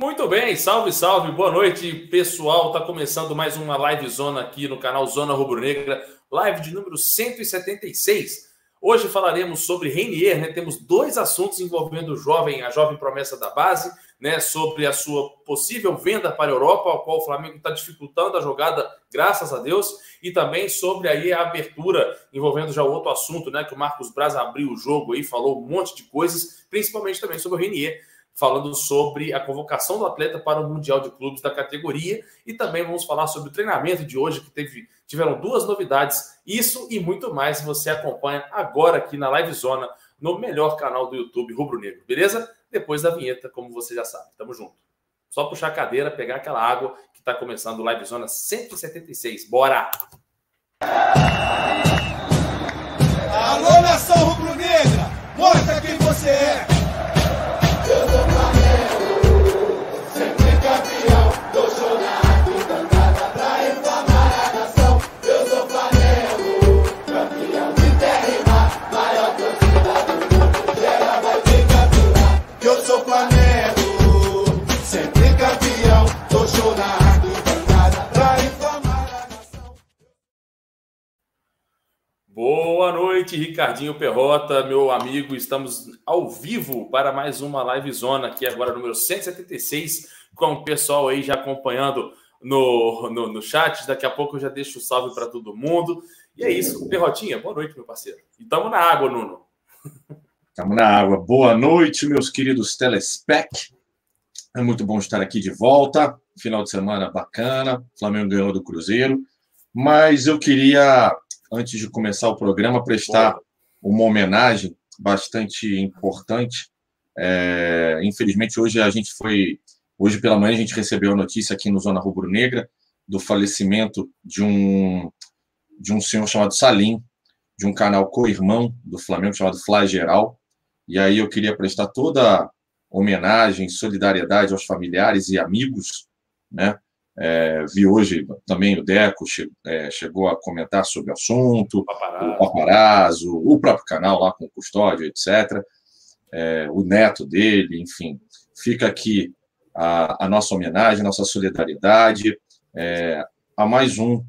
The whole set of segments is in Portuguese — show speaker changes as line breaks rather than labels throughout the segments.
Muito bem, salve, salve, boa noite, pessoal. Tá começando mais uma live zona aqui no canal Zona Rubro Negra, live de número 176. Hoje falaremos sobre Reinier, né? Temos dois assuntos envolvendo o jovem, a jovem promessa da base, né? Sobre a sua possível venda para a Europa, ao qual o Flamengo está dificultando a jogada, graças a Deus, e também sobre aí a abertura envolvendo já outro assunto, né? Que o Marcos Braz abriu o jogo aí, falou um monte de coisas, principalmente também sobre o Reinier falando sobre a convocação do atleta para o Mundial de Clubes da categoria e também vamos falar sobre o treinamento de hoje, que teve, tiveram duas novidades. Isso e muito mais você acompanha agora aqui na Live Zona, no melhor canal do YouTube Rubro Negro, beleza? Depois da vinheta, como você já sabe. Tamo junto. Só puxar a cadeira, pegar aquela água que está começando o Live Zona 176. Bora!
Alô, nação rubro-negra! Mostra quem você é!
Boa noite, Ricardinho Perrota, meu amigo. Estamos ao vivo para mais uma live zona aqui agora número 176, com o pessoal aí já acompanhando no, no, no chat. Daqui a pouco eu já deixo o salve para todo mundo. E é isso, Perrotinha, boa noite, meu parceiro. E estamos na água, Nuno.
Estamos na água. Boa noite, meus queridos telespec. É muito bom estar aqui de volta. Final de semana bacana. Flamengo ganhou do Cruzeiro. Mas eu queria antes de começar o programa, prestar uma homenagem bastante importante. É, infelizmente, hoje a gente foi. Hoje pela manhã a gente recebeu a notícia aqui no Zona Rubro Negra do falecimento de um, de um senhor chamado Salim, de um canal co-irmão do Flamengo chamado Fla Geral. E aí eu queria prestar toda homenagem, solidariedade aos familiares e amigos, né? É, vi hoje também o Deco che, é, chegou a comentar sobre o assunto, o paparazzo. o paparazzo, o próprio canal lá com o Custódio, etc. É, o neto dele, enfim. Fica aqui a, a nossa homenagem, a nossa solidariedade é, a mais um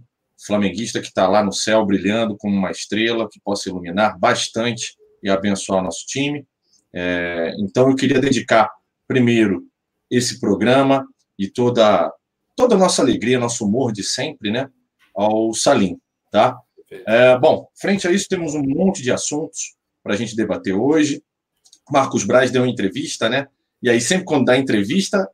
flamenguista que está lá no céu brilhando como uma estrela que possa iluminar bastante e abençoar nosso time. É, então, eu queria dedicar primeiro esse programa e toda toda a nossa alegria, nosso humor de sempre, né, ao Salim, tá? É, bom, frente a isso, temos um monte de assuntos para a gente debater hoje. Marcos Braz deu uma entrevista, né? E aí, sempre quando dá entrevista,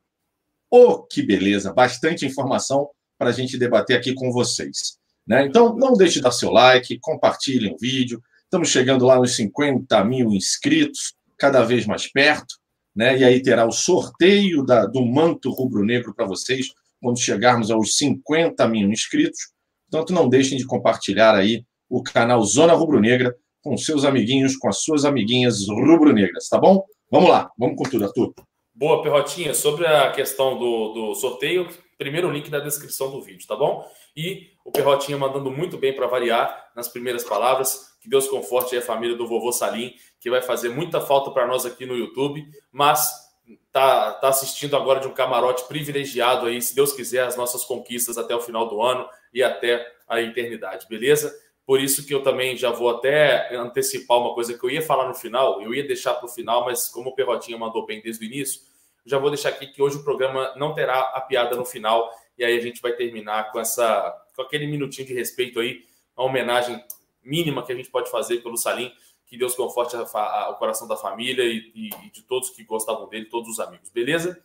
oh, que beleza! Bastante informação para a gente debater aqui com vocês. Né? Então, não deixe de dar seu like, compartilhem o vídeo. Estamos chegando lá nos 50 mil inscritos, cada vez mais perto. Né? E aí terá o sorteio da, do manto rubro-negro para vocês, quando chegarmos aos 50 mil inscritos. Portanto, não deixem de compartilhar aí o canal Zona Rubro Negra com seus amiguinhos, com as suas amiguinhas rubro-negras, tá bom? Vamos lá, vamos com tudo, Arthur.
Boa, Perrotinha. Sobre a questão do, do sorteio, primeiro link na descrição do vídeo, tá bom? E o Perrotinha mandando muito bem para variar nas primeiras palavras. Que Deus conforte a família do vovô Salim, que vai fazer muita falta para nós aqui no YouTube, mas tá, tá assistindo agora de um camarote privilegiado aí, se Deus quiser, as nossas conquistas até o final do ano e até a eternidade, beleza? Por isso que eu também já vou até antecipar uma coisa que eu ia falar no final, eu ia deixar para o final, mas como o Perrotinha mandou bem desde o início, já vou deixar aqui que hoje o programa não terá a piada no final, e aí a gente vai terminar com essa com aquele minutinho de respeito aí, uma homenagem mínima que a gente pode fazer pelo Salim, que Deus conforte a, a, o coração da família e, e, e, de todos que gostavam dele, todos os amigos, beleza?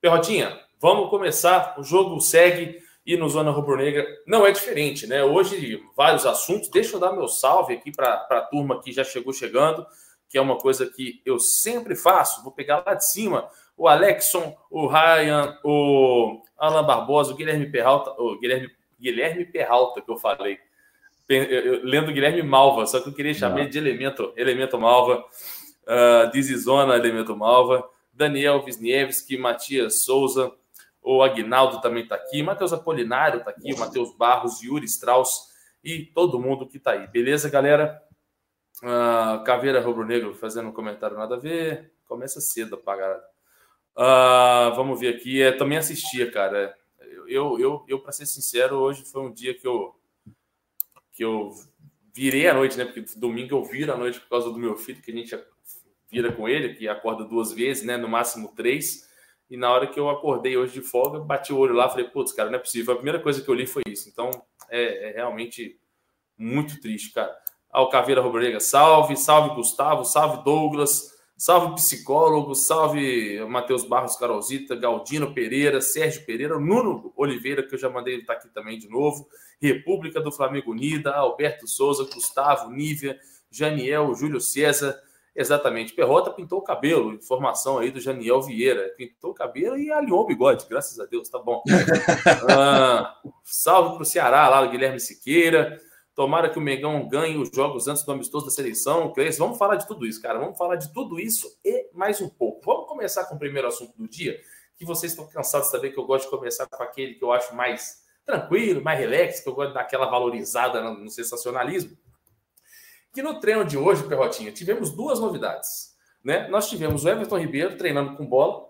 Perrotinha, vamos começar. O jogo segue e no Zona Rubro Negra não é diferente, né? Hoje, vários assuntos. Deixa eu dar meu salve aqui para a turma que já chegou chegando, que é uma coisa que eu sempre faço. Vou pegar lá de cima o Alexson, o Ryan, o Alan Barbosa, o Guilherme Peralta, o Guilherme, Guilherme Peralta, que eu falei lendo Guilherme Malva, só que eu queria chamar de Elemento, Elemento Malva, uh, Dizizona, Elemento Malva, Daniel Wisniewski, Matias Souza, o Agnaldo também está aqui, Matheus Apolinário está aqui, Matheus Barros, Yuri Strauss e todo mundo que está aí. Beleza, galera? Uh, Caveira Rubro Negro fazendo um comentário nada a ver. Começa cedo a pagar. Uh, vamos ver aqui. É, também assistia, cara. Eu, eu, eu para ser sincero, hoje foi um dia que eu que eu virei a noite, né? Porque domingo eu viro a noite por causa do meu filho, que a gente vira com ele, que acorda duas vezes, né? No máximo três. E na hora que eu acordei hoje de folga, bati o olho lá, falei, putz, cara, não é possível. A primeira coisa que eu li foi isso. Então, é, é realmente muito triste, cara. Alcaveira Robrega, salve, salve Gustavo, salve Douglas, salve psicólogo, salve Matheus Barros Carolzita, Galdino Pereira, Sérgio Pereira, Nuno Oliveira, que eu já mandei ele estar aqui também de novo, República do Flamengo Unida, Alberto Souza, Gustavo, Nívia, Janiel, Júlio César, exatamente. Perrota pintou o cabelo, informação aí do Janiel Vieira, pintou o cabelo e alinhou o bigode, graças a Deus, tá bom. ah, salve para o Ceará, lá, Guilherme Siqueira. Tomara que o Megão ganhe os jogos antes do amistoso da seleção. Cleis, vamos falar de tudo isso, cara. Vamos falar de tudo isso e mais um pouco. Vamos começar com o primeiro assunto do dia, que vocês estão cansados de saber que eu gosto de começar com aquele que eu acho mais tranquilo, mais relax, que eu gosto de dar aquela valorizada no sensacionalismo. Que no treino de hoje, Perrotinha, tivemos duas novidades. Né? Nós tivemos o Everton Ribeiro treinando com bola,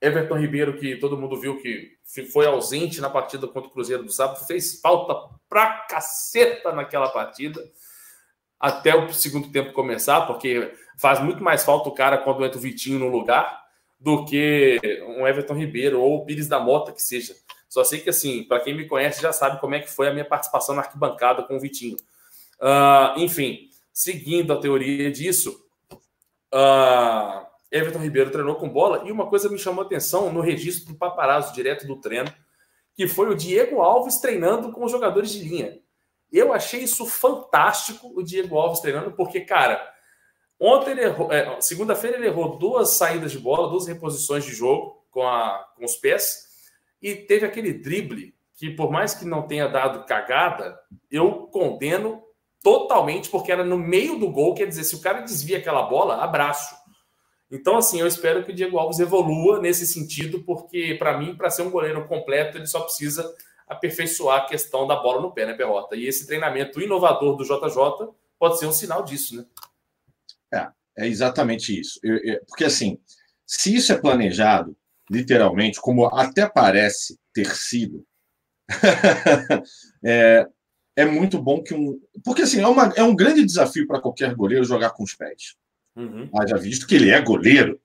Everton Ribeiro, que todo mundo viu que foi ausente na partida contra o Cruzeiro do sábado, fez falta pra caceta naquela partida, até o segundo tempo começar, porque faz muito mais falta o cara quando entra o Vitinho no lugar do que um Everton Ribeiro ou o Pires da Mota, que seja. Só sei que, assim, para quem me conhece já sabe como é que foi a minha participação na arquibancada com o Vitinho. Uh, enfim, seguindo a teoria disso, uh, Everton Ribeiro treinou com bola e uma coisa me chamou a atenção no registro do paparazzo direto do treino, que foi o Diego Alves treinando com os jogadores de linha. Eu achei isso fantástico, o Diego Alves treinando, porque, cara, ontem ele errou, é, segunda-feira ele errou duas saídas de bola, duas reposições de jogo com, a, com os pés, e teve aquele drible que, por mais que não tenha dado cagada, eu condeno totalmente, porque era no meio do gol, quer dizer, se o cara desvia aquela bola, abraço. Então, assim, eu espero que o Diego Alves evolua nesse sentido, porque, para mim, para ser um goleiro completo, ele só precisa aperfeiçoar a questão da bola no pé, né, Perrota? E esse treinamento inovador do JJ pode ser um sinal disso, né?
É, é exatamente isso. Eu, eu, porque, assim, se isso é planejado, literalmente, como até parece ter sido, é, é muito bom que um. Porque, assim, é, uma, é um grande desafio para qualquer goleiro jogar com os pés. Uhum. Haja visto que ele é goleiro.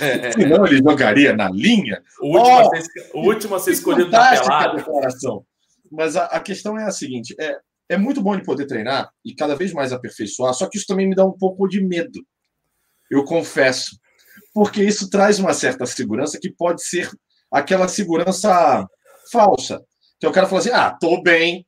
É. Senão ele jogaria na linha.
O último, oh, a, ser, o último a ser escolhido na pelada.
Declaração. Mas a, a, questão é a seguinte: é, é muito bom de poder treinar e cada vez mais aperfeiçoar, só que isso também me dá um pouco de medo. Eu confesso. Porque isso traz uma certa segurança que pode ser aquela segurança falsa. Que o cara fala assim: ah, tô bem.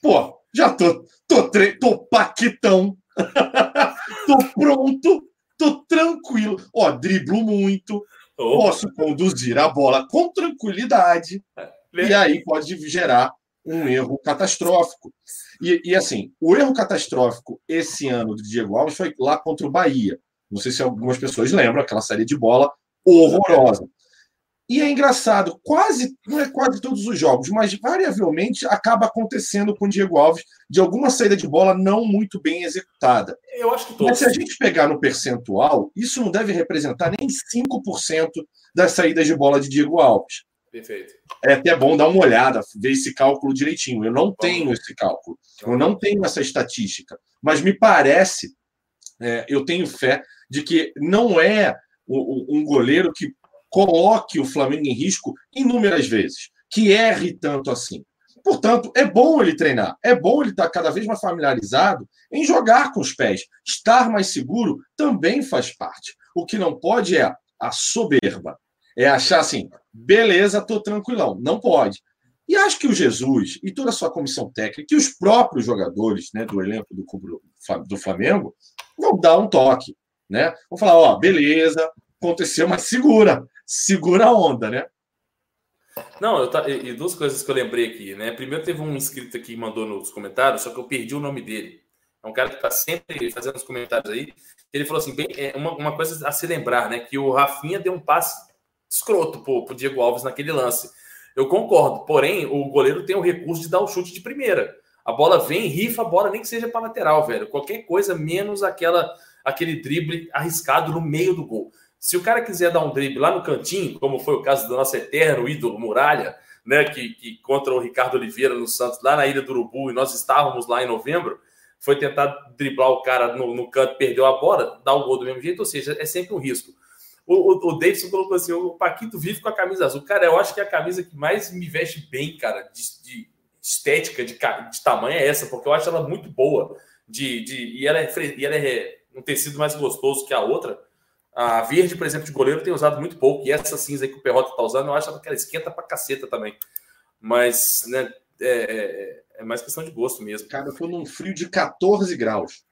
Pô, já tô, tô, tô paquitão tô pronto, tô tranquilo. Ó, driblo muito, oh. posso conduzir a bola com tranquilidade. E aí pode gerar um erro catastrófico. E, e, assim, o erro catastrófico esse ano do Diego Alves foi lá contra o Bahia. Não sei se algumas pessoas lembram aquela série de bola horrorosa. E é engraçado, quase, não é quase todos os jogos, mas variavelmente acaba acontecendo com o Diego Alves de alguma saída de bola não muito bem executada.
Eu acho que todos.
Mas se a gente pegar no percentual, isso não deve representar nem 5% das saídas de bola de Diego Alves.
Perfeito.
É até bom dar uma olhada, ver esse cálculo direitinho. Eu não tenho esse cálculo, eu não tenho essa estatística, mas me parece, é, eu tenho fé de que não é um goleiro que coloque o Flamengo em risco inúmeras vezes, que erre tanto assim. Portanto, é bom ele treinar, é bom ele estar cada vez mais familiarizado em jogar com os pés. Estar mais seguro também faz parte. O que não pode é a soberba, é achar assim, beleza, tô tranquilão. Não pode. E acho que o Jesus e toda a sua comissão técnica, e os próprios jogadores né, do elenco do, do Flamengo, vão dar um toque. Né? Vão falar: ó, beleza, aconteceu, mas segura segura a onda, né?
Não, eu tá, e duas coisas que eu lembrei aqui, né? Primeiro teve um inscrito aqui que mandou nos comentários, só que eu perdi o nome dele. É um cara que está sempre fazendo os comentários aí. Ele falou assim, bem, é uma, uma coisa a se lembrar, né? Que o Rafinha deu um passe escroto pro, pro Diego Alves naquele lance. Eu concordo, porém, o goleiro tem o recurso de dar o chute de primeira. A bola vem, rifa a bola, nem que seja para lateral, velho. Qualquer coisa menos aquela aquele drible arriscado no meio do gol. Se o cara quiser dar um drible lá no cantinho, como foi o caso do nosso eterno ídolo Muralha, né, que, que contra o Ricardo Oliveira no Santos, lá na Ilha do Urubu, e nós estávamos lá em novembro, foi tentar driblar o cara no, no canto, perdeu a bola, dá o gol do mesmo jeito, ou seja, é sempre um risco. O, o, o Davidson colocou assim: o Paquito vive com a camisa azul. Cara, eu acho que a camisa que mais me veste bem, cara, de, de estética, de, de tamanho é essa, porque eu acho ela muito boa. De, de, e ela é, e ela é um tecido mais gostoso que a outra. A verde, por exemplo, de goleiro tem usado muito pouco. E essa cinza aí que o Perrota tá usando, eu acho que ela esquenta pra caceta também. Mas, né, é, é, é mais questão de gosto mesmo.
Cara, eu tô num frio de 14 graus.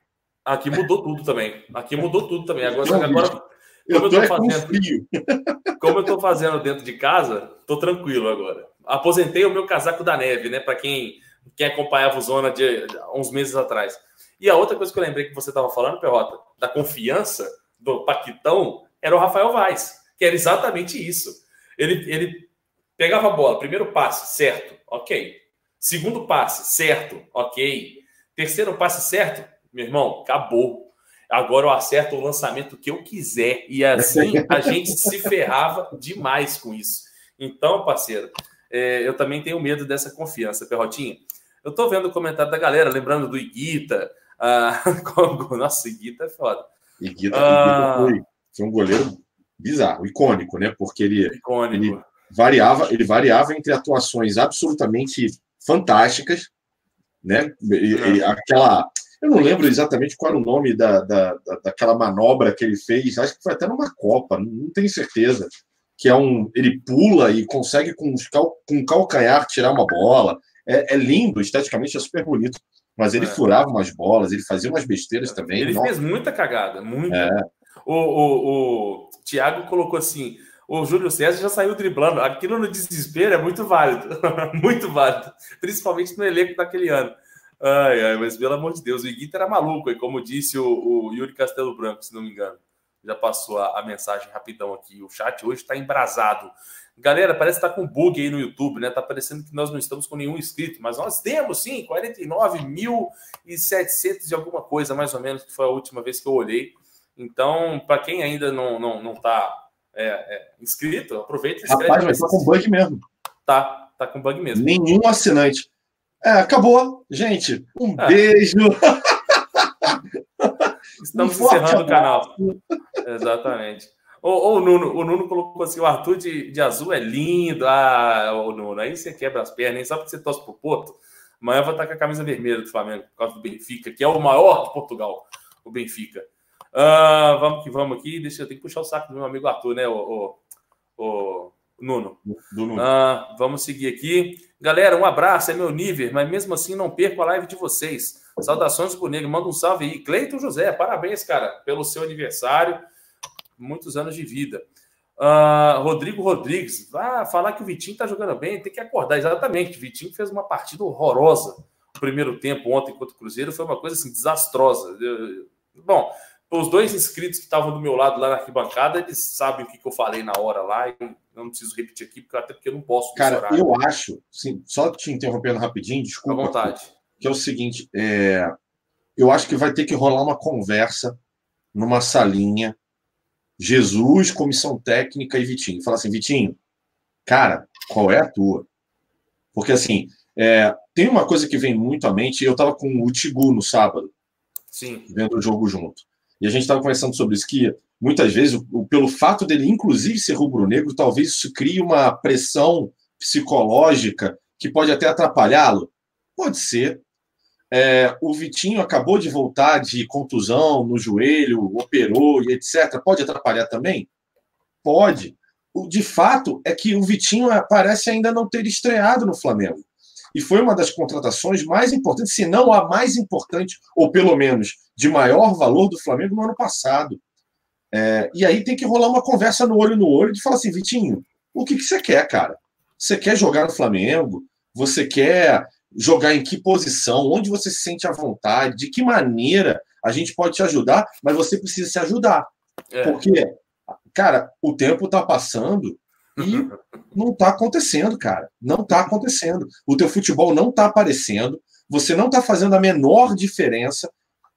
Aqui mudou tudo também. Aqui mudou tudo também. Agora, Não, agora como eu,
eu tô, tô fazendo, frio.
como eu tô fazendo dentro de casa, tô tranquilo agora. Aposentei o meu casaco da neve, né? Para quem, quem acompanhava o Zona de, de, uns meses atrás. E a outra coisa que eu lembrei que você estava falando, Perrota, da confiança do Paquitão, era o Rafael Vaz, que era exatamente isso. Ele, ele pegava a bola, primeiro passe, certo, ok. Segundo passe, certo, ok. Terceiro passe, certo, meu irmão, acabou. Agora eu acerto o lançamento que eu quiser. E assim a gente se ferrava demais com isso. Então, parceiro, é, eu também tenho medo dessa confiança, Perrotinha. Eu tô vendo o comentário da galera, lembrando do Iguita. Ah, nossa, Iguita é foda.
Iguita, ah, Iguita foi, um goleiro bizarro, icônico, né? Porque ele, icônico. ele variava, ele variava entre atuações absolutamente fantásticas, né? E, e é. aquela. Eu não lembro exatamente qual era o nome da, da, da, daquela manobra que ele fez, acho que foi até numa Copa, não tenho certeza. Que é um. Ele pula e consegue com, com calcanhar tirar uma bola. É, é lindo, esteticamente é super bonito. Mas ele é. furava umas bolas, ele fazia umas besteiras também.
Ele Nossa. fez muita cagada, muita. É. O, o, o Thiago colocou assim: o Júlio César já saiu driblando. Aquilo no desespero é muito válido. muito válido. Principalmente no elenco daquele ano. Ai, ai, mas pelo amor de Deus, o Iguita era maluco, e como disse o, o, Yuri Castelo Branco, se não me engano. Já passou a, a mensagem rapidão aqui. O chat hoje está embrasado. Galera, parece que está com bug aí no YouTube, né? Tá parecendo que nós não estamos com nenhum inscrito, mas nós temos sim 49.700 e alguma coisa, mais ou menos, que foi a última vez que eu olhei. Então, para quem ainda não, não, não tá é, é, inscrito, aproveita e
inscreve. Rapaz, mas tá com bug mesmo.
Tá, tá com bug mesmo.
Nenhum assinante. É, acabou. Gente, um é. beijo.
Estamos um encerrando o canal. Exatamente. Ou, o, Nuno, o Nuno colocou assim: o Arthur de, de azul é lindo. Ah, o Nuno, aí você quebra as pernas, nem só porque você torce pro Porto. Amanhã vai estar com a camisa vermelha do Flamengo, por causa do Benfica, que é o maior de Portugal, o Benfica. Uh, vamos que vamos aqui. Deixa eu ter que puxar o saco do meu amigo Arthur, né? O, o, o Nuno. Do Nuno. Uh, vamos seguir aqui. Galera, um abraço, é meu nível, mas mesmo assim não perco a live de vocês. Saudações pro Negro, manda um salve aí. Cleiton José, parabéns, cara, pelo seu aniversário. Muitos anos de vida. Uh, Rodrigo Rodrigues, ah, falar que o Vitinho tá jogando bem, tem que acordar. Exatamente, o Vitinho fez uma partida horrorosa. O primeiro tempo ontem contra o Cruzeiro foi uma coisa assim desastrosa. Bom, os dois inscritos que estavam do meu lado lá na arquibancada, eles sabem o que, que eu falei na hora lá, e não preciso repetir aqui, porque até porque eu não posso.
Cara, eu acho, sim, só te interrompendo rapidinho, desculpa.
À vontade.
Que é o seguinte: é, eu acho que vai ter que rolar uma conversa numa salinha. Jesus, comissão técnica e Vitinho. Fala assim, Vitinho, cara, qual é a tua? Porque assim, é, tem uma coisa que vem muito à mente. Eu estava com o Tigu no sábado,
Sim.
vendo o jogo junto. E a gente estava conversando sobre isso, que muitas vezes, pelo fato dele, inclusive, ser rubro-negro, talvez isso crie uma pressão psicológica que pode até atrapalhá-lo. Pode ser. É, o Vitinho acabou de voltar de contusão no joelho, operou e etc. Pode atrapalhar também? Pode. O, de fato é que o Vitinho parece ainda não ter estreado no Flamengo e foi uma das contratações mais importantes, se não a mais importante, ou pelo menos de maior valor do Flamengo no ano passado. É, e aí tem que rolar uma conversa no olho no olho de falar assim, Vitinho, o que, que você quer, cara? Você quer jogar no Flamengo? Você quer jogar em que posição? Onde você se sente à vontade? De que maneira a gente pode te ajudar? Mas você precisa se ajudar. É. Porque, cara, o tempo está passando e não está acontecendo, cara. Não está acontecendo. O teu futebol não está aparecendo. Você não está fazendo a menor diferença.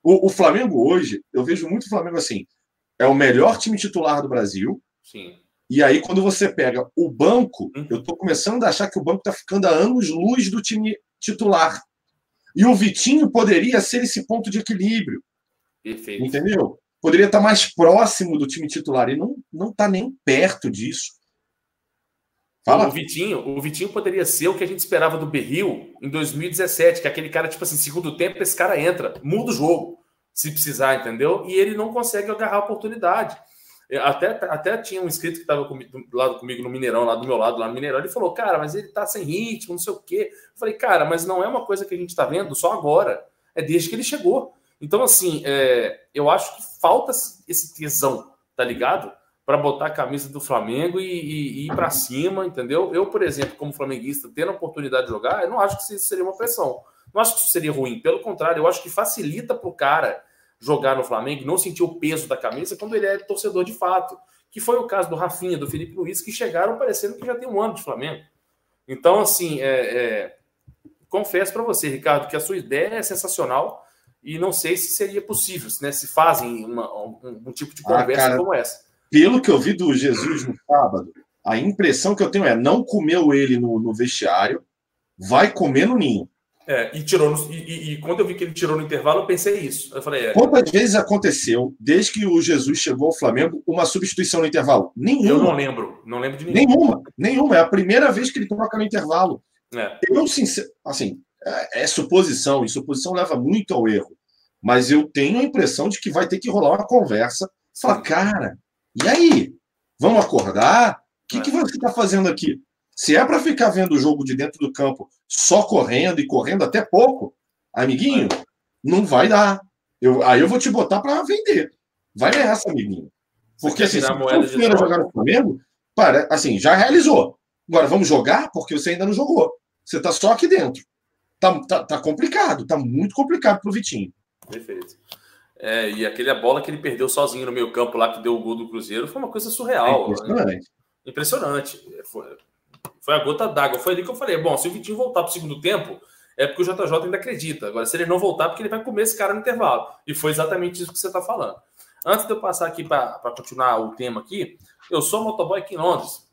O, o, Flamengo hoje, eu vejo muito o Flamengo assim. é o melhor time titular do Brasil.
Sim.
E aí, quando você pega o banco,
Uhum.
eu tô começando a achar que o banco tá ficando a anos-luz do time titular. E o Vitinho poderia ser esse ponto de equilíbrio,
Perfeito.
entendeu? Poderia estar mais próximo do time titular. E não, não tá nem perto disso.
O
Fala.
Vitinho, o Vitinho poderia ser o que a gente esperava do Berril em 2017, que é aquele cara, tipo assim, segundo tempo, esse cara entra, muda o jogo, se precisar, entendeu? E ele não consegue agarrar a oportunidade. Até, até tinha um inscrito que estava lado comigo no Mineirão, lá do meu lado, lá no Mineirão, ele falou, cara, mas ele tá sem ritmo, não sei o quê. Eu falei, cara, mas não é uma coisa que a gente tá vendo só agora, é desde que ele chegou. Então, assim, é, eu acho que falta esse tesão, tá ligado? para botar a camisa do Flamengo e, e- e ir para cima, entendeu? Eu, por exemplo, como flamenguista, tendo a oportunidade de jogar, eu não acho que isso seria uma pressão. Não acho que isso seria ruim. Pelo contrário, eu acho que facilita para o cara jogar no Flamengo não sentir o peso da camisa quando ele é torcedor de fato. Que foi o caso do Rafinha, do Felipe Luiz, que chegaram parecendo que já tem um ano de Flamengo. Então, assim, é, é, confesso para você, Ricardo, que a sua ideia é sensacional e não sei se seria possível, né? Se fazem uma- um, um tipo de
Ah,
conversa
cara.
como essa.
Pelo que eu vi do Jesus no sábado, a impressão que eu tenho é não comeu ele no, no vestiário, vai comer no ninho.
É, e tirou no- e, e- quando eu vi que ele tirou no intervalo, eu pensei isso. Eu falei, é,
Quantas vezes aconteceu, desde que o Jesus chegou ao Flamengo, uma substituição no intervalo?
eu não
Nenhuma.
lembro, não lembro de nenhum.
Nenhuma. Nenhuma. É a primeira vez que ele troca no intervalo.
É,
Eu, sincer... assim, é, é suposição, e suposição leva muito ao erro. Mas eu tenho a impressão de que vai ter que rolar uma conversa. Falar, cara, e aí? Vamos acordar? O que,
É.
que você está fazendo aqui? Se é para ficar vendo o jogo de dentro do campo só correndo e correndo até pouco, amiguinho, não vai dar. Eu, aí eu vou te botar para vender. Vai nessa, amiguinho. Porque assim, se
moeda de
jogar no Flamengo, para, assim, já realizou. Agora vamos jogar porque você ainda não jogou. Você está só aqui dentro. Tá, tá, tá complicado, tá muito complicado pro Vitinho.
perfeito. É, e aquele a bola que ele perdeu sozinho no meio campo lá, que deu o gol do Cruzeiro, foi uma coisa surreal.
É impressionante.
Impressionante. Foi, foi a gota d'água. Foi ali que eu falei: bom, se o Vitinho voltar para o segundo tempo, é porque o JJ ainda acredita. Agora, se ele não voltar, é porque ele vai comer esse cara no intervalo. E foi exatamente isso que você está falando. Antes de eu passar aqui para continuar o tema aqui, eu sou motoboy aqui em Londres.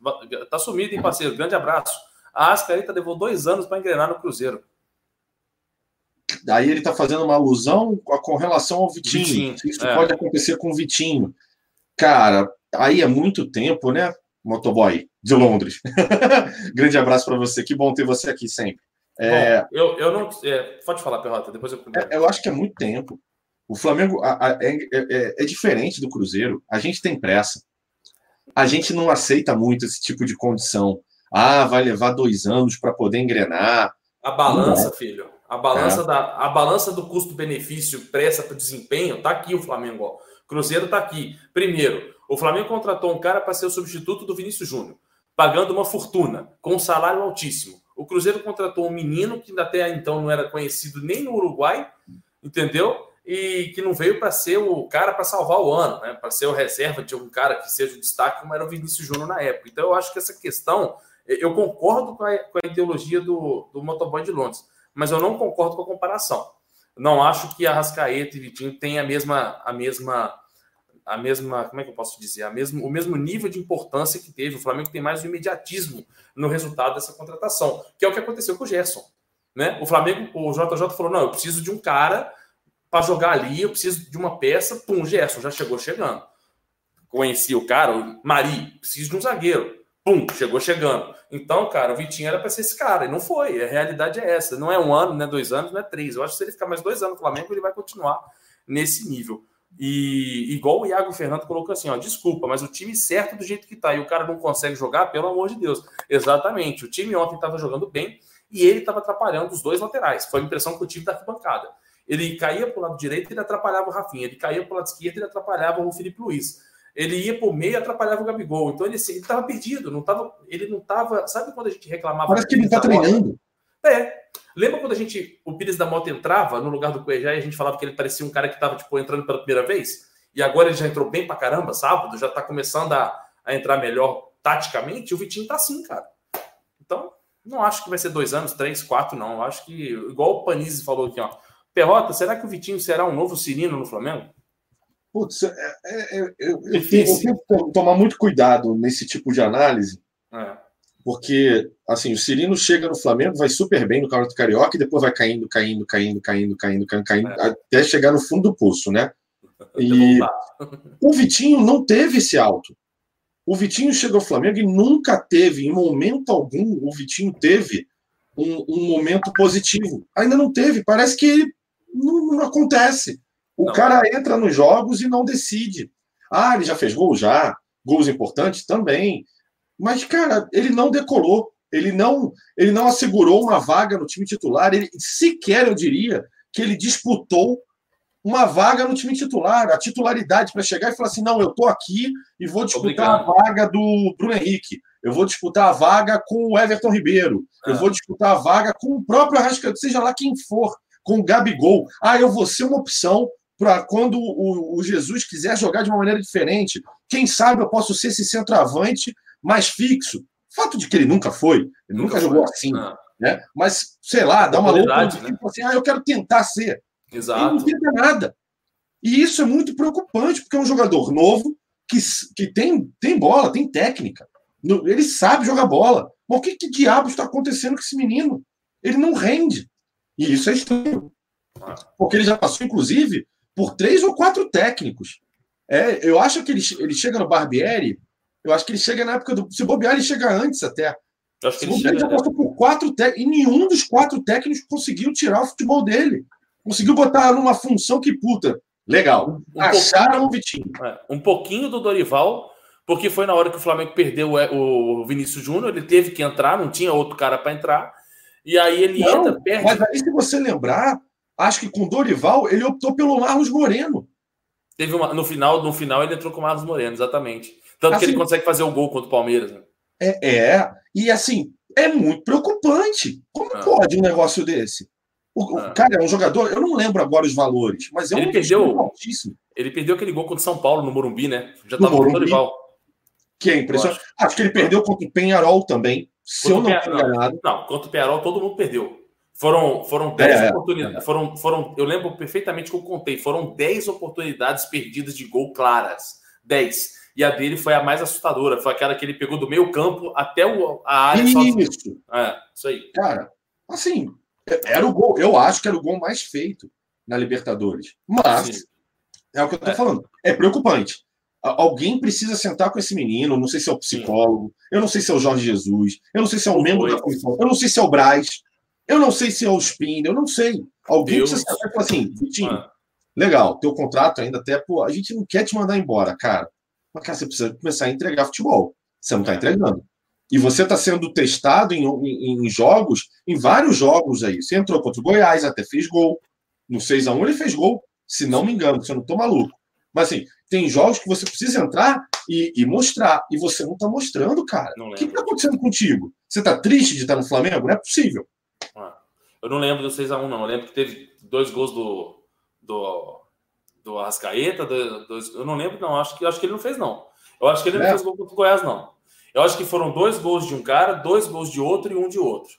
Tá sumido, hein, parceiro? Grande abraço. A Ascarita levou dois anos para engrenar no Cruzeiro.
Daí ele tá fazendo uma alusão com com relação ao Vitinho.
Vitinho,
Isso
é.
pode acontecer com o Vitinho. Cara, aí é muito tempo, né, motoboy de Londres? Grande abraço para você. Que bom ter você aqui sempre. É,
Bom, eu, eu não. É, pode falar, Perrota, depois eu.
É, eu acho que é muito tempo. O Flamengo a- a- é, é- é diferente do Cruzeiro. A gente tem pressa. A gente não aceita muito esse tipo de condição. Ah, vai levar dois anos para poder engrenar.
A balança, filho. A balança, da, a balança do custo-benefício pressa para o desempenho, tá aqui o Flamengo. Ó. Cruzeiro tá aqui. Primeiro, o Flamengo contratou um cara para ser o substituto do Vinícius Júnior, pagando uma fortuna, com um salário altíssimo. O Cruzeiro contratou um menino que até então não era conhecido nem no Uruguai, entendeu? E que não veio para ser o cara para salvar o ano, né? Para ser o reserva de um cara que seja o destaque, como era o Vinícius Júnior na época. Então, eu acho que essa questão, eu concordo com a, com a ideologia do, do motoboy de Londres mas eu não concordo com a comparação. Não acho que a Rascaeta e Vitinho têm a mesma, a mesma, a mesma, como é que eu posso dizer, a mesmo, o mesmo nível de importância que teve. O Flamengo tem mais um imediatismo no resultado dessa contratação, que é o que aconteceu com o Gerson. Né? O Flamengo, o JJ falou: não, eu preciso de um cara para jogar ali, eu preciso de uma peça. Pum, Gerson já chegou chegando. Conheci o cara, o Mari, preciso de um zagueiro. Pum, chegou chegando. Então, cara, o Vitinho era para ser esse cara, e não foi. A realidade é essa. Não é um ano, não é dois anos, não é três. Eu acho que se ele ficar mais dois anos no Flamengo, ele vai continuar nesse nível. E igual o Iago Fernando colocou assim: ó, desculpa, mas o time certo do jeito que tá e o cara não consegue jogar, pelo amor de Deus. Exatamente. O time ontem estava jogando bem e ele estava atrapalhando os dois laterais. Foi a impressão que eu tive da arquibancada. Ele caía para o lado direito, ele atrapalhava o Rafinha. Ele caía para o lado esquerdo, ele atrapalhava o Felipe Luiz ele ia por meio e atrapalhava o Gabigol. Então ele estava perdido, não tava, ele não estava. Sabe quando a gente reclamava?
Parece que ele está treinando.
É. Lembra quando a gente, o Pires da Mota entrava no lugar do Cuejá e a gente falava que ele parecia um cara que estava tipo, entrando pela primeira vez? E agora ele já entrou bem pra caramba, sábado, já tá começando a, a entrar melhor taticamente. E o Vitinho tá assim, cara. Então, não acho que vai ser dois anos, três, quatro, não. Eu acho que, igual o Panizzi falou aqui, ó. Perrota, será que o Vitinho será um novo Cirino no Flamengo?
Putz, é, é, é, eu, eu, tenho, eu, tenho, que tomar muito cuidado nesse tipo de análise, é. Porque assim, o Cirino chega no Flamengo, vai super bem no Campeonato Carioca e depois vai caindo, caindo, caindo, caindo, caindo, caindo, caindo é. até chegar no fundo do poço, né? E o Vitinho não teve esse alto. O Vitinho chegou ao Flamengo e nunca teve, em momento algum, o Vitinho teve um, um momento positivo. Ainda não teve, parece que não, não acontece. O não. cara entra nos jogos e não decide. Ah, ele já fez gol? Já. Gols importantes? Também. Mas, cara, ele não decolou. Ele não, ele não assegurou uma vaga no time titular. Ele sequer, eu diria, que ele disputou uma vaga no time titular, a titularidade para chegar e falar assim: não, eu estou aqui e vou disputar Obrigado. a vaga do Bruno Henrique, eu vou disputar a vaga com o Everton Ribeiro, eu é. vou disputar a vaga com o próprio Arrascaeta, seja lá quem for, com o Gabigol. Ah, eu vou ser uma opção para quando o, o, Jesus quiser jogar de uma maneira diferente. Quem sabe eu posso ser esse centroavante mais fixo. Fato de que ele nunca foi, ele nunca, nunca jogou assim. Ah. Né? Mas, sei lá, dá uma loucura. Né? Tipo assim, ah, eu quero tentar ser.
Exato. Ele não
tenta nada. E isso é muito preocupante, porque é um jogador novo que, que tem, tem bola, tem técnica. Ele sabe jogar bola. Mas o que, que diabo está acontecendo com esse menino? Ele não rende. E isso é estranho. Porque ele já passou, inclusive, por três ou quatro técnicos. É, eu acho que ele, ele chega no Barbieri, eu acho que ele chega na época do. Se bobear, ele chega antes até. Eu acho que ele, ele já passou por quatro técnicos, e nenhum dos quatro técnicos conseguiu tirar o futebol dele. Conseguiu botar numa função que, puta, legal. Um, Acharam o Vitinho.
É, um pouquinho do Dorival, porque foi na hora que o Flamengo perdeu o, o Vinícius Júnior, ele teve que entrar, não tinha outro cara para entrar. E aí ele não, entra,
perde. Mas aí, se você lembrar, acho que com Dorival, ele optou pelo Marlos Moreno.
Teve uma, no final, no final ele entrou com o Marlos Moreno, exatamente. Tanto assim, que ele assim, consegue fazer o gol contra o Palmeiras. Né?
É, é, e assim, é muito preocupante. Como ah. pode um negócio desse? O, ah. Cara, é um jogador, eu não lembro agora os valores, mas é
ele
um
perdeu, altíssimo. Ele perdeu aquele gol contra o São Paulo no Morumbi, né? Já estava com o Dorival.
Que é impressionante. Acho. acho. que ele perdeu contra o Penharol também. Se contra eu não
enganado. Não, contra o Penharol todo mundo perdeu. Foram, foram 10 é, oportunidades. É. Foram, foram, eu lembro perfeitamente que eu contei. Foram 10 oportunidades perdidas de gol claras. 10. E a dele foi a mais assustadora. Foi aquela que ele pegou do meio campo até o, a área.
Isso.
É, isso aí.
Cara, assim, era o gol. Eu acho que era o gol mais feito na Libertadores. Mas, Sim. é o que eu tô é. falando. É preocupante. Alguém precisa sentar com esse menino. Não sei se é o psicólogo. Eu não sei se é o Jorge Jesus. Eu não sei se é o membro da comissão. Eu não sei se é o Braz. Eu não sei se é o Spin, eu não sei. Alguém Deus. precisa saber assim, Vitinho, ah. legal, teu contrato ainda até, pô, a gente não quer te mandar embora, cara. Mas, cara, você precisa começar a entregar futebol. Você não está entregando. E você está sendo testado em, em, em, jogos, em vários jogos aí. Você entrou contra o Goiás, até fez gol. No 6x1 ele fez gol, se não me engano, se eu não estou maluco. Mas assim, tem jogos que você precisa entrar e, e mostrar. E você não está mostrando, cara. O que está acontecendo contigo? Você está triste de estar no Flamengo? Não é possível.
Eu não lembro do 6x1, não. Eu lembro que teve dois gols do, do, do Arrascaeta. Do, do, eu não lembro, não. Acho que, acho que ele não fez, não. Eu acho que ele não é. fez gol contra o Goiás, não. Eu acho que foram dois gols de um cara, dois gols de outro e um de outro.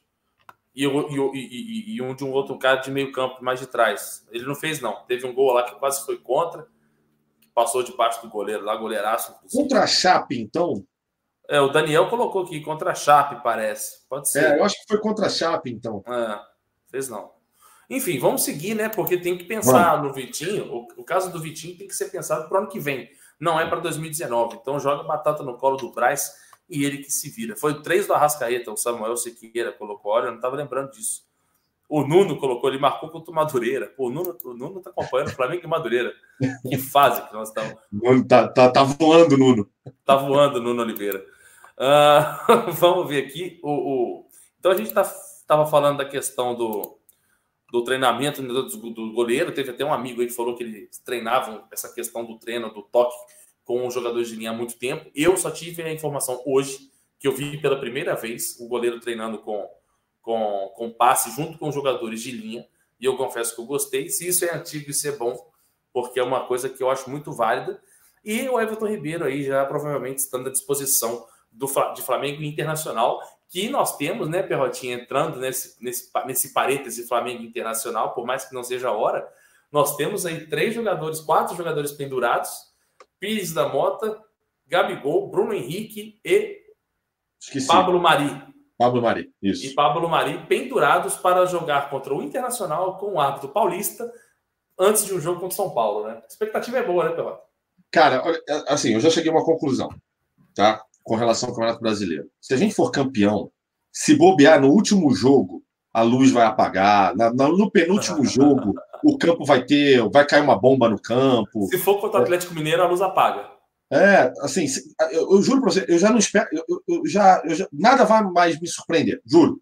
E, e, e, e um de um outro cara de meio campo, mais de trás. Ele não fez, não. Teve um gol lá que quase foi contra, que passou debaixo do goleiro lá, goleiraço.
Contra a Chape, então?
É, o Daniel colocou aqui, contra a Chape, parece. Pode ser.
É, eu acho que foi contra a Chape, então.
É. Fez não. Enfim, vamos seguir, né? Porque tem que pensar no Vitinho. O, o, caso do Vitinho tem que ser pensado para o ano que vem. Não é para 2019. Então joga batata no colo do Braz e ele que se vira. Foi três do Arrascaeta, o Samuel Sequeira colocou. Olha, eu não estava lembrando disso. O Nuno colocou, ele marcou contra o Madureira. Pô, o Nuno, o Nuno tá acompanhando o Flamengo e Madureira. Que fase que nós estamos.
Tá, tá, tá voando, Nuno.
Tá voando, Nuno Oliveira. Uh, vamos ver aqui. O, o... Então a gente está estava falando da questão do, do treinamento do, do, goleiro. Teve até um amigo aí que falou que eles treinavam essa questão do treino, do toque com os jogadores de linha há muito tempo. Eu só tive a informação hoje que eu vi pela primeira vez o goleiro treinando com, com, com passe junto com os jogadores de linha. E eu confesso que eu gostei. Se isso é antigo, isso é bom, porque é uma coisa que eu acho muito válida. E o Everton Ribeiro aí já provavelmente estando à disposição do, de Flamengo Internacional que nós temos, né, Perrotinha, entrando nesse, nesse, nesse parêntese Flamengo Internacional, por mais que não seja a hora, nós temos aí três jogadores, quatro jogadores pendurados: Pires da Mota, Gabigol, Bruno Henrique e Esqueci. Pablo Mari.
Pablo Mari, isso.
E Pablo Mari pendurados para jogar contra o Internacional com o árbitro paulista antes de um jogo contra o São Paulo, né? A expectativa é boa, né, Pelota?
Cara, assim, eu já cheguei a uma conclusão, tá? Com relação ao Campeonato Brasileiro. Se a gente for campeão, se bobear no último jogo, a luz vai apagar. Na, no penúltimo jogo, o campo vai ter, vai cair uma bomba no campo.
Se for contra o Atlético Mineiro, a luz apaga.
É, assim, eu, eu juro para você, eu já não espero, eu, eu, já, eu já, nada vai mais me surpreender, juro.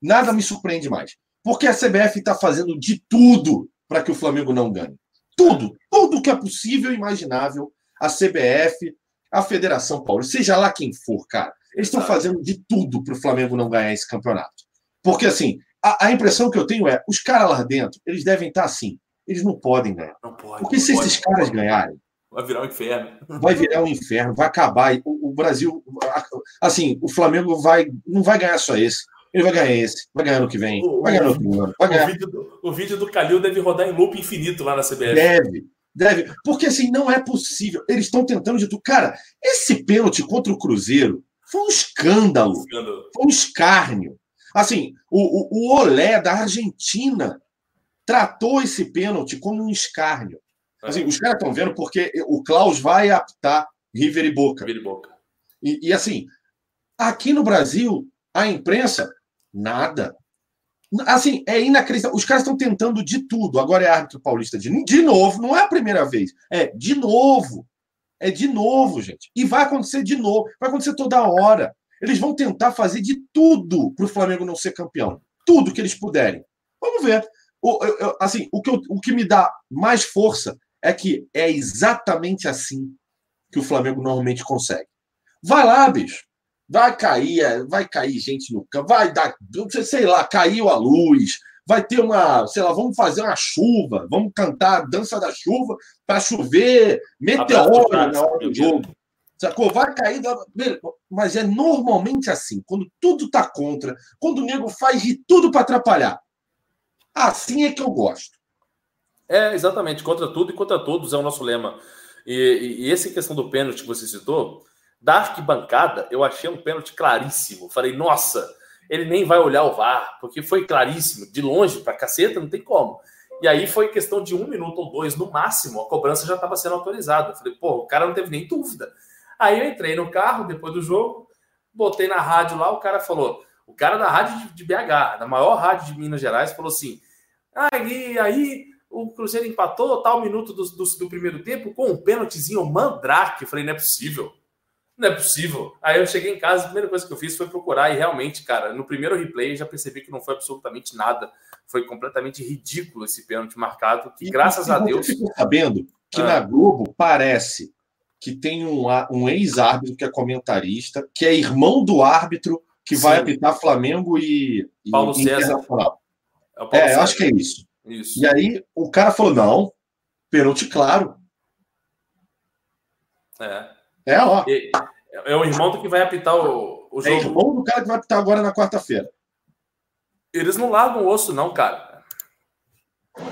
Nada me surpreende mais. Porque a CBF está fazendo de tudo para que o Flamengo não ganhe. Tudo, tudo que é possível e imaginável, a CBF, a Federação Paulo, seja lá quem for, cara, eles estão fazendo de tudo para o Flamengo não ganhar esse campeonato. Porque, assim, a, a, impressão que eu tenho é, os caras lá dentro, eles devem estar assim, eles não podem ganhar. Não pode, Porque se pode, esses caras ganharem,
Vai virar um inferno.
Vai virar um inferno, vai acabar. O, o, Brasil, assim, o Flamengo vai, não vai ganhar só esse. Ele vai ganhar esse, vai ganhar no que vem, o, vai ganhar no outro ano. Vai ganhar.
O, vídeo do, o vídeo do Calil deve rodar em loop infinito lá na CBF.
Deve, deve. Porque assim, não é possível. Eles estão tentando de tudo. Cara, esse pênalti contra o Cruzeiro foi um escândalo. escândalo. Foi um escárnio. Assim, o, o, o Olé da Argentina tratou esse pênalti como um escárnio. Assim, os caras estão vendo porque o Klaus vai apitar River e Boca.
River e Boca.
E, e, assim, aqui no Brasil, a imprensa, nada. Assim, é inacreditável. Os caras estão tentando de tudo. Agora é árbitro paulista de, de novo. Não é a primeira vez. É de novo. É de novo, gente. E vai acontecer de novo. Vai acontecer toda hora. Eles vão tentar fazer de tudo para o Flamengo não ser campeão. Tudo que eles puderem. Vamos ver. O, eu, assim, o que, eu, o que me dá mais força é que é exatamente assim que o Flamengo normalmente consegue. Vai lá, bicho. Vai cair, é, vai cair gente no campo, vai dar, sei lá, caiu a luz, vai ter uma, sei lá, vamos fazer uma chuva, vamos cantar a dança da chuva para chover meteoro na hora do jogo. Sacou? Vai cair. Mas é normalmente assim, quando tudo tá contra, quando o nego faz de tudo para atrapalhar. Assim é que eu gosto.
É, exatamente. Contra tudo e contra todos é o nosso lema. E, e, e essa questão do pênalti que você citou, da arquibancada, eu achei um pênalti claríssimo. Falei, nossa, ele nem vai olhar o VAR, porque foi claríssimo. De longe para caceta, não tem como. E aí foi questão de um minuto ou dois, no máximo, a cobrança já estava sendo autorizada. Falei, pô, o cara não teve nem dúvida. Aí eu entrei no carro depois do jogo, botei na rádio lá, o cara falou, o cara da rádio de, BH, da maior rádio de Minas Gerais, falou assim: aí, aí o Cruzeiro empatou tal minuto do, do, do, primeiro tempo com um pênaltizinho mandrake. Eu falei, não é possível. Não é possível. Aí eu cheguei em casa, a primeira coisa que eu fiz foi procurar e realmente, cara, no primeiro replay já percebi que não foi absolutamente nada. Foi completamente ridículo esse pênalti marcado, que graças e, a Deus...
Você ficou sabendo que ah. na Globo parece que tem um, um ex-árbitro que é comentarista, que é irmão do árbitro que Sim. vai apitar Flamengo e,
Paulo e César.
É, é acho que é isso. Isso. E aí o cara falou: não, pênalti claro.
É.
É, ó.
é o irmão do que vai apitar o, o jogo.
É irmão do cara que vai apitar agora na quarta-feira.
Eles não largam o osso, não, cara.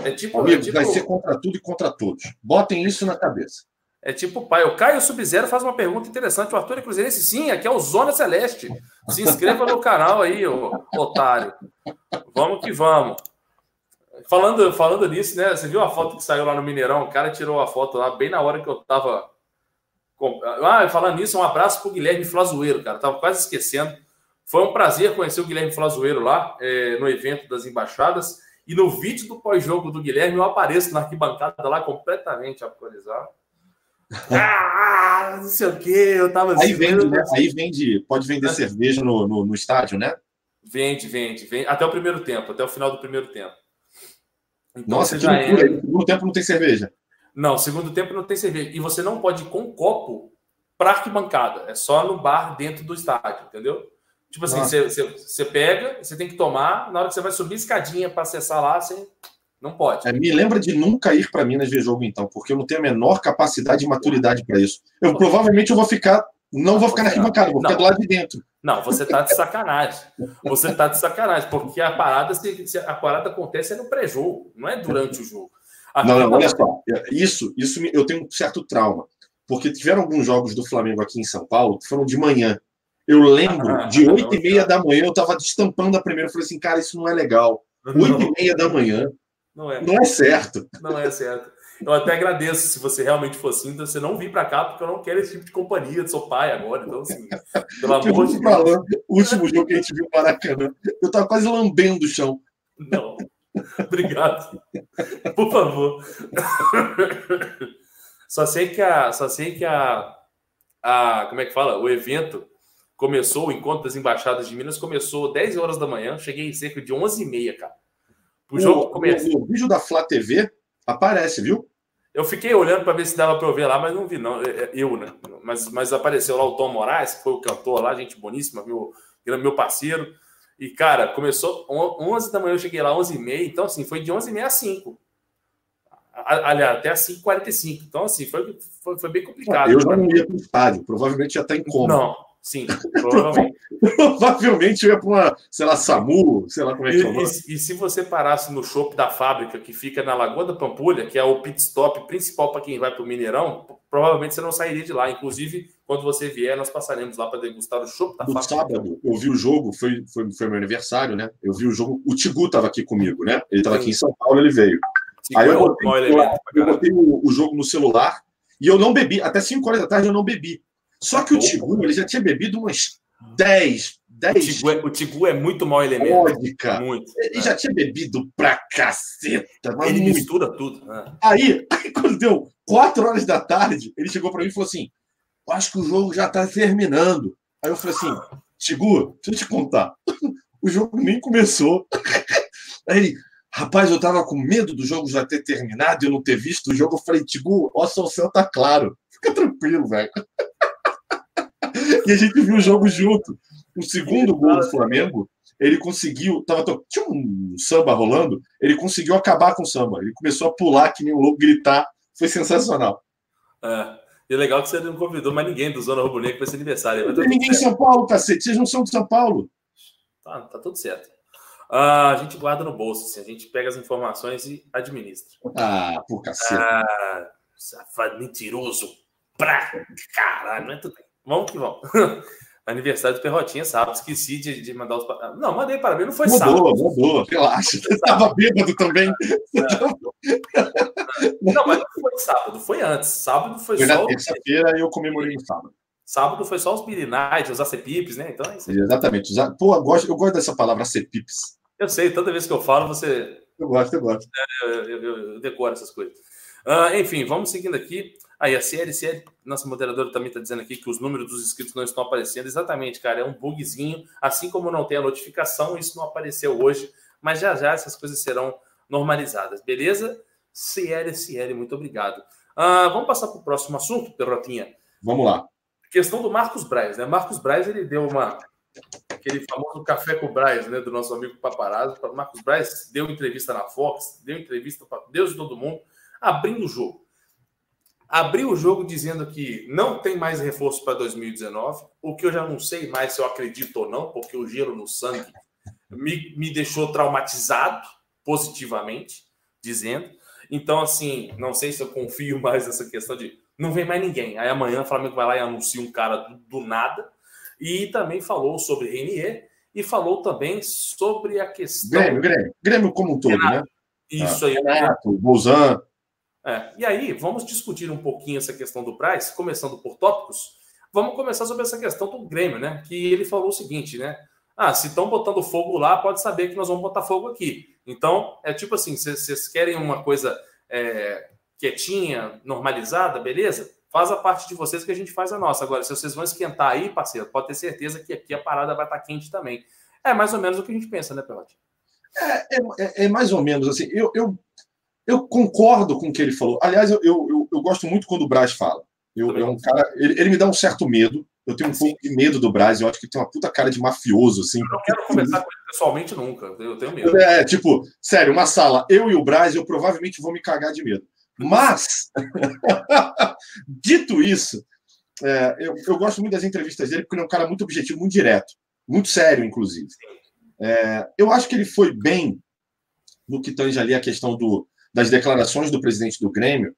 É tipo,
Amigo,
é tipo...
vai ser contra tudo e contra todos. Botem isso na cabeça.
É tipo o pai. O Caio Sub-Zero faz uma pergunta interessante. O Arthur é Cruzeirense? Sim, aqui é o Zona Celeste. Se inscreva no canal aí, ô, otário. Vamos que vamos. Falando, falando nisso, né? Você viu a foto que saiu lá no Mineirão? O cara tirou a foto lá bem na hora que eu tava. Ah, falando nisso, um abraço pro Guilherme Flazoeiro, cara. Tava quase esquecendo. Foi um prazer conhecer o Guilherme Flazoeiro lá é, no evento das embaixadas. E no vídeo do pós-jogo do Guilherme, eu apareço na arquibancada lá completamente atualizado. Ah, não sei o que, eu tava
Aí vende, né? Aí vende, pode vender é. cerveja no, no, no, estádio, né?
Vende, vende, vende. Até o primeiro tempo, até o final do primeiro tempo.
Então, Nossa, que loucura. É... Segundo tempo não tem cerveja.
Não, segundo tempo não tem cerveja. E você não pode ir com copo para arquibancada. É só no bar dentro do estádio, entendeu? Tipo assim, você, você, você, pega, você tem que tomar, na hora que você vai subir escadinha para acessar lá, você não pode.
É, me lembra de nunca ir para Minas ver jogo, então, porque eu não tenho a menor capacidade e maturidade para isso. Eu provavelmente eu vou ficar. Não vou ficar na arquibancada, vou ficar do lado de dentro.
Não, você tá de sacanagem. Você tá de sacanagem, porque a parada, se, a parada acontece é no pré-jogo, não é durante o jogo.
Não, não, olha só. Isso, isso eu tenho um certo trauma. Porque tiveram alguns jogos do Flamengo aqui em São Paulo que foram de manhã. Eu lembro, ah, de 8 e meia da manhã, eu estava destampando a primeira. Eu falei assim, cara, isso não é legal. 8 e meia da manhã. Não é. Não é certo.
Não é certo. Eu até agradeço se você realmente for assim, então você não vir para cá, porque eu não quero esse tipo de companhia, eu sou pai agora, então assim,
pelo amor de Deus. O último jogo que a gente viu no Maracanã, eu tava quase lambendo o chão.
Não. Obrigado. Por favor. Só sei que a. Só sei que a, a. Como é que fala? O evento começou, o encontro das embaixadas de Minas começou 10 horas da manhã, cheguei cerca de 11 e meia, cara.
O jogo começa. O, o vídeo da Flá TV aparece, viu?
Eu fiquei olhando para ver se dava para eu ver lá, mas não vi, não. É, é, eu, né? Mas, mas apareceu lá o Tom Moraes, que foi o cantor lá, gente boníssima, meu, meu parceiro. E, cara, começou 11 da manhã, eu cheguei lá 11 e meia, então, assim, foi de 11 e meia a 5. Aliás, até às 5h45. Então, assim, foi, foi, foi bem complicado.
Eu já não ia para o estádio, provavelmente já está em coma.
Não, sim, provavelmente.
provavelmente eu ia para uma, sei lá, SAMU, sei lá como é que chama.
E, e, se você parasse no shopping da fábrica, que fica na Lagoa da Pampulha, que é o pit stop principal para quem vai para o Mineirão, provavelmente você não sairia de lá. Inclusive, quando você vier, nós passaremos lá para degustar o shopping da
no fábrica. sábado, eu vi o jogo, foi, foi, foi meu aniversário, né? Eu vi o jogo, o Tigu estava aqui comigo, né? Ele estava aqui em São Paulo, ele veio. Aí eu botei, eu botei o, o, jogo no celular e eu não bebi. Até 5 horas da tarde eu não bebi. Só que o Tigu, ele já tinha bebido umas 10, 10.
O Tigu é, o Tigu é muito mau elemento.
Vodka. Muito. Ele é. já tinha bebido pra caceta.
ele muito. mistura tudo.
Né? Aí, aí, quando deu 4 horas da tarde, ele chegou para mim e falou assim: Acho que o jogo já tá terminando. Aí eu falei assim: Tigu, deixa eu te contar. O jogo nem começou. Aí ele, Rapaz, eu tava com medo do jogo já ter terminado e eu não ter visto o jogo. Eu falei, Tigu, ó, o céu tá claro. Fica tranquilo, velho. e a gente viu o jogo junto. O segundo gol do Flamengo, ele conseguiu. Tava, tinha um samba rolando, ele conseguiu acabar com o samba. Ele começou a pular que nem um louco, gritar. Foi sensacional.
É. E é legal que você não convidou mais ninguém do Zona Rubro Negra para esse aniversário.
Não tem ninguém em São Paulo, cacete. Vocês não são de São Paulo.
Tá, tá tudo certo. Ah, a gente guarda no bolso, assim, a gente pega as informações e administra.
Ah, por cacete. Ah,
safado, mentiroso. Pra caralho, não é tudo bem. Vamos que vamos. Aniversário do Perrotinha sábado. Esqueci de, de mandar os. Não, mandei para mim, não foi
mudou,
sábado.
Mudou, mudou, relaxa. Você estava bêbado também.
Não, mas não foi sábado, foi antes. Sábado foi,
foi
só.
Na terça-feira eu comemorei no sábado.
Sábado foi só os Billy os acepipes, né? Então é isso.
Exatamente. Pô, eu gosto, eu gosto dessa palavra acepipes.
Eu sei, toda vez que eu falo, você.
Eu gosto, eu gosto.
É, eu, eu, eu decoro essas coisas. Uh, enfim, vamos seguindo aqui. Aí a CLC, nossa moderadora também está dizendo aqui que os números dos inscritos não estão aparecendo. Exatamente, cara, é um bugzinho. Assim como não tem a notificação, isso não apareceu hoje, mas já já essas coisas serão normalizadas, beleza? CLCL, muito obrigado. Uh, vamos passar para o próximo assunto, Perrotinha.
Vamos lá.
Questão do Marcos Braz, né? Marcos Braz ele deu uma aquele famoso café com o Braz, né, do nosso amigo Paparazzo. Marcos Braz deu entrevista na Fox, deu entrevista para Deus e todo mundo, abrindo o jogo. Abriu o jogo dizendo que não tem mais reforço para 2019, o que eu já não sei mais se eu acredito ou não, porque o gelo no sangue me, me deixou traumatizado positivamente, dizendo. Então, assim, não sei se eu confio mais nessa questão de não vem mais ninguém. Aí amanhã o Flamengo vai lá e anuncia um cara do, do nada e também falou sobre Renier e falou também sobre a questão.
Grêmio, Grêmio, Grêmio como um todo, Renato. né?
Isso ah, aí.
Renato, Bolzan.
É, e aí, vamos discutir um pouquinho essa questão do Braz, começando por tópicos. Vamos começar sobre essa questão do Grêmio, né? Que ele falou o seguinte, né? Ah, se estão botando fogo lá, pode saber que nós vamos botar fogo aqui. Então, é tipo assim: vocês querem uma coisa é, quietinha, normalizada, beleza? faz a parte de vocês que a gente faz a nossa. Agora, se vocês vão esquentar aí, parceiro, pode ter certeza que aqui a parada vai estar quente também. É mais ou menos o que a gente pensa, né, Pelote?
É, é, é, mais ou menos assim. Eu, eu, eu concordo com o que ele falou. Aliás, eu, eu, eu gosto muito quando o Braz fala. Eu, é um cara, ele, ele, me dá um certo medo. Eu tenho um Sim. pouco de medo do Braz. Eu acho que ele tem uma puta cara de mafioso, assim. Eu
não quero conversar com ele pessoalmente nunca. Eu tenho medo.
É, tipo, sério, uma sala, eu e o Braz, eu provavelmente vou me cagar de medo. Mas, dito isso, é, eu, eu, gosto muito das entrevistas dele porque ele é um cara muito objetivo, muito direto, muito sério, inclusive. É, eu acho que ele foi bem no que tange ali a questão do, das declarações do presidente do Grêmio,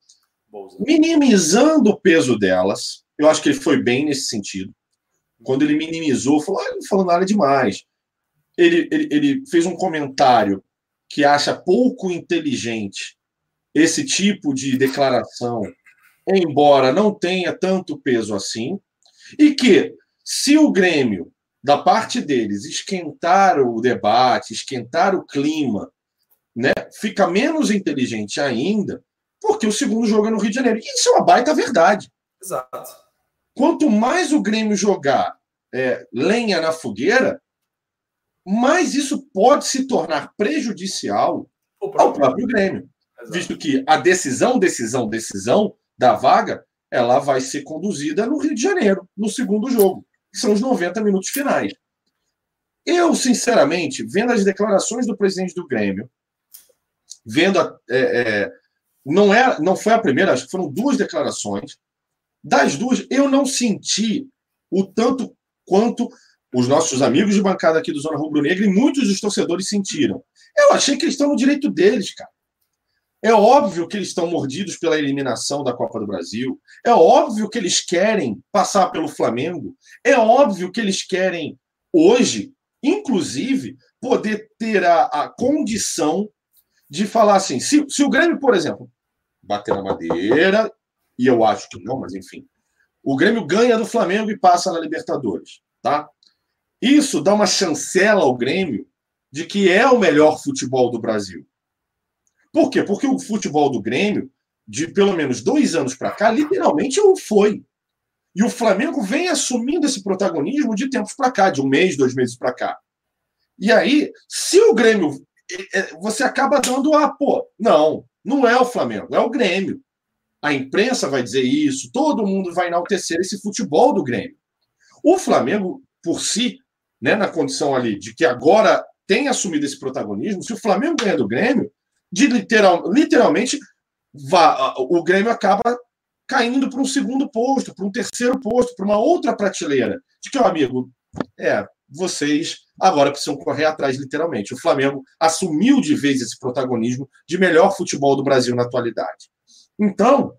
minimizando o peso delas. Eu acho que ele foi bem nesse sentido. Quando ele minimizou, falou: ah, não falou nada demais. Ele, ele, ele fez um comentário que acha pouco inteligente esse tipo de declaração, embora não tenha tanto peso assim, e que se o Grêmio, da parte deles, esquentar o debate, esquentar o clima, né, fica menos inteligente ainda, porque o segundo jogo é no Rio de Janeiro. E isso é uma baita verdade.
Exato.
Quanto mais o Grêmio jogar é, lenha na fogueira, mais isso pode se tornar prejudicial próprio ao próprio Grêmio. Exato. Visto que a decisão, decisão, decisão da vaga, ela vai ser conduzida no Rio de Janeiro, no segundo jogo, que são os 90 minutos finais. Eu, sinceramente, vendo as declarações do presidente do Grêmio, vendo a, é, é, não, é, não foi a primeira, acho que foram duas declarações. Das duas, eu não senti o tanto quanto os nossos amigos de bancada aqui do Zona Rubro Negra e muitos dos torcedores sentiram. Eu achei que eles estão no direito deles, cara. É óbvio que eles estão mordidos pela eliminação da Copa do Brasil. É óbvio que eles querem passar pelo Flamengo. É óbvio que eles querem, hoje, inclusive, poder ter a, a condição de falar assim: se, se o Grêmio, por exemplo, bater na madeira, e eu acho que não, mas enfim, o Grêmio ganha do Flamengo e passa na Libertadores, tá? Isso dá uma chancela ao Grêmio de que é o melhor futebol do Brasil. Por quê? Porque o futebol do Grêmio, de pelo menos dois anos para cá, literalmente o foi. E o Flamengo vem assumindo esse protagonismo de tempos para cá, de um mês, dois meses para cá. E aí, se o Grêmio é, é, você acaba dando a, pô, não, não é o Flamengo, é o Grêmio. A imprensa vai dizer isso, todo mundo vai enaltecer esse futebol do Grêmio. O Flamengo, por si, né, na condição ali de que agora tem assumido esse protagonismo, se o Flamengo ganha do Grêmio, de literal, literalmente o Grêmio acaba caindo para um segundo posto, para um terceiro posto, para uma outra prateleira. De que, ó, amigo, é, vocês agora precisam correr atrás, literalmente. O Flamengo assumiu de vez esse protagonismo de melhor futebol do Brasil na atualidade. Então,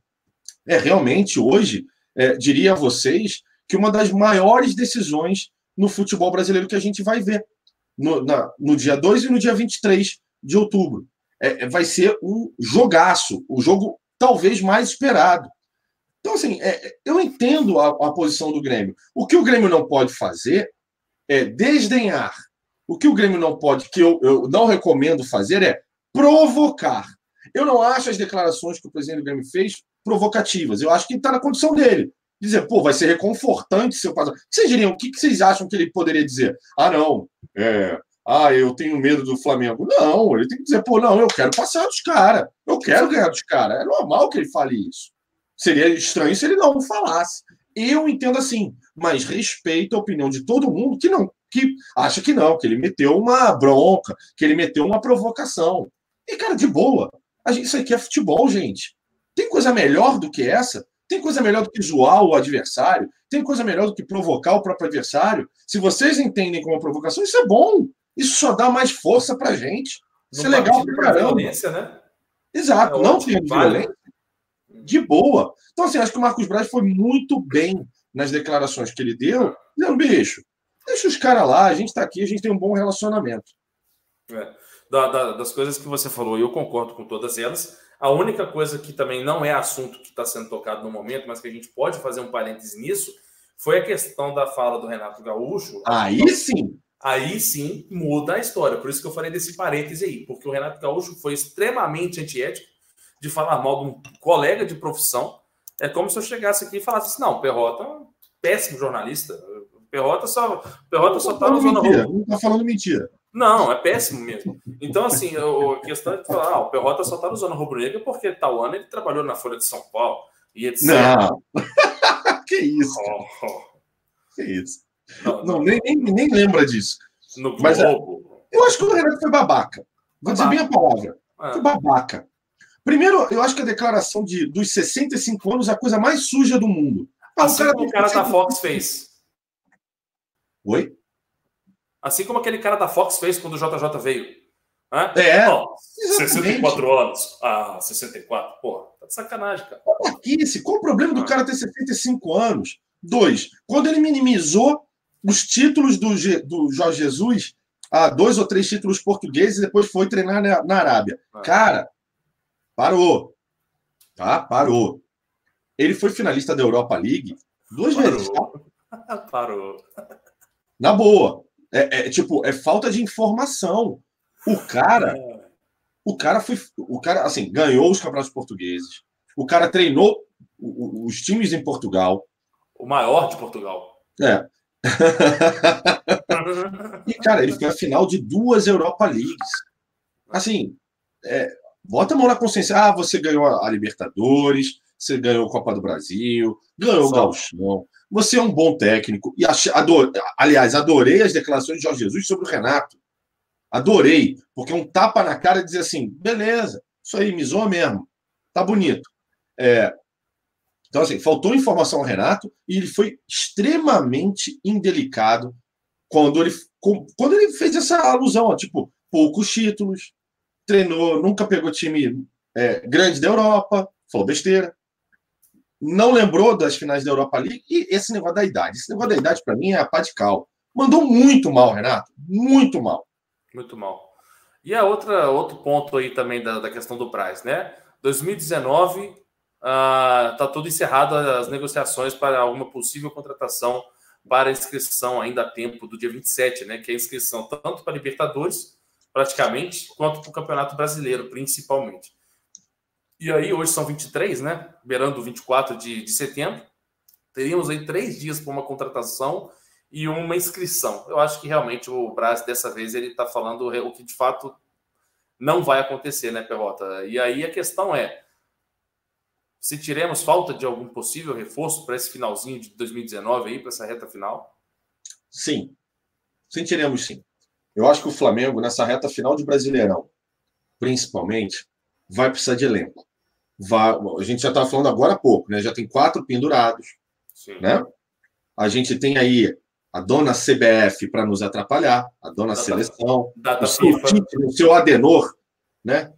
é realmente hoje, é, diria a vocês, que uma das maiores decisões no futebol brasileiro que a gente vai ver no, na, no dia 2 e no dia 23 de outubro. É, é, vai ser um jogaço, o jogo talvez mais esperado. Então, assim, é, eu entendo a, a posição do Grêmio. O que o Grêmio não pode fazer é desdenhar. O que o Grêmio não pode, que eu, eu não recomendo fazer, é provocar. Eu não acho as declarações que o presidente do Grêmio fez provocativas. Eu acho que está na condição dele. Dizer, pô, vai ser reconfortante seu passar. Vocês diriam, o que, que vocês acham que ele poderia dizer? Ah, não, é, ah, eu tenho medo do Flamengo. Não, ele tem que dizer, pô, não, eu quero passar dos caras. Eu quero ganhar dos caras. É normal que ele fale isso. Seria estranho se ele não falasse. Eu entendo assim, mas respeito a opinião de todo mundo que não, que acha que não, que ele meteu uma bronca, que ele meteu uma provocação. E, cara, de boa. Gente, isso aqui é futebol, gente. Tem coisa melhor do que essa? Tem coisa melhor do que zoar o adversário? Tem coisa melhor do que provocar o próprio adversário? Se vocês entendem como provocação, isso é bom. Isso só dá mais força pra gente. Isso é legal pra caramba. Violência, né? Exato, é não tem violência. De boa. Então, assim, acho que o Marcos Braz foi muito bem nas declarações que ele deu, dizendo, bicho, deixa os caras lá, a gente está aqui, a gente tem um bom relacionamento.
É. Da, da, das coisas que você falou, eu concordo com todas elas. A única coisa que também não é assunto que está sendo tocado no momento, mas que a gente pode fazer um parêntese nisso, foi a questão da fala do Renato Gaúcho.
Aí sim!
Aí sim muda a história. Por isso que eu falei desse parêntese aí, porque o Renato Gaúcho foi extremamente antiético de falar mal de um colega de profissão é como se eu chegasse aqui e falasse assim: não, Perrota é um péssimo jornalista. Perrota só, Perrota só tá usando
mentira, Não tá falando mentira.
Não, é péssimo mesmo. Então, assim, a questão é de falar, ah, o Perrota só tá usando rubro negra porque tal ano ele trabalhou na Folha de São Paulo e etc.
Não. que isso? Oh, oh. Que isso? Não, não, nem, nem, nem lembra disso. No Mas é, eu acho que o Renato foi babaca. Vou babaca. dizer bem a palavra. É. Foi babaca. Primeiro, eu acho que a declaração de, dos 65 anos é a coisa mais suja do mundo.
Ah, assim o cara, como o cara da Fox fez.
Oi?
Assim como aquele cara da Fox fez quando o JJ veio. Hã?
É,
Não,
exatamente.
64 anos. Ah, 64. Porra, tá de sacanagem, cara.
Babaquice. Qual o problema do cara ter 75 anos? Dois, quando ele minimizou os títulos do, Ge- do Jorge Jesus, a dois ou três títulos portugueses, e depois foi treinar na, na Arábia.
Ah.
Cara, parou. Tá? Parou. Ele foi finalista da Europa League duas vezes. tá?
Parou. Parou.
Na boa. É, é, tipo, é falta de informação. O cara, o cara foi. O cara, assim, ganhou os campeonatos portugueses. O cara treinou os times em Portugal.
O maior de Portugal.
É. E, cara, ele foi à final de duas Europa Leagues. Assim, é, bota a mão na consciência. Ah, você ganhou a Libertadores, você ganhou a Copa do Brasil, ganhou o. Gauchão. Você é um bom técnico. E ador- aliás, adorei as declarações de Jorge Jesus sobre o Renato. Adorei, porque é um tapa na cara e dizer assim: beleza, isso aí, zoa mesmo. Tá bonito. É, então, assim, faltou informação ao Renato e ele foi extremamente indelicado quando ele, quando ele fez essa alusão, ó, tipo, poucos títulos, treinou, nunca pegou time é, grande da Europa, falou besteira. Não lembrou das finais da Europa League e esse negócio da idade. Esse negócio da idade, para mim, é a pá de cal. Mandou muito mal, Renato. Muito mal.
Muito mal. E a outra, outro ponto aí também da, da questão do Braz, né? 2019, ah, tá tudo encerrado as negociações para alguma possível contratação para inscrição ainda a tempo do dia 27, né? Que é a inscrição tanto para Libertadores, praticamente, quanto para o Campeonato Brasileiro, principalmente. E aí, hoje são 23, né? Beirando 24 de, de setembro. Teríamos aí três dias para uma contratação e uma inscrição. Eu acho que realmente o Braz, dessa vez, ele está falando o que de fato não vai acontecer, né, Perrota? E aí a questão é: se tiremos falta de algum possível reforço para esse finalzinho de 2019 aí, para essa reta final?
Sim. Sentiremos sim. Eu acho que o Flamengo, nessa reta final de Brasileirão, principalmente, vai precisar de elenco. Vai, a gente já estava falando agora há pouco, né? Já tem quatro pendurados,
Sim.
né? A gente tem aí a dona CBF para nos atrapalhar, a dona seleção, o seu. Tite, o seu Adenor, né?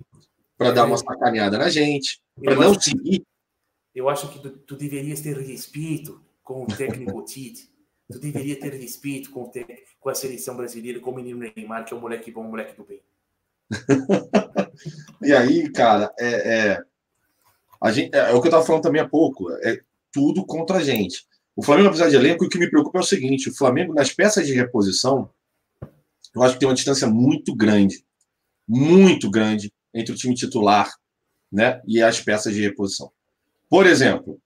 Para dar uma sacaneada na gente, para não
que,
seguir.
eu acho que tu, tu deverias ter respeito com o técnico Tite. Tu deveria ter respeito com, o te- com a seleção brasileira, com o menino Neymar, que é um moleque bom, um moleque do bem.
E aí, cara, é, é, a gente, é, o que eu estava falando também há pouco, é tudo contra a gente. O Flamengo, apesar de elenco, o que me preocupa é o seguinte: o Flamengo, nas peças de reposição, eu acho que tem uma distância muito grande, muito grande entre o time titular né, e as peças de reposição. Por exemplo,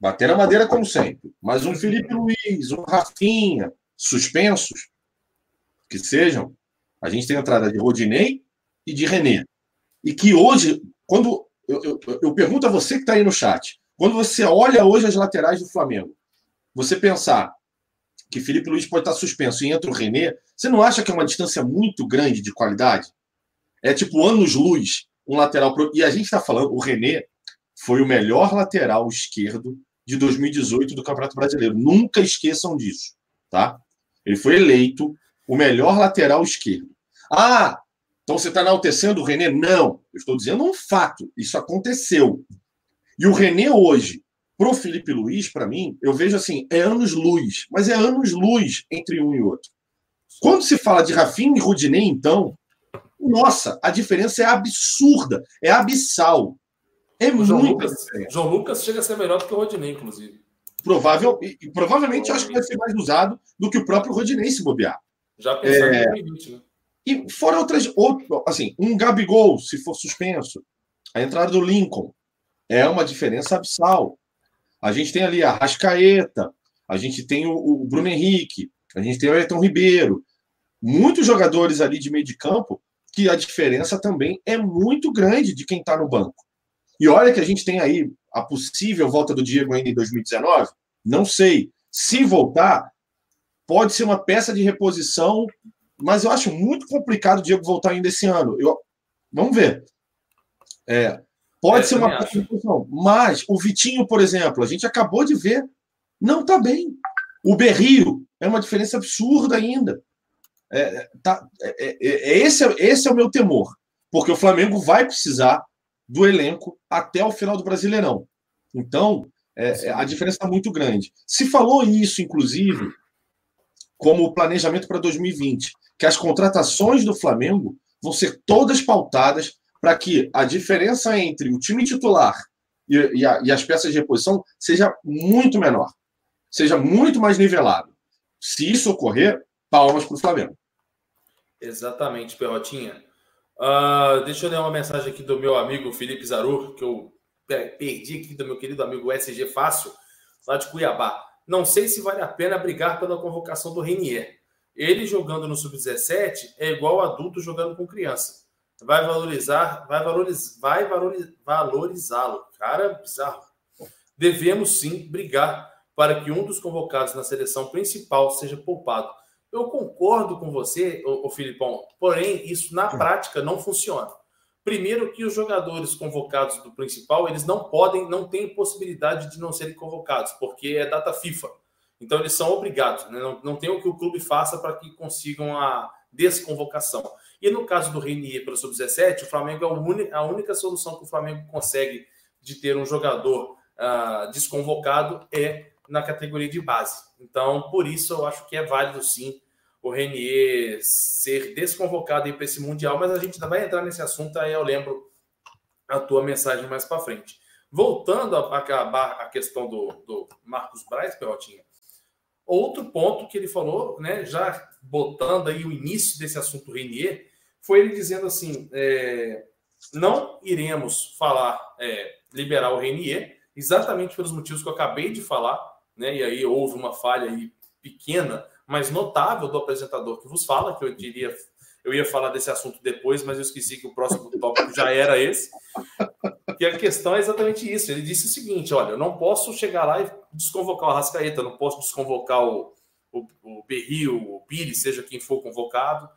bater a madeira como sempre, mas um Felipe Luiz, um Rafinha, suspensos, que sejam, a gente tem a entrada de Rodinei e de René. E que hoje, quando eu, eu, eu pergunto a você que está aí no chat, quando você olha hoje as laterais do Flamengo, você pensar que Felipe Luiz pode estar suspenso e entra o René, você não acha que é uma distância muito grande de qualidade? É tipo anos-luz, um lateral. Pro... E a gente está falando, o René foi o melhor lateral esquerdo de 2018 do Campeonato Brasileiro. Nunca esqueçam disso, tá? Ele foi eleito o melhor lateral esquerdo. Ah, então você está enaltecendo o René? Não, eu estou dizendo um fato. Isso aconteceu. E o René hoje, pro Felipe Luiz, para mim, eu vejo assim, é anos-luz, mas é anos-luz entre um e outro. Quando se fala de Rafinha e Rudinei, então, nossa, a diferença é absurda, é abissal. É
O João
muito
Lucas, João Lucas chega a ser melhor do que o Rodinei, inclusive.
provável e, provavelmente acho que vai ser mais usado do que o próprio Rodinei se bobear.
Já pensando
É.
em 2020, né?
E fora outras, outro, assim, um Gabigol, se for suspenso, a entrada do Lincoln é uma diferença abissal. A gente tem ali a Rascaeta, a gente tem o, o Bruno Henrique, a gente tem o Ayrton Ribeiro, muitos jogadores ali de meio de campo que a diferença também é muito grande de quem está no banco. E olha que a gente tem aí a possível volta do Diego ainda em 2019, não sei. Se voltar, pode ser uma peça de reposição mas eu acho muito complicado o Diego voltar ainda esse ano. Eu, vamos ver. É, pode
É,
ser uma
também acho.
posição, mas o Vitinho, por exemplo, a gente acabou de ver, não está bem. O Berrio é uma diferença absurda ainda. É, tá, é, é, é, esse, esse é o meu temor, porque o Flamengo vai precisar do elenco até o final do Brasileirão. Então, é, a diferença está muito grande. Se falou isso, inclusive, como planejamento para 2020, que as contratações do Flamengo vão ser todas pautadas para que a diferença entre o time titular e, e, a, e, as peças de reposição seja muito menor, seja muito mais nivelado. Se isso ocorrer, palmas para o Flamengo.
Exatamente, Perrotinha. Uh, deixa eu ler uma mensagem aqui do meu amigo Felipe Zarur, que eu perdi aqui do meu querido amigo SG Fácil, lá de Cuiabá. Não sei se vale a pena brigar pela convocação do Renier. Ele jogando no sub-17 é igual adulto jogando com criança. Vai valorizar, vai valorizar, vai valorizá-lo. Cara, bizarro. Devemos sim brigar para que um dos convocados na seleção principal seja poupado. Eu concordo com você, o Filipão, porém, isso na prática não funciona. Primeiro que os jogadores convocados do principal, eles não podem, não têm possibilidade de não serem convocados, porque é data FIFA. Então eles são obrigados, né? não, não tem o que o clube faça para que consigam a desconvocação. E no caso do Renier para o Sub-17, o Flamengo é a única solução que o Flamengo consegue de ter um jogador uh, desconvocado é na categoria de base. Então, por isso eu acho que é válido sim o Renier ser desconvocado para esse Mundial, mas a gente ainda vai entrar nesse assunto, aí eu lembro a tua mensagem mais para frente. Voltando a acabar a questão do, do Marcos Braz, Pelotinha, outro ponto que ele falou, né, já botando aí o início desse assunto Renier, foi ele dizendo assim: é, não iremos falar, é, liberar o Renier, exatamente pelos motivos que eu acabei de falar, né, e aí houve uma falha aí pequena mas notável do apresentador que vos fala, que eu diria, eu ia falar desse assunto depois, mas eu esqueci que o próximo tópico já era esse. Que a questão é exatamente isso. Ele disse o seguinte: olha, eu não posso chegar lá e desconvocar o Arrascaeta, não posso desconvocar o, o, o Berrio, o Pires, seja quem for convocado.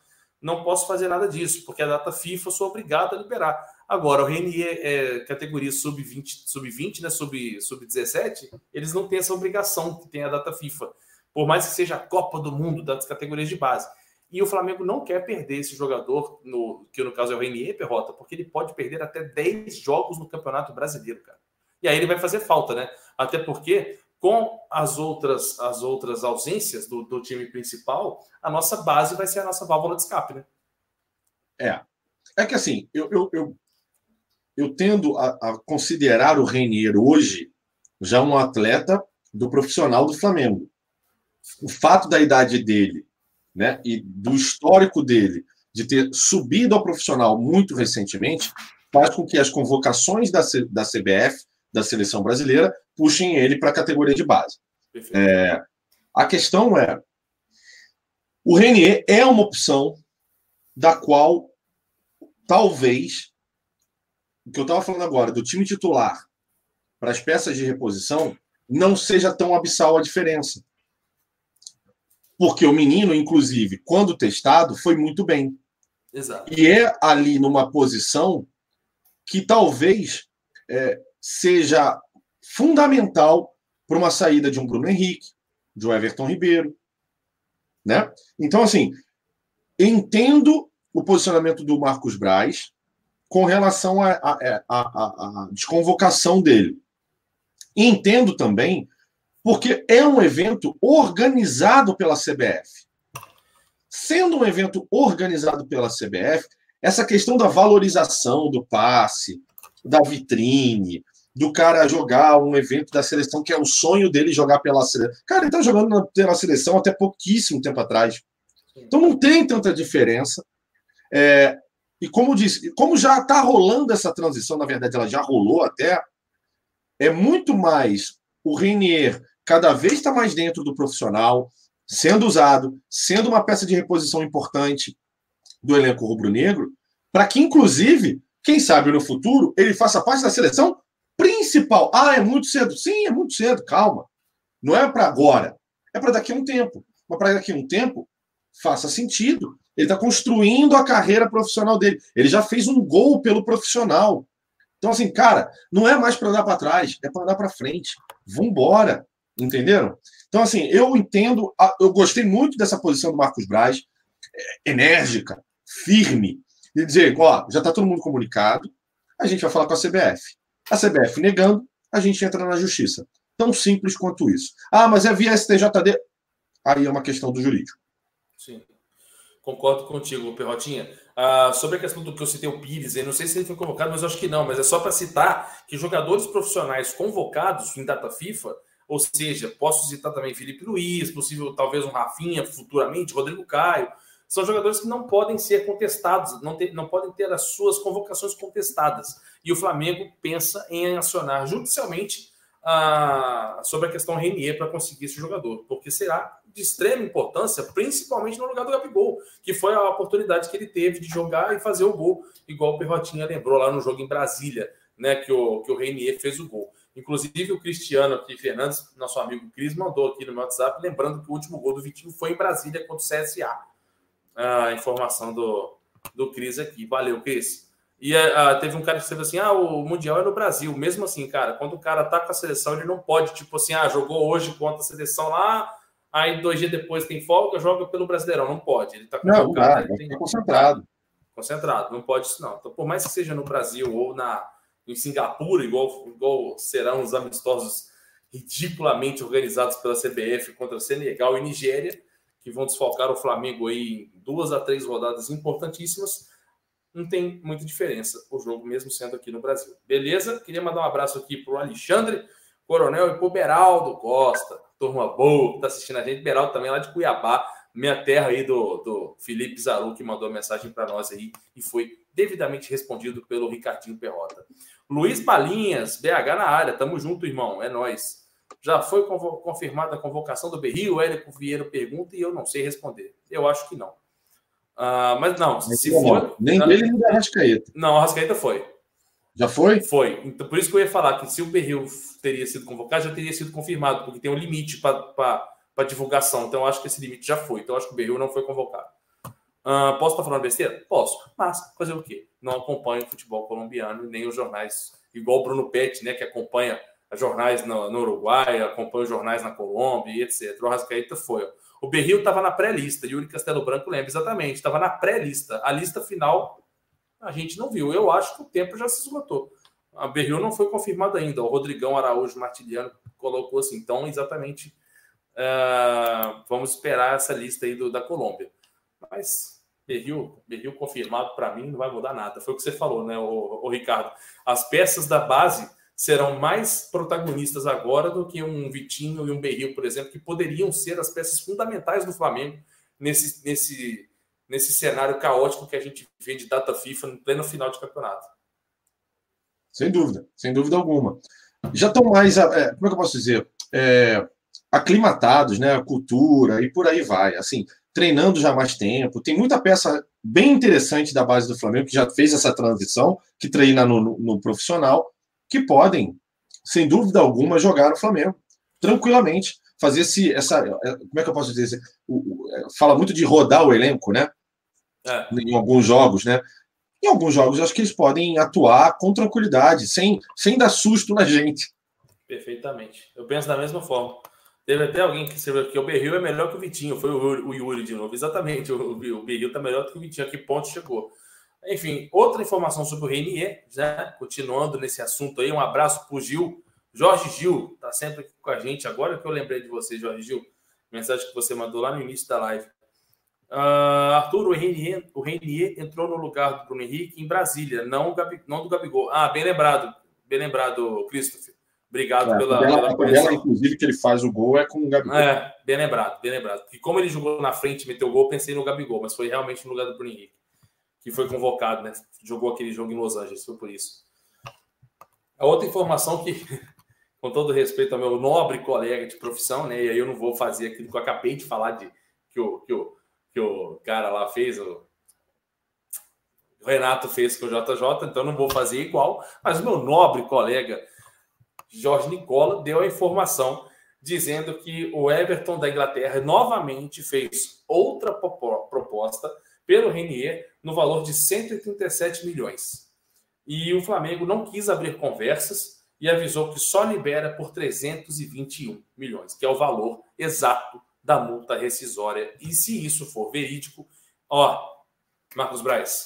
Não posso fazer nada disso, porque a data FIFA eu sou obrigado a liberar. Agora, o Renier é categoria sub-20, sub-20, né? Sub-17, sub eles não têm essa obrigação que tem a data FIFA por mais que seja a Copa do Mundo das categorias de base. E o Flamengo não quer perder esse jogador, no, que no caso é o Renier Perrota, porque ele pode perder até 10 jogos no Campeonato Brasileiro, cara. E aí ele vai fazer falta, né? Até porque, com as outras, as outras ausências do, do time principal, a nossa base vai ser a nossa válvula de escape, né?
É. É que assim, eu, eu, eu, eu tendo a, a considerar o Renier hoje já um atleta do profissional do Flamengo o fato da idade dele né, e do histórico dele de ter subido ao profissional muito recentemente faz com que as convocações da, C, da CBF, da seleção brasileira, puxem ele para a categoria de base. É, a questão é: o Renier é uma opção da qual talvez o que eu estava falando agora do time titular para as peças de reposição não seja tão abissal a diferença. Porque o menino, inclusive, quando testado, foi muito bem.
Exato.
E é ali numa posição que talvez é, seja fundamental para uma saída de um Bruno Henrique, de um Everton Ribeiro. Né? Então, assim, entendo o posicionamento do Marcos Braz com relação à desconvocação dele. E entendo também porque é um evento organizado pela CBF. Sendo um evento organizado pela CBF, essa questão da valorização do passe, da vitrine, do cara jogar um evento da seleção que é o sonho dele jogar pela seleção. Cara, ele tá jogando pela seleção até pouquíssimo tempo atrás. Então não tem tanta diferença. É, e como disse, como já está rolando essa transição, na verdade ela já rolou até, é muito mais o Renier cada vez está mais dentro do profissional, sendo usado, sendo uma peça de reposição importante do elenco rubro-negro, para que, inclusive, quem sabe no futuro, ele faça parte da seleção principal. Ah, é muito cedo. Sim, é muito cedo, calma. Não é para agora, é para daqui a um tempo. Mas para daqui a um tempo, faça sentido. Ele está construindo a carreira profissional dele. Ele já fez um gol pelo profissional. Então, assim, cara, não é mais para andar para trás, é para andar para frente. Vambora. Entenderam? Então, assim, eu entendo, eu gostei muito dessa posição do Marcos Braz. enérgica, firme, e dizer, ó, já está todo mundo comunicado, a gente vai falar com a CBF. A CBF negando, a gente entra na justiça. Tão simples quanto isso. Ah, mas é via STJD. Aí é uma questão do jurídico.
Sim. Concordo contigo, Perrotinha. Ah, sobre a questão do que eu citei o Pires, eu não sei se ele foi convocado, mas acho que não. Mas é só para citar que jogadores profissionais convocados em data FIFA, ou seja, posso citar também Felipe Luiz, possível talvez um Rafinha futuramente, Rodrigo Caio, são jogadores que não podem ser contestados, não, ter, não podem ter as suas convocações contestadas. E o Flamengo pensa em acionar judicialmente ah, sobre a questão Renier para conseguir esse jogador, porque será de extrema importância, principalmente no lugar do Gabigol, que foi a oportunidade que ele teve de jogar e fazer o gol, igual o Perrotinha lembrou lá no jogo em Brasília, né, que o, que o Renier fez o gol. Inclusive, o Cristiano aqui, Fernandes, nosso amigo Cris, mandou aqui no meu WhatsApp, lembrando que o último gol do Vitinho foi em Brasília contra o CSA. A informação do, do Cris aqui. Valeu, Cris. E uh, teve um cara que escreveu assim: ah, o Mundial é no Brasil. Mesmo assim, cara, quando o cara tá com a seleção, ele não pode, tipo assim, ah, jogou hoje contra a seleção lá, aí dois dias depois tem folga, joga pelo Brasileirão. Não pode. Ele tá
não, cara, ele tem... concentrado.
Concentrado, não pode isso, não. Então, por mais que seja no Brasil ou na, em Singapura, igual, igual serão os amistosos ridiculamente organizados pela CBF contra Senegal e Nigéria, que vão desfalcar o Flamengo aí em duas a três rodadas importantíssimas não tem muita diferença o jogo, mesmo sendo aqui no Brasil. Beleza? Queria mandar um abraço aqui para o Alexandre Coronel e para o Beraldo Costa, turma boa, que está assistindo a gente. Beraldo também lá de Cuiabá, minha terra aí do, do Felipe Zaru, que mandou mensagem para nós aí e foi devidamente respondido pelo Ricardinho Perrota. Luiz Balinhas, BH na área, tamo junto, irmão, é nós. Já foi confirmada a convocação do Berrio? O Érico Vieira pergunta e eu não sei responder. Eu acho que não. Uh, mas não, se for.
Nem dele nem da Rascaeta.
Não, a Rascaeta foi.
Já foi?
Foi. Então, por isso que eu ia falar que se o Berril teria sido convocado, já teria sido confirmado, porque tem um limite para divulgação. Então, eu acho que esse limite já foi. Então, eu acho que o Berril não foi convocado. Uh, posso estar falando besteira? Posso. Mas fazer o quê? Não acompanho o futebol colombiano nem os jornais, igual o Bruno Pet, né, que acompanha jornais no, no Uruguai, acompanha jornais na Colômbia e etc. O Rascaeta foi. O Berril estava na pré-lista, Yuri Castelo Branco lembra exatamente, estava na pré-lista. A lista final a gente não viu. Eu acho que o tempo já se esgotou. A Berril não foi confirmada ainda. O Rodrigão Araújo Martiliano colocou assim. Então, exatamente, uh, vamos esperar essa lista aí do, da Colômbia. Mas Berril, Berril confirmado para mim não vai mudar nada. Foi o que você falou, né, o, o Ricardo? As peças da base serão mais protagonistas agora do que um Vitinho e um Berril, por exemplo, que poderiam ser as peças fundamentais do Flamengo nesse, nesse, nesse cenário caótico que a gente vê de data FIFA no pleno final de campeonato.
Sem dúvida, sem dúvida alguma. Já estão mais, é, como é que eu posso dizer, é, aclimatados, né, a cultura e por aí vai, assim, treinando já há mais tempo. Tem muita peça bem interessante da base do Flamengo que já fez essa transição, que treina no, no, no profissional que podem, sem dúvida alguma, jogar no Flamengo tranquilamente. Fazer esse, essa. É, como é que eu posso dizer? É, fala muito de rodar o elenco, né? É. Em alguns jogos, né? Em alguns jogos, acho que eles podem atuar com tranquilidade, sem, sem dar susto na gente.
Perfeitamente. Eu penso da mesma forma. Teve até alguém que escreveu que o Berril é melhor que o Vitinho. Foi o Yuri de novo. Exatamente. O, o Berril está melhor que o Vitinho. A que ponto chegou? Enfim, outra informação sobre o Renier, já continuando nesse assunto aí, um abraço para o Gil. Jorge Gil, está sempre aqui com a gente. Agora que eu lembrei de você, Jorge Gil, mensagem que você mandou lá no início da live. Uh, Arthur, o Renier, o Renier entrou no lugar do Bruno Henrique em Brasília, não, Gabi, não do Gabigol. Ah, bem lembrado, bem lembrado, Christopher. Obrigado é,
pela, dela, pela dela, inclusive, que ele faz o gol é com o Gabigol.
É, bem lembrado, bem lembrado. E como ele jogou na frente e meteu o gol, pensei no Gabigol, mas foi realmente no lugar do Bruno Henrique que foi convocado, né? Jogou aquele jogo em Los Angeles, foi por isso. A outra informação que, com todo respeito ao meu nobre colega de profissão, né? E aí eu não vou fazer aquilo que eu acabei de falar de que o, que o, que o cara lá fez, o, Renato fez com o JJ, então não vou fazer igual, mas o meu nobre colega Jorge Nicola deu a informação dizendo que o Everton da Inglaterra novamente fez outra proposta pelo Renier no valor de 137 milhões. E o Flamengo não quis abrir conversas e avisou que só libera por 321 milhões, que é o valor exato da multa rescisória. E se isso for verídico, Ó, Marcos Braz.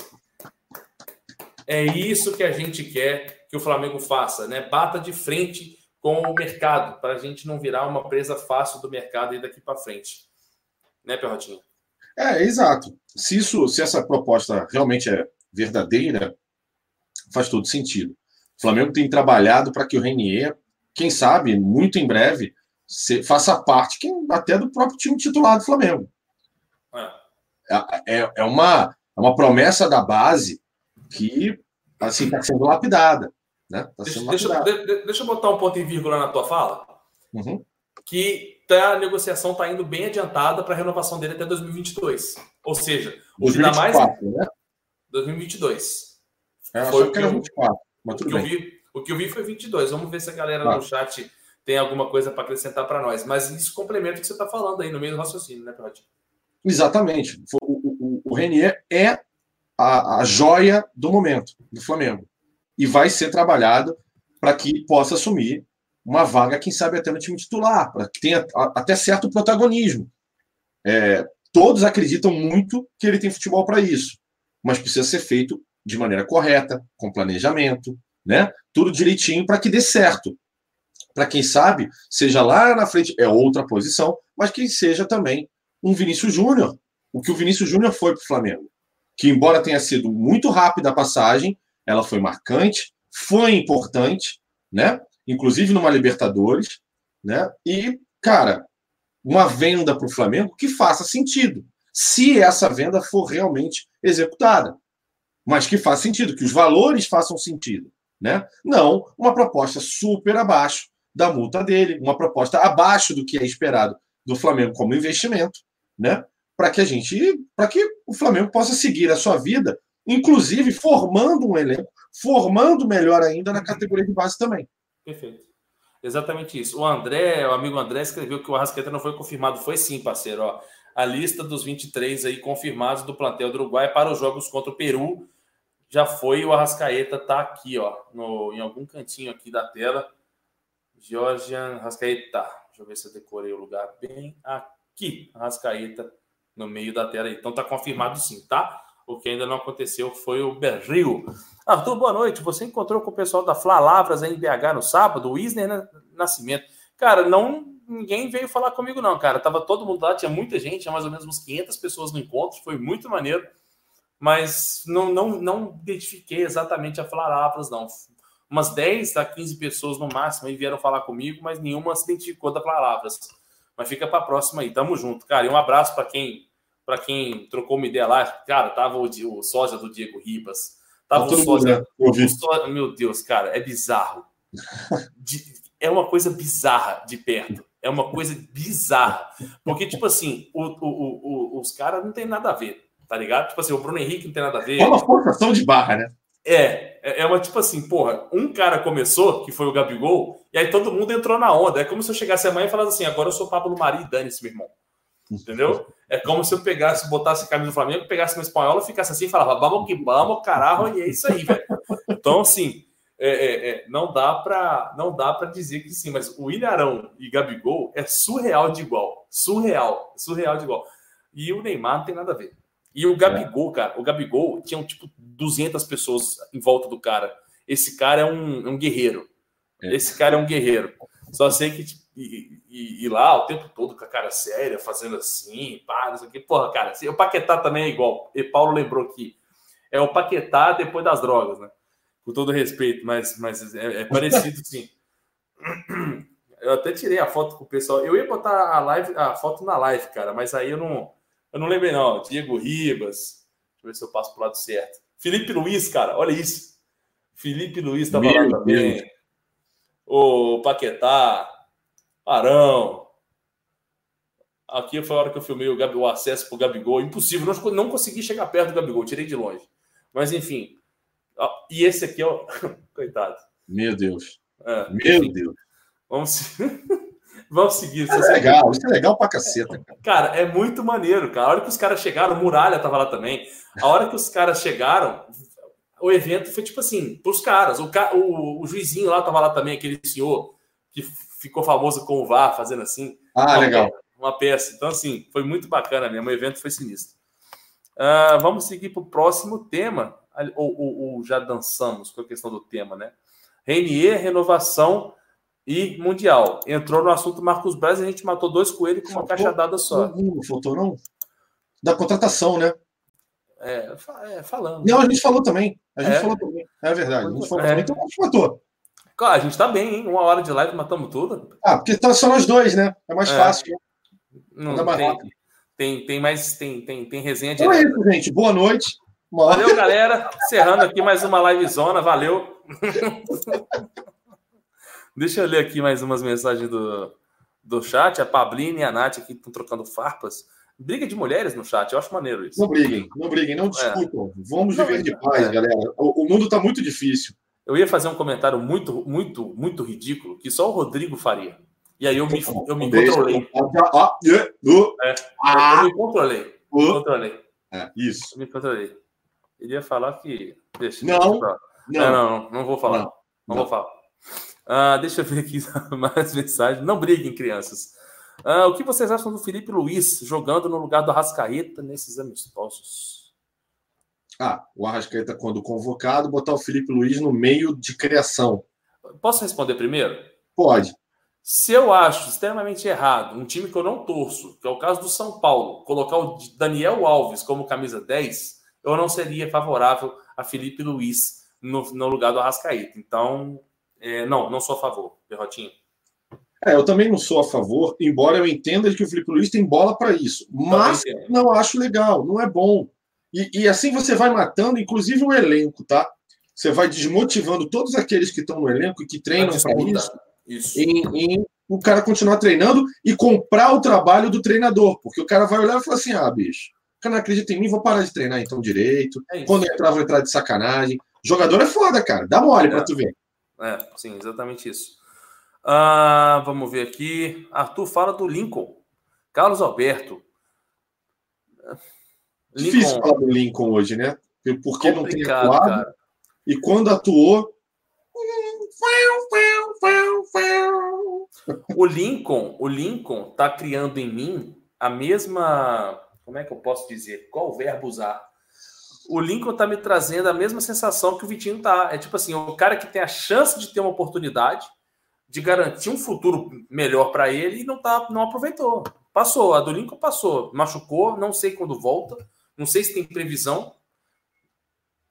É isso que a gente quer que o Flamengo faça, né? Bata de frente com o mercado, para a gente não virar uma presa fácil do mercado aí daqui para frente. Né, Perrotinho?
É, exato. Se isso, se essa proposta realmente é verdadeira, faz todo sentido. O Flamengo tem trabalhado para que o Renier, quem sabe, muito em breve, se, faça parte quem, até do próprio time titular do Flamengo. É, é, é, é uma, é uma promessa da base que assim está sendo lapidada. Né? Tá
deixa, deixa, deixa, eu botar um ponto em vírgula na tua fala. Uhum. Que tá, a negociação está indo bem adiantada para a renovação dele até 2022. Ou seja, o que dá mais. Né? 2022.
É, foi o que, eu, 24,
o, que eu vi, o que eu vi foi 22. Vamos ver se a galera no chat tem alguma coisa para acrescentar para nós. Mas isso complementa o que você está falando aí no meio do raciocínio, né, Prat?
Exatamente. O, o, o Renier é a, a joia do momento do Flamengo. E vai ser trabalhado para que possa assumir uma vaga, quem sabe até no time titular, para que tenha até certo protagonismo. É, todos acreditam muito que ele tem futebol para isso, mas precisa ser feito de maneira correta, com planejamento, né? Tudo direitinho para que dê certo. Para quem sabe, seja lá na frente, é outra posição, mas que seja também um Vinícius Júnior, o que o Vinícius Júnior foi para o Flamengo que, embora tenha sido muito rápida a passagem, ela foi marcante, foi importante, né? Inclusive numa Libertadores, né? E, cara, uma venda para o Flamengo que faça sentido, se essa venda for realmente executada, mas que faça sentido, que os valores façam sentido, né? Não uma proposta super abaixo da multa dele, uma proposta abaixo do que é esperado do Flamengo como investimento, né? para que a gente, para que o Flamengo possa seguir a sua vida, inclusive formando um elenco, formando melhor ainda na categoria de base também.
Perfeito. Exatamente isso. O André, o amigo André, escreveu que o Arrascaeta não foi confirmado. Foi sim, parceiro. Ó. A lista dos 23 aí confirmados do plantel do Uruguai para os jogos contra o Peru já foi. O Arrascaeta tá aqui, ó, no, em algum cantinho aqui da tela. Georgian Arrascaeta. Deixa eu ver se eu decorei o lugar bem aqui. Arrascaeta no meio da tela. Então tá confirmado sim, tá? O que ainda não aconteceu foi o Berril. Arthur, boa noite. Você encontrou com o pessoal da Flalavras em BH no sábado, o Isner Nascimento. Cara, não ninguém veio falar comigo não, cara. Tava todo mundo lá, tinha muita gente, tinha mais ou menos uns 500 pessoas no encontro, foi muito maneiro. Mas não não, não identifiquei exatamente a Flalavras não. Umas 10 a 15 pessoas no máximo aí vieram falar comigo, mas nenhuma se identificou da Flalavras. Mas fica para a próxima aí. Tamo junto, cara. E um abraço para quem para quem trocou uma ideia lá. Cara, tava o, o sósia do Diego Ribas. Tava tá o sósia, né? o. Meu Deus, cara, é bizarro. De, é uma coisa bizarra de perto. É uma coisa bizarra. Porque, tipo assim, o, o, o, os caras não tem nada a ver, tá ligado? Tipo assim, o Bruno Henrique não tem nada a ver.
É uma forçação de barra, né?
É, é, é uma tipo assim, porra, um cara começou, que foi o Gabigol, e aí todo mundo entrou na onda. É como se eu chegasse amanhã e falasse assim: agora eu sou Pablo Mari e dane-se, meu irmão. Entendeu? É como se eu pegasse, botasse a camisa do Flamengo, pegasse uma espanhola, ficasse assim e falava, vamos que vamos, caralho, e é isso aí, velho. Então, assim, é, é, é, não dá para não dá para dizer que sim, mas o Ilharão e Gabigol é surreal de igual. Surreal, surreal de igual. E o Neymar não tem nada a ver. E o Gabigol, é. cara, o Gabigol tinha tipo 200 pessoas em volta do cara. Esse cara é um, é um guerreiro. É. Esse cara é um guerreiro. Só sei que tipo, e, e, e, lá o tempo todo com a cara séria, fazendo assim, pá, não sei o que. Porra, cara, assim, o Paquetá também é igual. E Paulo lembrou que é o Paquetá depois das drogas, né? Com todo respeito, mas, mas é, é parecido sim. Eu até tirei a foto com o pessoal. Eu ia botar a live, a foto na live, cara, mas aí eu não, eu não lembrei, não. Diego Ribas. Deixa eu ver se eu passo pro lado certo. Felipe Luiz, cara, olha isso. Felipe Luiz estava lá também. Deus. O Paquetá. Arão. Aqui foi a hora que eu filmei o, Gabi, o acesso para o Gabigol. Impossível, não, não consegui chegar perto do Gabigol, tirei de longe. Mas enfim. E esse aqui é o. Coitado.
Meu Deus. É, Meu. Deus.
Vamos, Vamos seguir.
Isso é legal, isso é legal pra caceta.
Cara. cara, é muito maneiro, cara. A hora que os caras chegaram, Muralha tava lá também. A hora que os caras chegaram, o evento foi tipo assim, pros caras. O, o, o juizinho lá tava lá também, aquele senhor que ficou famoso com o VAR, fazendo assim.
Ah, uma legal.
Peça, uma peça. Então, assim, foi muito bacana mesmo. O evento foi sinistro. Uh, vamos seguir para o próximo tema, ou, ou, ou, já dançamos com a questão do tema, né? Renier, renovação e mundial. Entrou no assunto Marcos Braz e a gente matou dois coelhos com uma faltou, caixa só.
Não, não faltou, não? Da contratação, né?
É, é, falando.
Não, a gente falou também. A gente é. falou também. É verdade. A gente falou é. também, então a gente matou.
Claro, a gente tá bem, hein? Uma hora de live matamos tudo.
Ah, porque tá só nós dois, né? É mais é. fácil.
Não, mais tem, tem, tem, mais. Tem, tem, tem resenha
de. Então é isso, gente. Boa noite.
Valeu, galera. Encerrando aqui mais uma livezona. Valeu. Deixa eu ler aqui mais umas mensagens do, do chat. A Pablina e a Nath aqui estão trocando farpas. Briga de mulheres no chat, eu acho maneiro isso.
Não briguem, não briguem, não é. discutam. É. Vamos viver de paz, é. galera. O, o mundo está muito difícil.
Eu ia fazer um comentário muito, muito, muito ridículo que só o Rodrigo faria. E aí eu me, eu me controlei. É, ah. eu me controlei. Me controlei.
É, isso.
Eu me controlei. Ele ia falar que.
Deixa, não,
não. não. Não, não, vou falar. Não, não vou falar. Ah, deixa eu ver aqui mais mensagens. Não briguem, crianças. Ah, o que vocês acham do Felipe Luiz jogando no lugar do Arrascaeta nesses amistosos?
Ah, o Arrascaeta, quando convocado, botar o Felipe Luiz no meio de criação.
Posso responder primeiro?
Pode.
Se eu acho extremamente errado um time que eu não torço, que é o caso do São Paulo, colocar o Daniel Alves como camisa 10, eu não seria favorável a Felipe Luiz no, no lugar do Arrascaeta. Então, é, não, não sou a favor, Perrotinho.
É, eu também não sou a favor, embora eu entenda que o Felipe Luiz tem bola para isso. Mas não acho legal, não é bom. E, e, assim você vai matando, inclusive o elenco, tá? Você vai desmotivando todos aqueles que estão no elenco e que treinam para isso, isso. Em, em, o cara continuar treinando e comprar o trabalho do treinador. Porque o cara vai olhar e falar assim: ah, bicho, o cara não acredita em mim, vou parar de treinar então direito. É Quando entrar, vou entrar de sacanagem. Jogador é foda, cara. Dá mole é. para tu ver.
É, sim, exatamente isso. Ah, vamos ver aqui. Arthur fala do Lincoln. Carlos Alberto.
Lincoln... Difícil falar do Lincoln hoje, né? Porque não tem atuado. Cara. E quando atuou.
O Lincoln, o Lincoln tá criando em mim a mesma. Como é que eu posso dizer? Qual verbo usar? O Lincoln tá me trazendo a mesma sensação que o Vitinho tá. É tipo assim, o cara que tem a chance de ter uma oportunidade, de garantir um futuro melhor para ele e não tá, não aproveitou. Passou, a do Lincoln passou, machucou, não sei quando volta, não sei se tem previsão.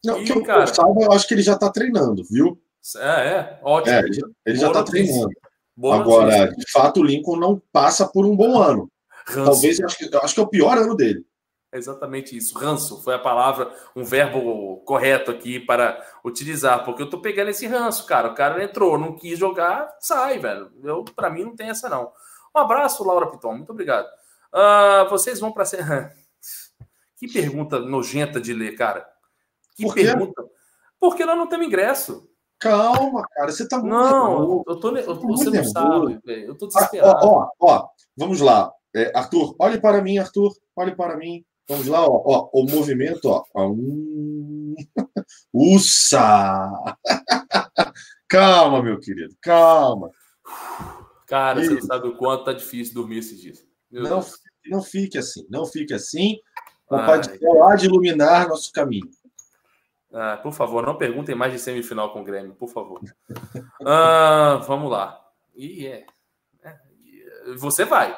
Não, e, que eu, cara, eu saiba, eu acho que ele já tá treinando, viu?
É, é, ótimo. É,
ele já, ele já tá treinando. Boa Agora, notícia. de fato, o Lincoln não passa por um bom ano. Talvez, eu acho, que, eu acho que é o pior ano dele.
É exatamente isso. Ranço foi a palavra, um verbo correto aqui para utilizar, porque eu tô pegando esse ranço, cara. O cara entrou, não quis jogar, sai, velho. Eu, para mim, não tem essa não. Um abraço, Laura Piton. Muito obrigado. Uh, vocês vão para Que pergunta nojenta de ler, cara. Que Por pergunta. Porque nós não temos ingresso.
Calma, cara, você tá muito
Não, eu tô, eu, você não sabe, velho. Eu tô desesperado.
Ah, ó, ó, ó, vamos lá. É, Arthur, olhe para mim, Arthur, olhe para mim. Vamos lá, ó, ó o movimento, ó. Um... Ussa! calma, meu querido, calma.
Cara, e... você não sabe o quanto tá difícil dormir esses dias.
não, não fique assim, não fique assim. Papai do céu há de iluminar nosso caminho.
Ah, por favor, não perguntem mais de semifinal com o Grêmio, por favor. ah, vamos lá. E é, é, você vai.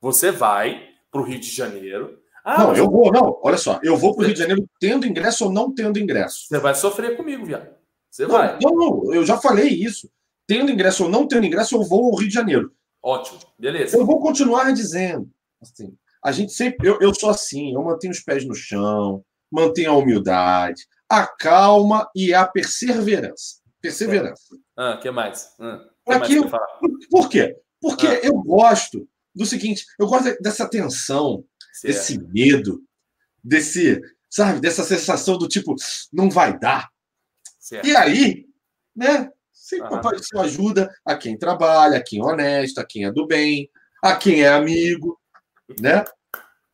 Você vai para o Rio de Janeiro
ah, não, eu vou, não. Olha só, eu vou para o Rio de Janeiro tendo ingresso ou não tendo ingresso.
Você vai sofrer comigo, viado. Você
não,
vai.
Não, não, eu já falei isso. Tendo ingresso ou não tendo ingresso, eu vou ao Rio de Janeiro.
Ótimo, beleza.
Eu vou continuar dizendo. Assim, a gente sempre. Eu, eu sou assim, eu mantenho os pés no chão, mantenho a humildade, a calma e a perseverança. Perseverança.
Ah, o que mais? Ah,
que mais eu, por quê? Porque ah. eu gosto do seguinte, eu gosto dessa tensão certo. desse medo, desse, sabe, dessa sensação do tipo, não vai dar. Certo. E aí, né? Sempre uhum. ajuda a quem trabalha, a quem é honesto, a quem é do bem, a quem é amigo, né?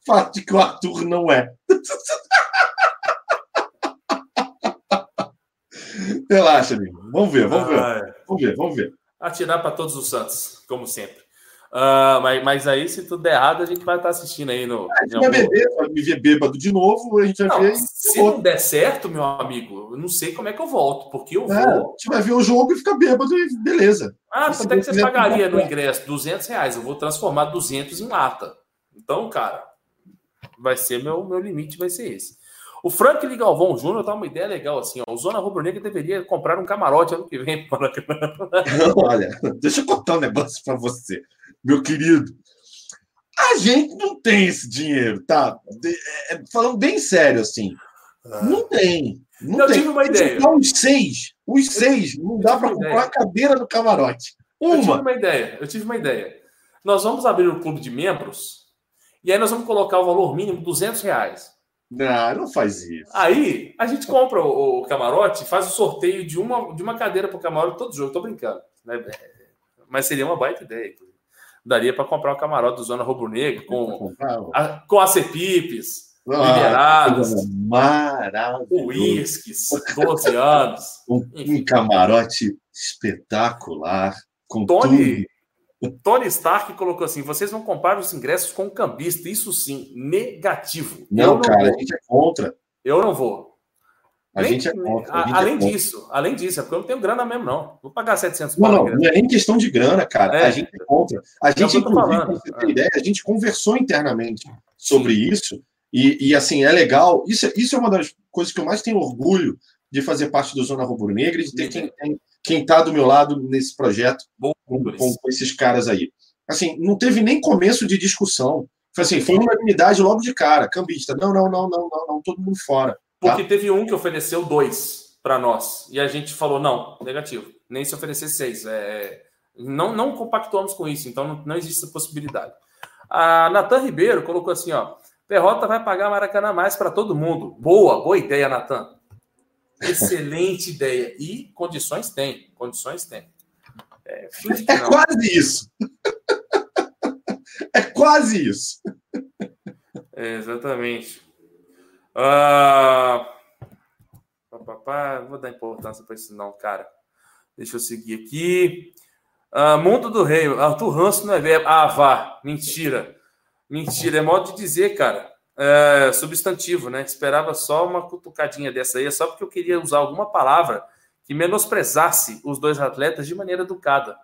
Fato de que o Arthur não é. Relaxa, amigo. Vamos ver, vamos ver. Ah, é. Vamos ver, vamos ver.
Atirar para todos os santos, como sempre. Uh, mas, mas aí, se tudo der errado, a gente vai estar assistindo aí no.
A gente vai beber, vai me ver bêbado de novo, a gente vai
não,
ver.
Se não der certo, meu amigo, eu não sei como é que eu volto, porque eu vou.
É, a gente vai ver o jogo e fica bêbado e beleza.
Ah, quanto é que você pagaria no ingresso? 200 reais. Eu vou transformar 200 em lata. Então, cara, vai ser meu, meu limite, vai ser esse. O Franklin Galvão Júnior tá uma ideia legal assim, ó. O Zona Rubro Negra deveria comprar um camarote ano que vem.
Olha, deixa eu contar um negócio para você, meu querido. A gente não tem esse dinheiro, tá? É, falando bem sério, assim. Ah. Não tem. Não
eu
tem.
tive uma ideia.
Os seis, os seis, não dá para comprar a cadeira do camarote. Uma.
Eu tive uma ideia. Eu tive uma ideia. Nós vamos abrir o um clube de membros e aí nós vamos colocar o valor mínimo 200 reais.
Não, não faz isso.
Aí a gente compra o, o camarote, faz o sorteio de uma, de uma cadeira para o camarote todo jogo. Tô brincando, né? Mas seria uma baita ideia. Daria para comprar o camarote do Zona Rubro Negro com, a, com a Cepipes, ah, liberados, uísques, 12 anos.
Um, um, camarote espetacular. Com
Tony,
tudo.
Tony Stark colocou assim: vocês vão comprar os ingressos com o cambista. Isso sim, negativo.
Não, não cara, vou. a gente é contra.
Eu não vou.
A nem, gente é contra. Gente
além
é
contra. disso, além disso, é porque eu não tenho grana mesmo, não. Vou pagar 700
Não, não, não é nem questão de grana, cara. É. A gente é contra. A gente, inclusive, você ter ideia, a gente conversou internamente sobre sim. isso. E, e, assim, é legal. Isso, isso é uma das coisas que eu mais tenho orgulho de fazer parte do Zona Rubro Negra e de ter quem quem está do meu lado nesse projeto com, com, com, esses caras aí. Assim, não teve nem começo de discussão. Foi assim, foi uma unidade logo de cara, cambista. Não, não, não, não, não, não, todo mundo fora.
Tá? Porque teve um que ofereceu dois para nós e a gente falou não, negativo, nem se oferecer seis. É, não, não compactuamos com isso, então não, não existe essa possibilidade. A Natan Ribeiro colocou assim, ó, Perrota vai pagar Maracanã mais para todo mundo. Boa, boa ideia, Natan. Excelente ideia. E condições tem. Condições tem.
É, é quase isso. é quase isso.
É, exatamente. Ah, papapá, vou dar importância para isso, não, cara. Deixa eu seguir aqui. Ah, Mundo do Rei. Arthur Ranço não é verbo. Ah, vá. Mentira. Mentira. É modo de dizer, cara é, substantivo, né? Esperava só uma cutucadinha dessa aí, só porque eu queria usar alguma palavra que menosprezasse os dois atletas de maneira educada.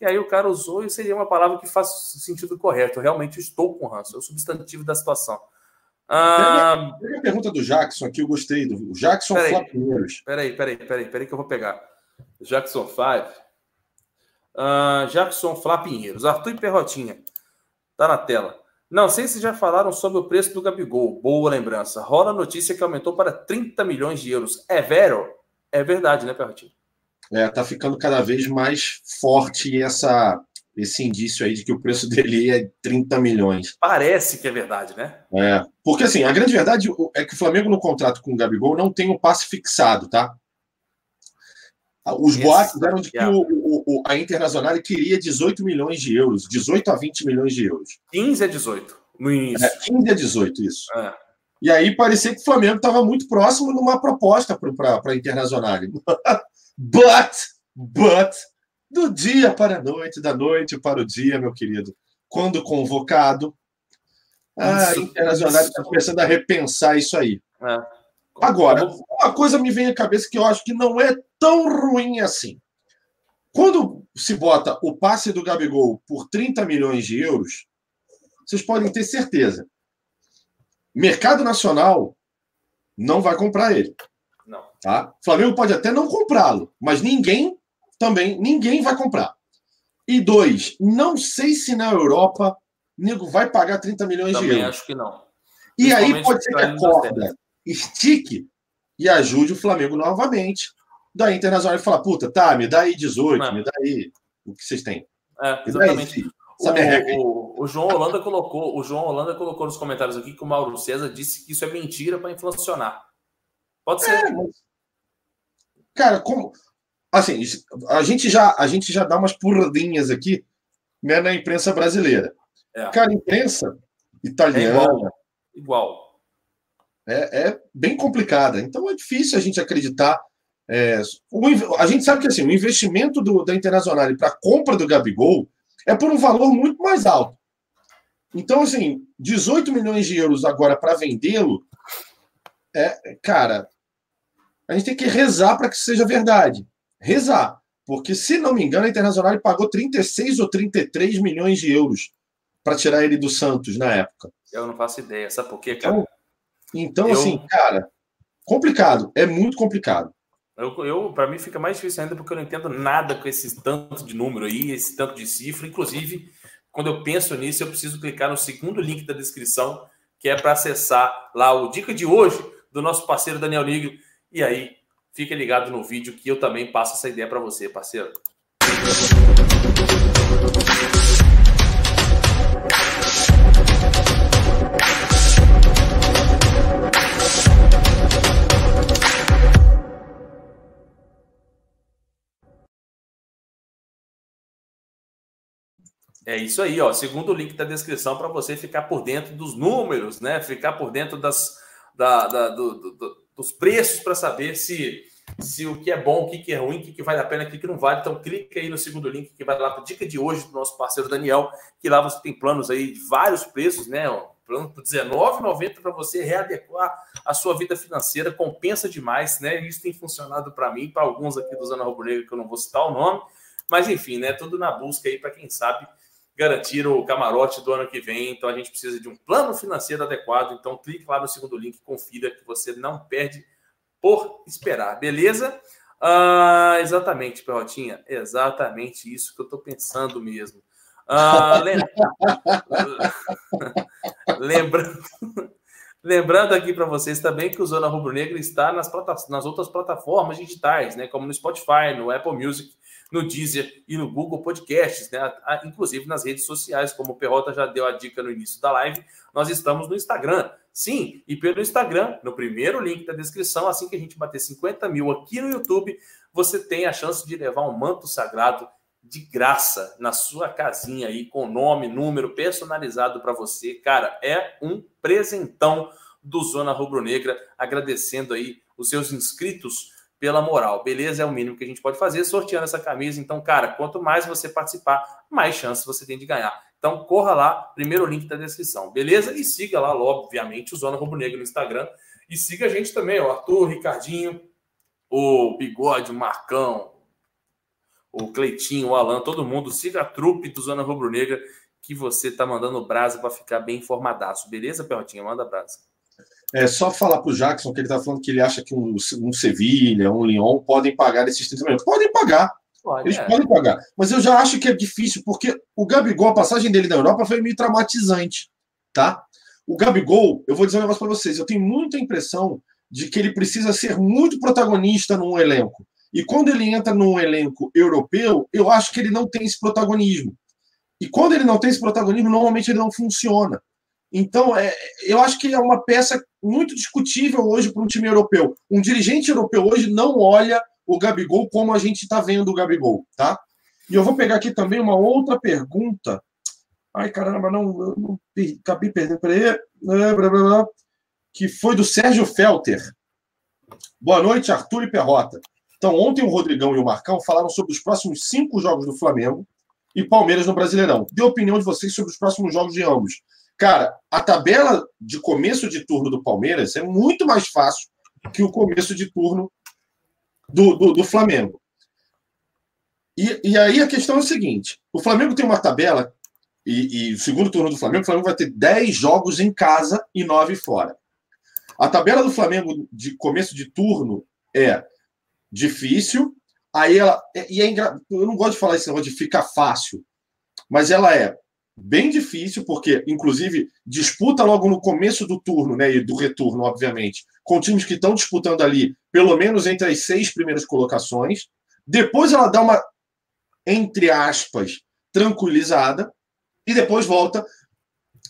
E aí o cara usou e seria uma palavra que faz sentido correto. Eu realmente estou com ranço, é o substantivo da situação.
Ah, Pega a pergunta do Jackson aqui, eu gostei. Do Jackson Flapinheiros.
Peraí, peraí, peraí, peraí que eu vou pegar. Jackson 5. Ah, Jackson Flapinheiros. Arthur e Perrotinha. Tá na tela. Não sei se já falaram sobre o preço do Gabigol. Boa lembrança. Rola a notícia que aumentou para 30 milhões de euros. É vero? É verdade, né, Perrotinho?
É, tá ficando cada vez mais forte essa, esse indício aí de que o preço dele é 30 milhões.
Parece que é verdade, né?
É. Porque, assim, a grande verdade é que o Flamengo, no contrato com o Gabigol, não tem o um passe fixado, tá? Os yes. boatos eram de que yeah. o, o, a Internacional queria 18 milhões de euros, 18 a 20 milhões de euros.
15 a 18 no início.
É, 15 a 18, isso. É. E aí parecia que o Flamengo estava muito próximo numa proposta para a Internacional. but, but, do dia para a noite, da noite para o dia, meu querido, quando convocado, a Internacional está começando a repensar isso aí. É. Agora, uma coisa me vem à cabeça que eu acho que não é tão ruim assim. Quando se bota o passe do Gabigol por 30 milhões de euros, vocês podem ter certeza. Mercado nacional não vai comprar ele.
Não.
Tá? Flamengo pode até não comprá-lo, mas ninguém também, ninguém vai comprar. E dois, não sei se na Europa nego vai pagar 30 milhões
também
de euros.
acho que não.
E aí pode ser que a corda estique e ajude o Flamengo novamente. Da Internacional e falar, puta, tá, me dá aí 18, é. me dá aí o que vocês têm.
É, exatamente. O, o, o, João Holanda colocou, o João Holanda colocou nos comentários aqui que o Mauro César disse que isso é mentira para inflacionar. Pode ser. É, mas...
Cara, como assim, a gente já a gente já dá umas porradinhas aqui né, na imprensa brasileira. É. Cara, imprensa italiana, é
igual. igual
é, é bem complicada. Então é difícil a gente acreditar. É, o, a gente sabe que assim, o investimento do, da Internacional para a compra do Gabigol é por um valor muito mais alto. Então, assim, 18 milhões de euros agora para vendê-lo, é, cara, a gente tem que rezar para que seja verdade. Rezar. Porque, se não me engano, a Internacional pagou 36 ou 33 milhões de euros para tirar ele do Santos na época.
Eu não faço ideia. Sabe por quê, cara?
Então, então eu... assim, cara, complicado. É muito complicado.
Eu, eu para mim fica mais difícil ainda porque eu não entendo nada com esse tanto de número aí, esse tanto de cifra. Inclusive, quando eu penso nisso, eu preciso clicar no segundo link da descrição, que é para acessar lá o dica de hoje do nosso parceiro Daniel Nigro. E aí, fica ligado no vídeo que eu também passo essa ideia para você, parceiro. É isso aí, ó. Segundo o link da descrição para você ficar por dentro dos números, né? Ficar por dentro das, da, da do, do, dos preços para saber se, se o que é bom, o que é ruim, o que vale a pena, o que não vale. Então, clica aí no segundo link que vai lá para dica de hoje do nosso parceiro Daniel, que lá você tem planos aí de vários preços, né? Plano por R$19,90 para você readequar a sua vida financeira, compensa demais, né? Isso tem funcionado para mim, para alguns aqui do Zona Rubro Negra, que eu não vou citar o nome, mas enfim, né? Tudo na busca aí para quem sabe garantir o camarote do ano que vem. Então a gente precisa de um plano financeiro adequado. Então clique lá no segundo link, confira que você não perde por esperar, beleza? Ah, exatamente, Perrotinha. Exatamente isso que eu estou pensando mesmo. Ah, lembrando, lembrando aqui para vocês também que o Zona Rubro Negra está nas, nas outras plataformas digitais, né? Como no Spotify, no Apple Music no Deezer e no Google Podcasts, né? inclusive nas redes sociais, como o Perrota já deu a dica no início da live, nós estamos no Instagram. Sim, e pelo Instagram, no primeiro link da descrição, assim que a gente bater 50 mil aqui no YouTube, você tem a chance de levar um manto sagrado de graça na sua casinha aí, com nome, número personalizado para você. Cara, é um presentão do Zona Rubro Negra, agradecendo aí os seus inscritos pela moral. Beleza? É o mínimo que a gente pode fazer sorteando essa camisa. Então, cara, quanto mais você participar, mais chances você tem de ganhar. Então, corra lá, primeiro link da descrição, beleza? E siga lá, obviamente, o Zona Rubro Negro no Instagram. E siga a gente também, o Arthur, o Ricardinho, o Bigode, o Marcão, o Cleitinho, o Alan, todo mundo. Siga a trupe do Zona Rubro Negra que você tá mandando brasa para ficar bem informadaço. Beleza, Perrotinha? Manda brasa.
É só falar para o Jackson que ele está falando que ele acha que um, um Sevilha, um Lyon podem pagar esses 30 milhões. Podem pagar. Pode, Eles é. podem pagar. Mas eu já acho que é difícil, porque o Gabigol, a passagem dele na Europa foi meio traumatizante. Tá? O Gabigol, eu vou dizer um negócio para vocês, eu tenho muita impressão de que ele precisa ser muito protagonista num elenco. E quando ele entra num elenco europeu, eu acho que ele não tem esse protagonismo. E quando ele não tem esse protagonismo, normalmente ele não funciona. Então, é, eu acho que é uma peça muito discutível hoje para um time europeu. Um dirigente europeu hoje não olha o Gabigol como a gente está vendo o Gabigol, tá? E eu vou pegar aqui também uma outra pergunta. Ai, caramba, não, eu não acabei perdendo. Peraí. Blá, que foi do Sérgio Felter. Boa noite, Arthur e Perrota. Então, ontem o Rodrigão e o Marcão falaram sobre os próximos cinco jogos do Flamengo e Palmeiras no Brasileirão. Dê a opinião de vocês sobre os próximos jogos de ambos. Cara, a tabela de começo de turno do Palmeiras é muito mais fácil que o começo de turno do, do, do Flamengo. E, e, aí a questão é o seguinte: o Flamengo tem uma tabela, e, e segundo turno do Flamengo, o Flamengo vai ter 10 jogos em casa e 9 fora. A tabela do Flamengo de começo de turno é difícil, aí ela. E é eu não gosto de falar esse negócio de ficar fácil, mas ela é bem difícil, porque, inclusive, disputa logo no começo do turno, né, e do retorno, obviamente, com times que estão disputando ali, pelo menos entre as seis primeiras colocações. Depois ela dá uma, entre aspas, tranquilizada, e depois volta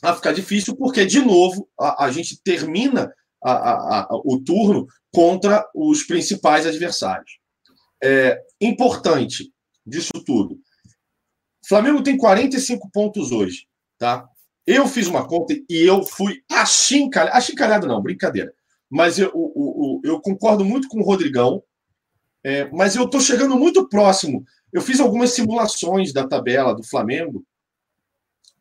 a ficar difícil, porque, de novo, a, a gente termina a, a, o turno contra os principais adversários. É importante disso tudo Flamengo tem 45 pontos hoje, tá? Eu fiz uma conta e eu fui achincalhado. Achincalhado não, brincadeira. Mas eu, eu, eu, eu concordo muito com o Rodrigão, é, mas eu estou chegando muito próximo eu fiz algumas simulações da tabela do Flamengo,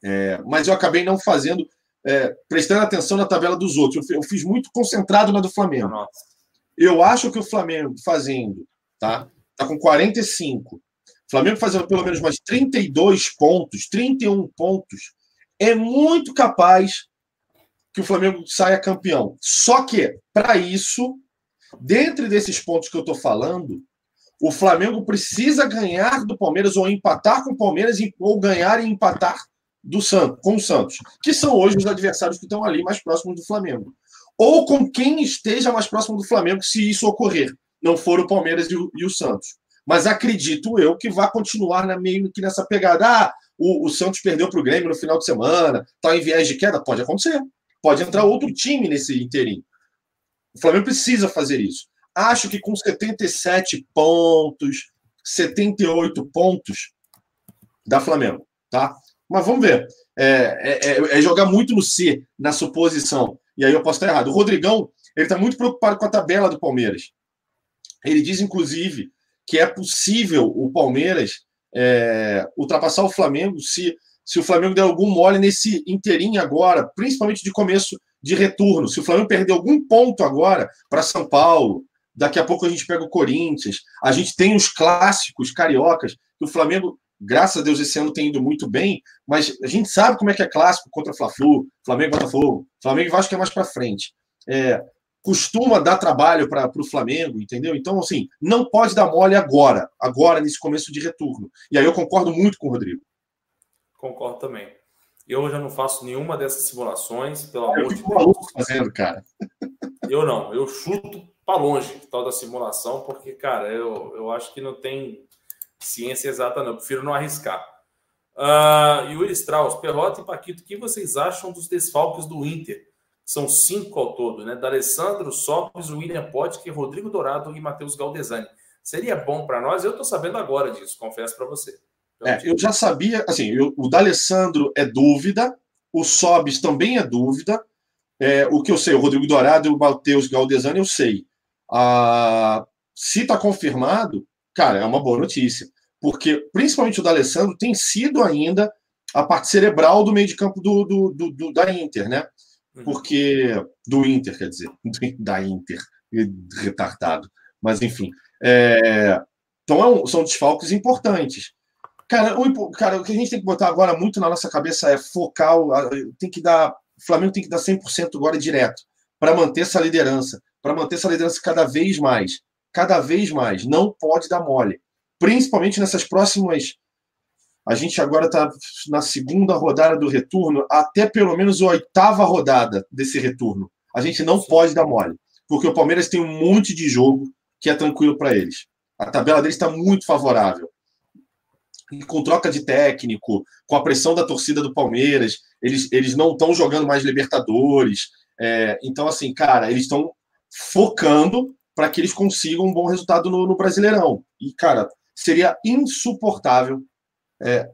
é, mas eu acabei não fazendo, é, prestando atenção na tabela dos outros. Eu, eu, fiz muito concentrado na do Flamengo. Nossa. Eu acho que o Flamengo fazendo, tá? Tá com 45. O Flamengo fazendo pelo menos mais 32 pontos, 31 pontos, é muito capaz que o Flamengo saia campeão. Só que, para isso, dentro desses pontos que eu estou falando, o Flamengo precisa ganhar do Palmeiras ou empatar com o Palmeiras ou ganhar e empatar do Santos, com o Santos, que são hoje os adversários que estão ali mais próximos do Flamengo. Ou com quem esteja mais próximo do Flamengo, se isso ocorrer, não for o Palmeiras e o, e o Santos. Mas acredito eu que vai continuar na, meio que nessa pegada. Ah, o, o Santos perdeu para o Grêmio no final de semana, está em viés de queda. Pode acontecer. Pode entrar outro time nesse inteirinho. O Flamengo precisa fazer isso. Acho que com 77 pontos, 78 pontos, dá Flamengo, tá? Mas vamos ver. É, é, é, é, jogar muito no C, na suposição. E aí eu posso estar errado. O Rodrigão, ele está muito preocupado com a tabela do Palmeiras. Ele diz, inclusive, que é possível o Palmeiras é, ultrapassar o Flamengo se, se o Flamengo der algum mole nesse inteirinho agora, principalmente de começo de retorno. Se o Flamengo perder algum ponto agora para São Paulo, Daqui a pouco a gente pega o Corinthians. A gente tem os clássicos cariocas, que o Flamengo, graças a Deus, esse ano tem ido muito bem, mas a gente sabe como é que é clássico contra Fla-Flu, Flamengo e Botafogo. Flamengo e Vasco é mais para frente. É, costuma dar trabalho para o Flamengo, entendeu? Então, assim, não pode dar mole agora, agora, nesse começo de retorno. E aí eu concordo muito com o Rodrigo.
Concordo também. Eu já não faço nenhuma dessas simulações, pelo amor de Deus.
fazendo, cara.
Eu não, eu chuto para longe tal da simulação, porque, cara, eu, eu acho que não tem ciência exata, não. Eu prefiro não arriscar. Uh, Yuri Strauss, Perrota e Paquito, o que vocês acham dos desfalques do Inter? São cinco ao todo, né? D'Alessandro, Sopes, William Potker, Rodrigo Dourado e Matheus Galdesani. Seria bom para nós? Eu estou sabendo agora disso, confesso para você.
É, eu já sabia, assim, eu, o D'Alessandro é dúvida, o Sobes também é dúvida. É, o que eu sei, o Rodrigo Dourado e o Matheus Galdesani eu sei. Ah, se está confirmado, cara, é uma boa notícia. Porque, principalmente o D'Alessandro, tem sido ainda a parte cerebral do meio de campo do, do, do, do da Inter, né? Uhum. Porque. Do Inter, quer dizer, da Inter, retardado. Mas, enfim. É, então, é um, são desfalques importantes. Cara o, cara, o que a gente tem que botar agora muito na nossa cabeça é focar, tem que dar. O Flamengo tem que dar 100% agora direto para manter essa liderança para manter essa liderança cada vez mais. Cada vez mais. Não pode dar mole. Principalmente nessas próximas. A gente agora está na segunda rodada do retorno, até pelo menos a oitava rodada desse retorno. A gente não pode dar mole. Porque o Palmeiras tem um monte de jogo que é tranquilo para eles. A tabela deles está muito favorável. E com troca de técnico, com a pressão da torcida do Palmeiras, eles, eles não estão jogando mais Libertadores. É, então, assim, cara, eles estão focando para que eles consigam um bom resultado no, no Brasileirão. E, cara, seria insuportável é,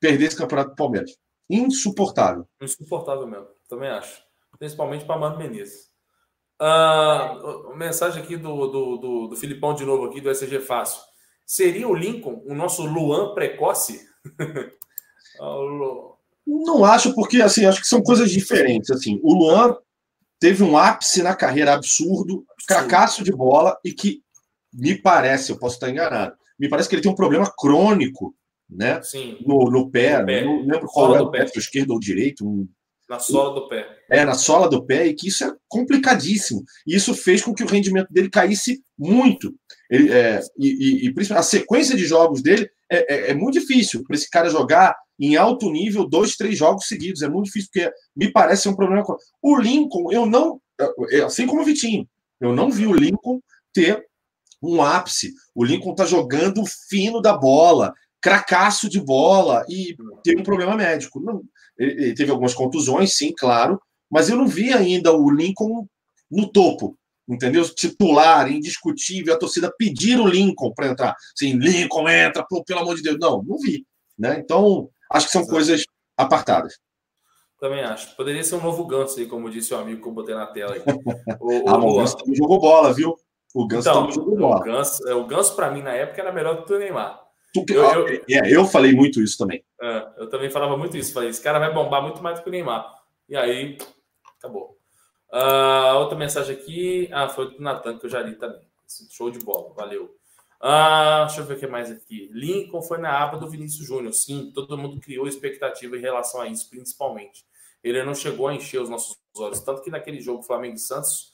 perder esse campeonato do Palmeiras. Insuportável.
Insuportável mesmo, também acho. Principalmente para Mano Menezes. Uh, mensagem aqui do, do, do, do, Filipão de novo aqui, do SG Fácil. Seria o Lincoln o nosso Luan precoce?
Não acho, porque assim, acho que são coisas diferentes. Assim, o Luan teve um ápice na carreira absurdo, cracaço de bola e que me parece, eu posso estar enganado, me parece que ele tem um problema crônico, né?
Sim.
No, no pé, no pé. não lembro qual é o pé, esquerdo ou direito. Um...
Na sola do pé.
É, na sola do pé, e que isso é complicadíssimo. E isso fez com que o rendimento dele caísse muito. Ele, é, e, e, e a sequência de jogos dele é, é, é muito difícil para esse cara jogar em alto nível dois, três jogos seguidos. É muito difícil, porque me parece um problema. O Lincoln, eu não. Assim como o Vitinho, eu não vi o Lincoln ter um ápice. O Lincoln está jogando fino da bola, cracaço de bola e teve um problema médico. Não, ele, ele teve algumas contusões, sim, claro, mas eu não vi ainda o Lincoln no topo entendeu? Titular, indiscutível, a torcida pedir o Lincoln para entrar. Sim, Lincoln entra, pô, pelo amor de Deus. Não, não vi. Né? Então, Acho que são coisas apartadas.
Também acho. Poderia ser um novo Ganso aí, como disse o amigo que eu botei na tela.
O, ah, o, o Ganso também jogou bola, viu? O Ganso então, também jogou bola.
O Ganso, é, o Ganso para mim, na época, era melhor do que o Neymar.
Tu, eu, eu, é, eu falei muito isso também.
É, eu também falava muito isso. Falei, esse cara vai bombar muito mais do que o Neymar. E aí, acabou. Uh, outra mensagem aqui. Ah, foi do Natan, que eu já li também. Show de bola, valeu. Uh, deixa eu ver o que mais aqui. Lincoln foi na aba do Vinícius Júnior. Sim, todo mundo criou expectativa em relação a isso, principalmente. Ele não chegou a encher os nossos olhos. Tanto que naquele jogo Flamengo e Santos,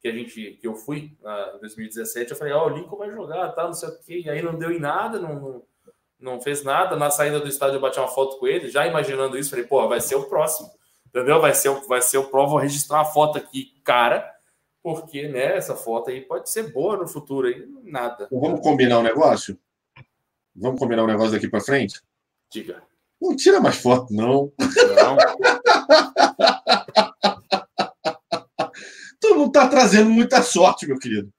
que a gente que eu fui uh, em 2017, eu falei, ó, oh, o Lincoln vai jogar, tá, não sei o quê. E aí não deu em nada, não, não, não, fez nada. Na saída do estádio eu bati uma foto com ele, já imaginando isso, falei, pô, vai ser o próximo. Entendeu? Vai ser, vai ser o prova, vou registrar uma foto aqui, cara, porque né, essa foto aí pode ser boa no futuro aí, nada.
Então, vamos combinar um negócio? Vamos combinar um negócio daqui para frente?
Diga.
Não tira mais foto, não. Não. tu não tá trazendo muita sorte, meu querido.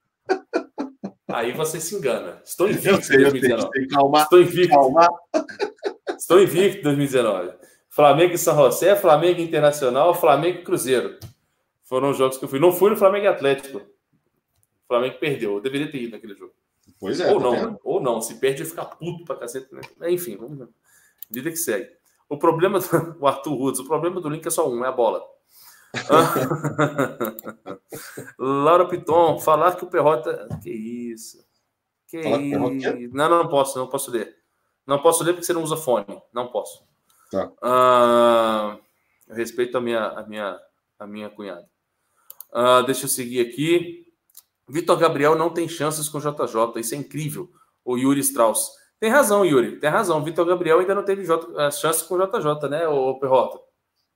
Aí você se engana. Estou invicto em 2019. Calma, Estou invicto. Calma. Estou invicto em 2019. Flamengo e São José, Flamengo Internacional, Flamengo e Cruzeiro. Foram os jogos que eu fui. Não fui no Flamengo e Atlético. O Flamengo perdeu. Eu deveria ter ido naquele jogo.
Pois é.
Ou tá não, ou não. Se perde, fica puto pra cacete. Né? Enfim, vamos Vida que segue. O problema do o Arthur Rudes, o problema do Link é só um, é a bola. Laura Piton, falar que o Perrota. Que isso? Que isso? Não, não posso, não posso ler. Não posso ler porque você não usa fone. Não posso. Tá. Eu respeito a minha, a minha, a minha cunhada. Uh, deixa eu seguir aqui. Vitor Gabriel não tem chances com JJ. Isso é incrível. O Yuri Strauss. Tem razão, Yuri. Tem razão. Vitor Gabriel ainda não teve J, uh, chances com JJ, né, o Perrota?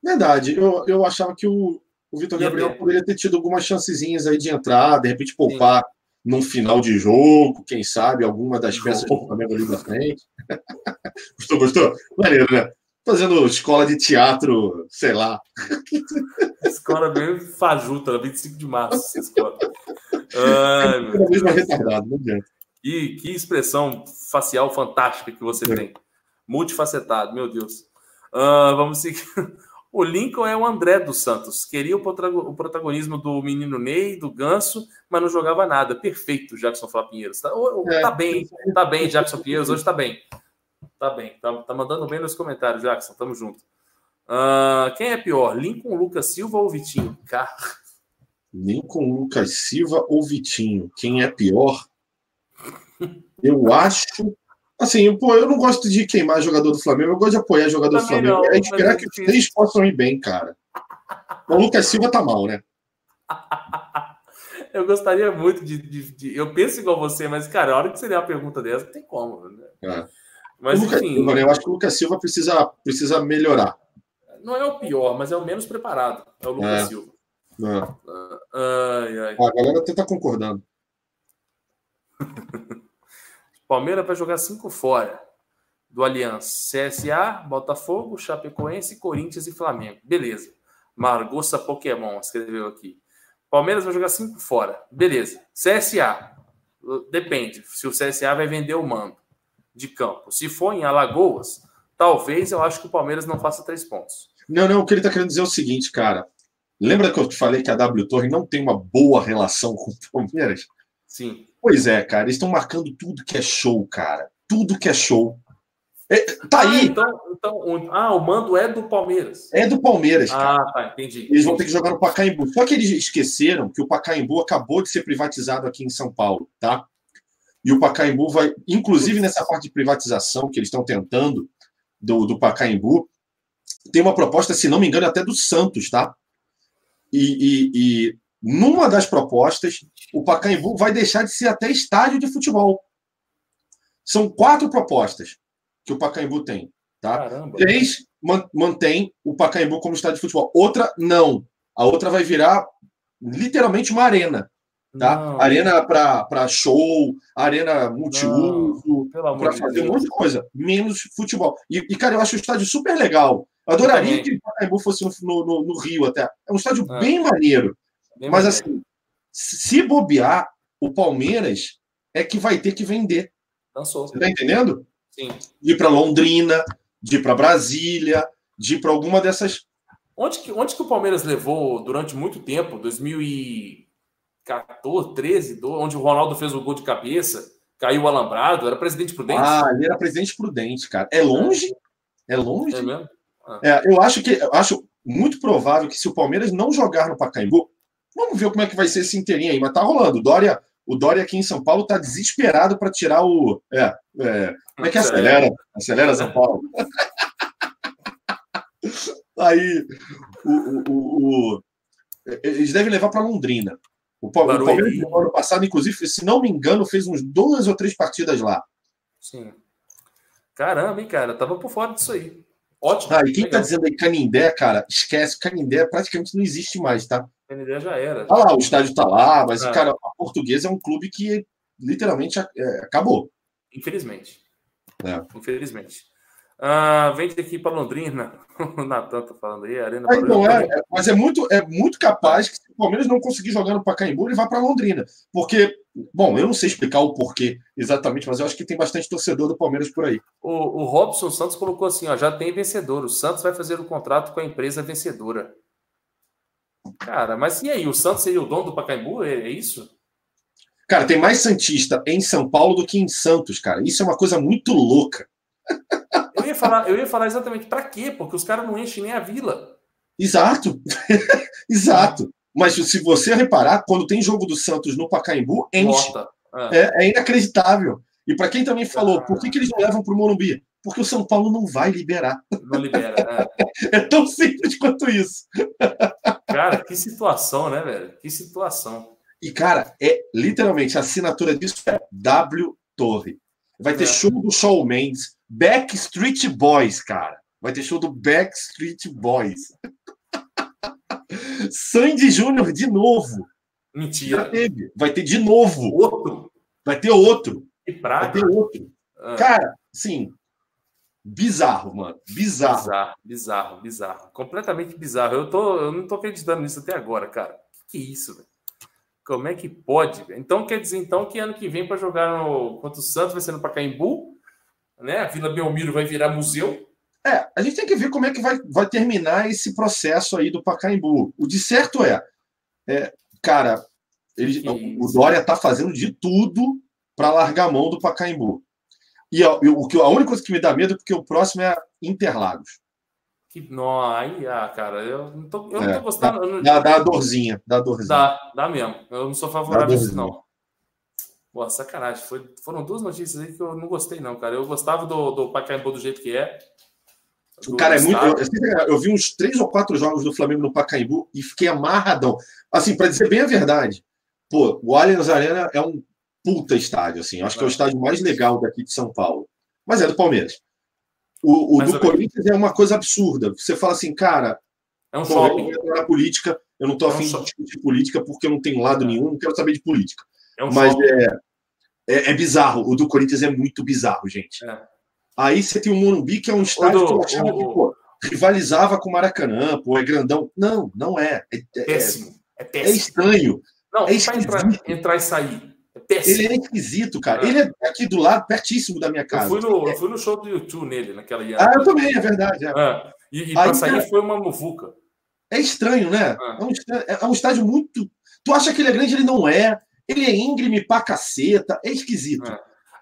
Verdade. Eu, eu achava que o, o Vitor Gabriel ter. poderia ter tido algumas chancezinhas aí de entrar, de repente poupar Sim. num final de jogo, quem sabe, alguma das peças do Flamengo ali da frente. gostou, gostou? Maneiro, né? Fazendo escola de teatro, sei lá.
Escola bem fajuta, 25 de março, essa escola. Ai, meu Deus. retardado, não adianta. E que expressão facial fantástica que você é. tem. Multifacetado, meu Deus. Uh, vamos seguir. O Lincoln é o André dos Santos. Queria o protagonismo do menino Ney, do Ganso, mas não jogava nada. Perfeito, Jackson Flá Pinheiros. Tá, é. tá bem, tá bem, Jackson Pinheiros. Hoje tá bem. Tá bem. Tá, tá mandando bem nos comentários, Jackson. Tamo junto. Uh, quem é pior, Lincoln, Lucas Silva ou Vitinho? Cara.
Lincoln, Lucas Silva ou Vitinho? Quem é pior? Eu acho Assim, pô, eu não gosto de queimar jogador do Flamengo, eu gosto de apoiar jogador Também do Flamengo. Não, é esperar que os três possam ir bem, cara. O Lucas Silva tá mal, né?
Eu gostaria muito de, de, de, Eu penso igual você, mas, cara, a hora que você der uma pergunta dessa, não tem como. Né? É.
Mas, Lucas enfim. Eu acho que o Lucas Silva precisa, precisa melhorar.
Não é o pior, mas é o menos preparado. É o Lucas é. Silva.
É. Ai, ai. a galera até tá concordando.
Palmeiras vai jogar cinco fora do Aliança. CSA, Botafogo, Chapecoense, Corinthians e Flamengo. Beleza. Margossa Pokémon escreveu aqui. Palmeiras vai jogar cinco fora. Beleza. CSA. Depende se o CSA vai vender o mando de campo. Se for em Alagoas, talvez eu acho que o Palmeiras não faça três pontos.
Não, não. O que ele está querendo dizer é o seguinte, cara. Lembra que eu te falei que a W Torre não tem uma boa relação com o Palmeiras?
Sim.
Pois é, cara, eles estão marcando tudo que é show, cara. Tudo que é show. É, tá ah, aí.
Então, então, ah, o mando é do Palmeiras.
É do Palmeiras, cara.
Ah, tá, entendi.
Eles vão ter que jogar no Pacaembu. Só que eles esqueceram que o Pacaembu acabou de ser privatizado aqui em São Paulo, tá? E o Pacaembu vai, inclusive nessa parte de privatização que eles estão tentando do, do Pacaembu, tem uma proposta, se não me engano, até do Santos, tá? E, e, e numa das propostas, o Pacaembu vai deixar de ser até estádio de futebol. São quatro propostas que o Pacaembu tem. Tá? Caramba. Três mantém o Pacaembu como estádio de futebol. Outra, não. A outra vai virar literalmente uma arena. Tá? Não. Arena para show, arena multiuso, para fazer um monte de coisa, menos futebol. E, e, cara, eu acho o estádio super legal. Eu adoraria eu que o Pacaembu fosse no, no, no, Rio até. É um estádio é. bem maneiro. Mas assim, se bobear, o Palmeiras é que vai ter que vender.
Dançou.
Você tá entendendo?
Sim.
De ir para Londrina, de ir para Brasília, de ir para alguma dessas.
Onde que, onde que o Palmeiras levou durante muito tempo? 2014, 13, onde o Ronaldo fez o gol de cabeça. caiu o alambrado, era presidente prudente?
Ah, ele era presidente prudente, cara. É longe? É longe?
É mesmo? Ah.
É, eu acho que eu acho muito provável que se o Palmeiras não jogar no Pacaembu, vamos ver como é que vai ser esse inteirinho aí, mas tá rolando. O Dória, o Dória aqui em São Paulo tá desesperado para tirar o. É, é, como é que acelera? Acelera São Paulo. aí, o, o, o, o- eles devem levar para Londrina. O. Palmeiras, no ano passado, inclusive, se não me engano, fez uns duas ou três partidas lá.
Sim. Caramba, hein, cara? Tava por fora disso aí. Ótimo.
Ah, e quem tá
Legal.
dizendo aí Canindé, cara, esquece, Canindé praticamente não existe mais, tá?
Ideia já era.
Tá lá, o estádio tá lá, mas,
É.
cara, a Portuguesa é um clube que literalmente é, acabou.
Infelizmente.
É.
Infelizmente. Ah, vende aqui para Londrina. O Natan tá falando aí, Arena
Aí, não é,
Barueri.
é- mas é muito, é muito capaz que se o Palmeiras não conseguir jogar no Pacaembu, ele vá para Londrina. Porque, bom, eu não sei explicar o porquê exatamente, mas eu acho que tem bastante torcedor do Palmeiras por aí.
O, o Robson Santos colocou assim: ó, já tem vencedor. O Santos vai fazer o contrato com a empresa vencedora. Cara, mas e aí? O Santos seria o dono do Pacaembu? É, é isso?
Cara, tem mais Santista em São Paulo do que em Santos, cara. Isso é uma coisa muito louca.
Eu ia falar, eu ia falar exatamente para quê? Porque os caras não enchem nem a vila.
Exato. Exato. Mas se você reparar, quando tem jogo do Santos no Pacaembu, enche.
Ah,
É, é inacreditável. E para quem também falou, por que, que eles não levam para o Morumbi? Porque o São Paulo não vai liberar.
não libera. é.
É tão simples quanto isso.
Cara, que situação, né, velho? Que situação.
E, cara, é literalmente a assinatura disso é W Torre. Vai ter
É.
show do Shawn Mendes, Backstreet Boys, cara. Vai ter show do Backstreet Boys. Sandy Júnior de novo. Já
Mentira.
teve. Vai ter de novo.
Outro.
Vai ter outro.
Que
Vai ter outro.
Ah,
Cara, sim. Bizarro, mano. Bizarro.
bizarro, bizarro, bizarro. Completamente bizarro. Eu, tô, eu não tô acreditando nisso até agora, cara. Que, que é isso, velho? Como é que pode? Então quer dizer então que ano que vem para jogar no contra o Santos vai ser no Pacaembu, né? A Vila Belmiro vai virar museu.
É, a gente tem que ver como é que vai, vai terminar esse processo aí do Pacaembu. O de certo é, é, cara, ele, o. Dória tá fazendo de tudo para largar a mão do Pacaembu. E a, o que, a única coisa que me dá medo é porque o próximo é Interlagos.
Que nó, aí, ah, cara, eu não tô, eu não
É,
tô gostando. eu não-
Dá, dá a dorzinha, dá a dorzinha.
Dá, dá mesmo. Eu não sou favorável a
Dá
isso, não. Pô, sacanagem. Foi, foram duas notícias aí que eu não gostei, não, cara. Eu gostava do, do Pacaembu do jeito que é.
O cara é muito. Eu, vi uns três ou quatro jogos do Flamengo no Pacaembu e fiquei amarradão. Assim, para dizer bem a verdade, pô, o Allianz Arena é um puta estádio, assim. Acho que é o estádio mais legal daqui de São Paulo. Mas é do Palmeiras. O, o do. Corinthians é uma coisa absurda. Você fala assim, cara,
É um
bom, eu na política, eu não tô
É um
afim de
shopping.
discutir política porque eu não tenho lado
É.
nenhum, não quero saber de política.
É um
Mas é, é, é bizarro. O do Corinthians é muito bizarro, gente.
É.
Aí você tem o Morumbi, que é um estádio
do-
que eu achava
o-
que pô, rivalizava com o Maracanã, pô, é grandão. Não, não é. É, é-
Péssimo. É
é estranho.
Não,
é
para entrar, entrar e sair. É péssimo.
Ele é esquisito, cara.
É.
Ele é aqui do lado, pertíssimo da minha
eu,
casa.
fui no, eu fui no show do YouTube nele, naquela
Ah, eu também, é verdade. É,
Ah, e e para sair
cara-
foi uma muvuca.
É estranho, né?
Ah.
É um, é um estádio muito. Tu acha que ele é grande, ele não é. Ele é íngreme pra caceta. É esquisito.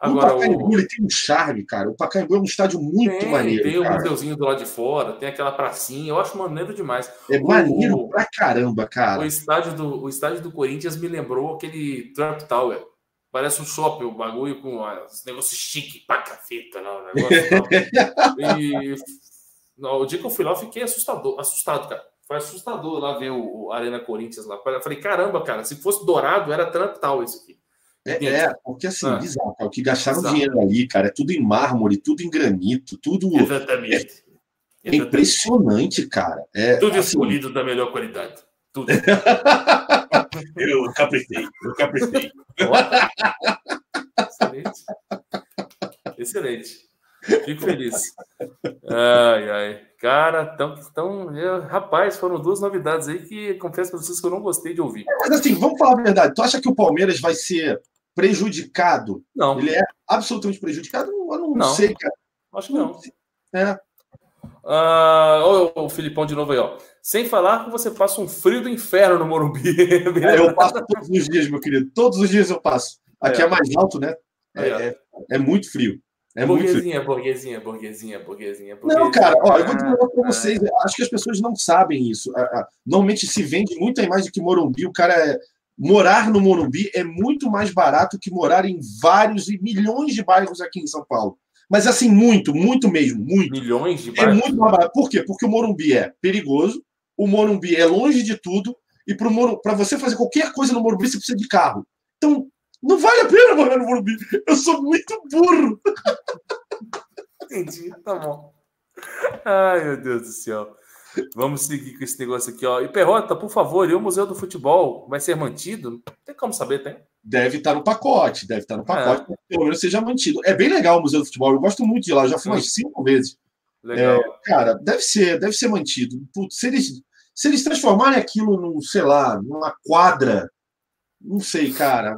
É.
o
Agora,
Pacaembu,
o,
tem um charme, cara. O Pacaembu é um estádio muito
tem,
maneiro.
tem o
cara.
museuzinho do lado de fora, tem aquela pracinha. Eu acho maneiro demais.
É
o-
maneiro
o-
pra caramba,
O
cara.
estádio, do, o estádio do Corinthians me lembrou aquele Trump Tower. Parece um shopping, o bagulho com os negócios chique, pra cafeta, não, o negócio. E não, o dia que eu fui lá, eu fiquei assustador, assustado, cara. Foi assustador lá ver o, o Arena Corinthians lá. Eu falei, caramba, cara, se fosse dourado, era Trump Tower isso aqui.
É, é, porque assim,
Ah.
bizarro, cara. O que gastaram
Bizarro.
dinheiro ali, cara, é tudo em mármore, tudo em granito, tudo.
Exatamente.
É impressionante, cara. É,
Tudo
assim,
escolhido da melhor qualidade. Tudo.
eu caprichei, eu caprichei.
Excelente. Excelente. Fico feliz. Ai, ai. Cara, tão, tão, eu- rapaz, foram duas novidades aí que confesso para vocês que eu não gostei de ouvir.
Mas assim, vamos falar a verdade. Tu acha que o Palmeiras vai ser prejudicado?
Não,
Ele é absolutamente prejudicado? Eu não,
Não.
sei, cara.
acho que não.
É.
Ah, olha o Filipão de novo aí, ó. Sem falar que você passa um frio do inferno no Morumbi.
É, eu passo todos os dias, meu querido. Todos os dias eu passo. Aqui é,
É.
mais alto, né? É, é, é muito frio. É
burguesinha, burguesinha, burguesinha, burguesinha, burguesia.
Não, cara, ó, eu vou dizer para vocês, acho que as pessoas não sabem isso. Normalmente se vende muito a imagem que Morumbi, o cara é, morar no Morumbi é muito mais barato que morar em vários e milhões de bairros aqui em São Paulo. Mas assim, muito, muito mesmo, muito.
Milhões de
bairros? É muito mais barato. Por quê? Porque o Morumbi é perigoso, o Morumbi é longe de tudo, e para você fazer qualquer coisa no Morumbi, você precisa de carro. Então, não vale a pena morar no Morumbi. Eu sou muito burro.
Entendi, tá bom. Ai, meu Deus do céu. Vamos seguir com esse negócio aqui, ó. E Perrota, por favor, e o Museu do Futebol vai ser mantido? Não tem como saber, tem?
Deve estar no pacote, deve estar no pacote, é. pelo menos seja mantido. É bem legal o Museu do Futebol, eu gosto muito de lá, já fui umas cinco vezes. Legal. É, cara, deve ser, deve ser mantido. Putz, se eles, se eles transformarem aquilo num, sei lá, numa quadra, não sei, cara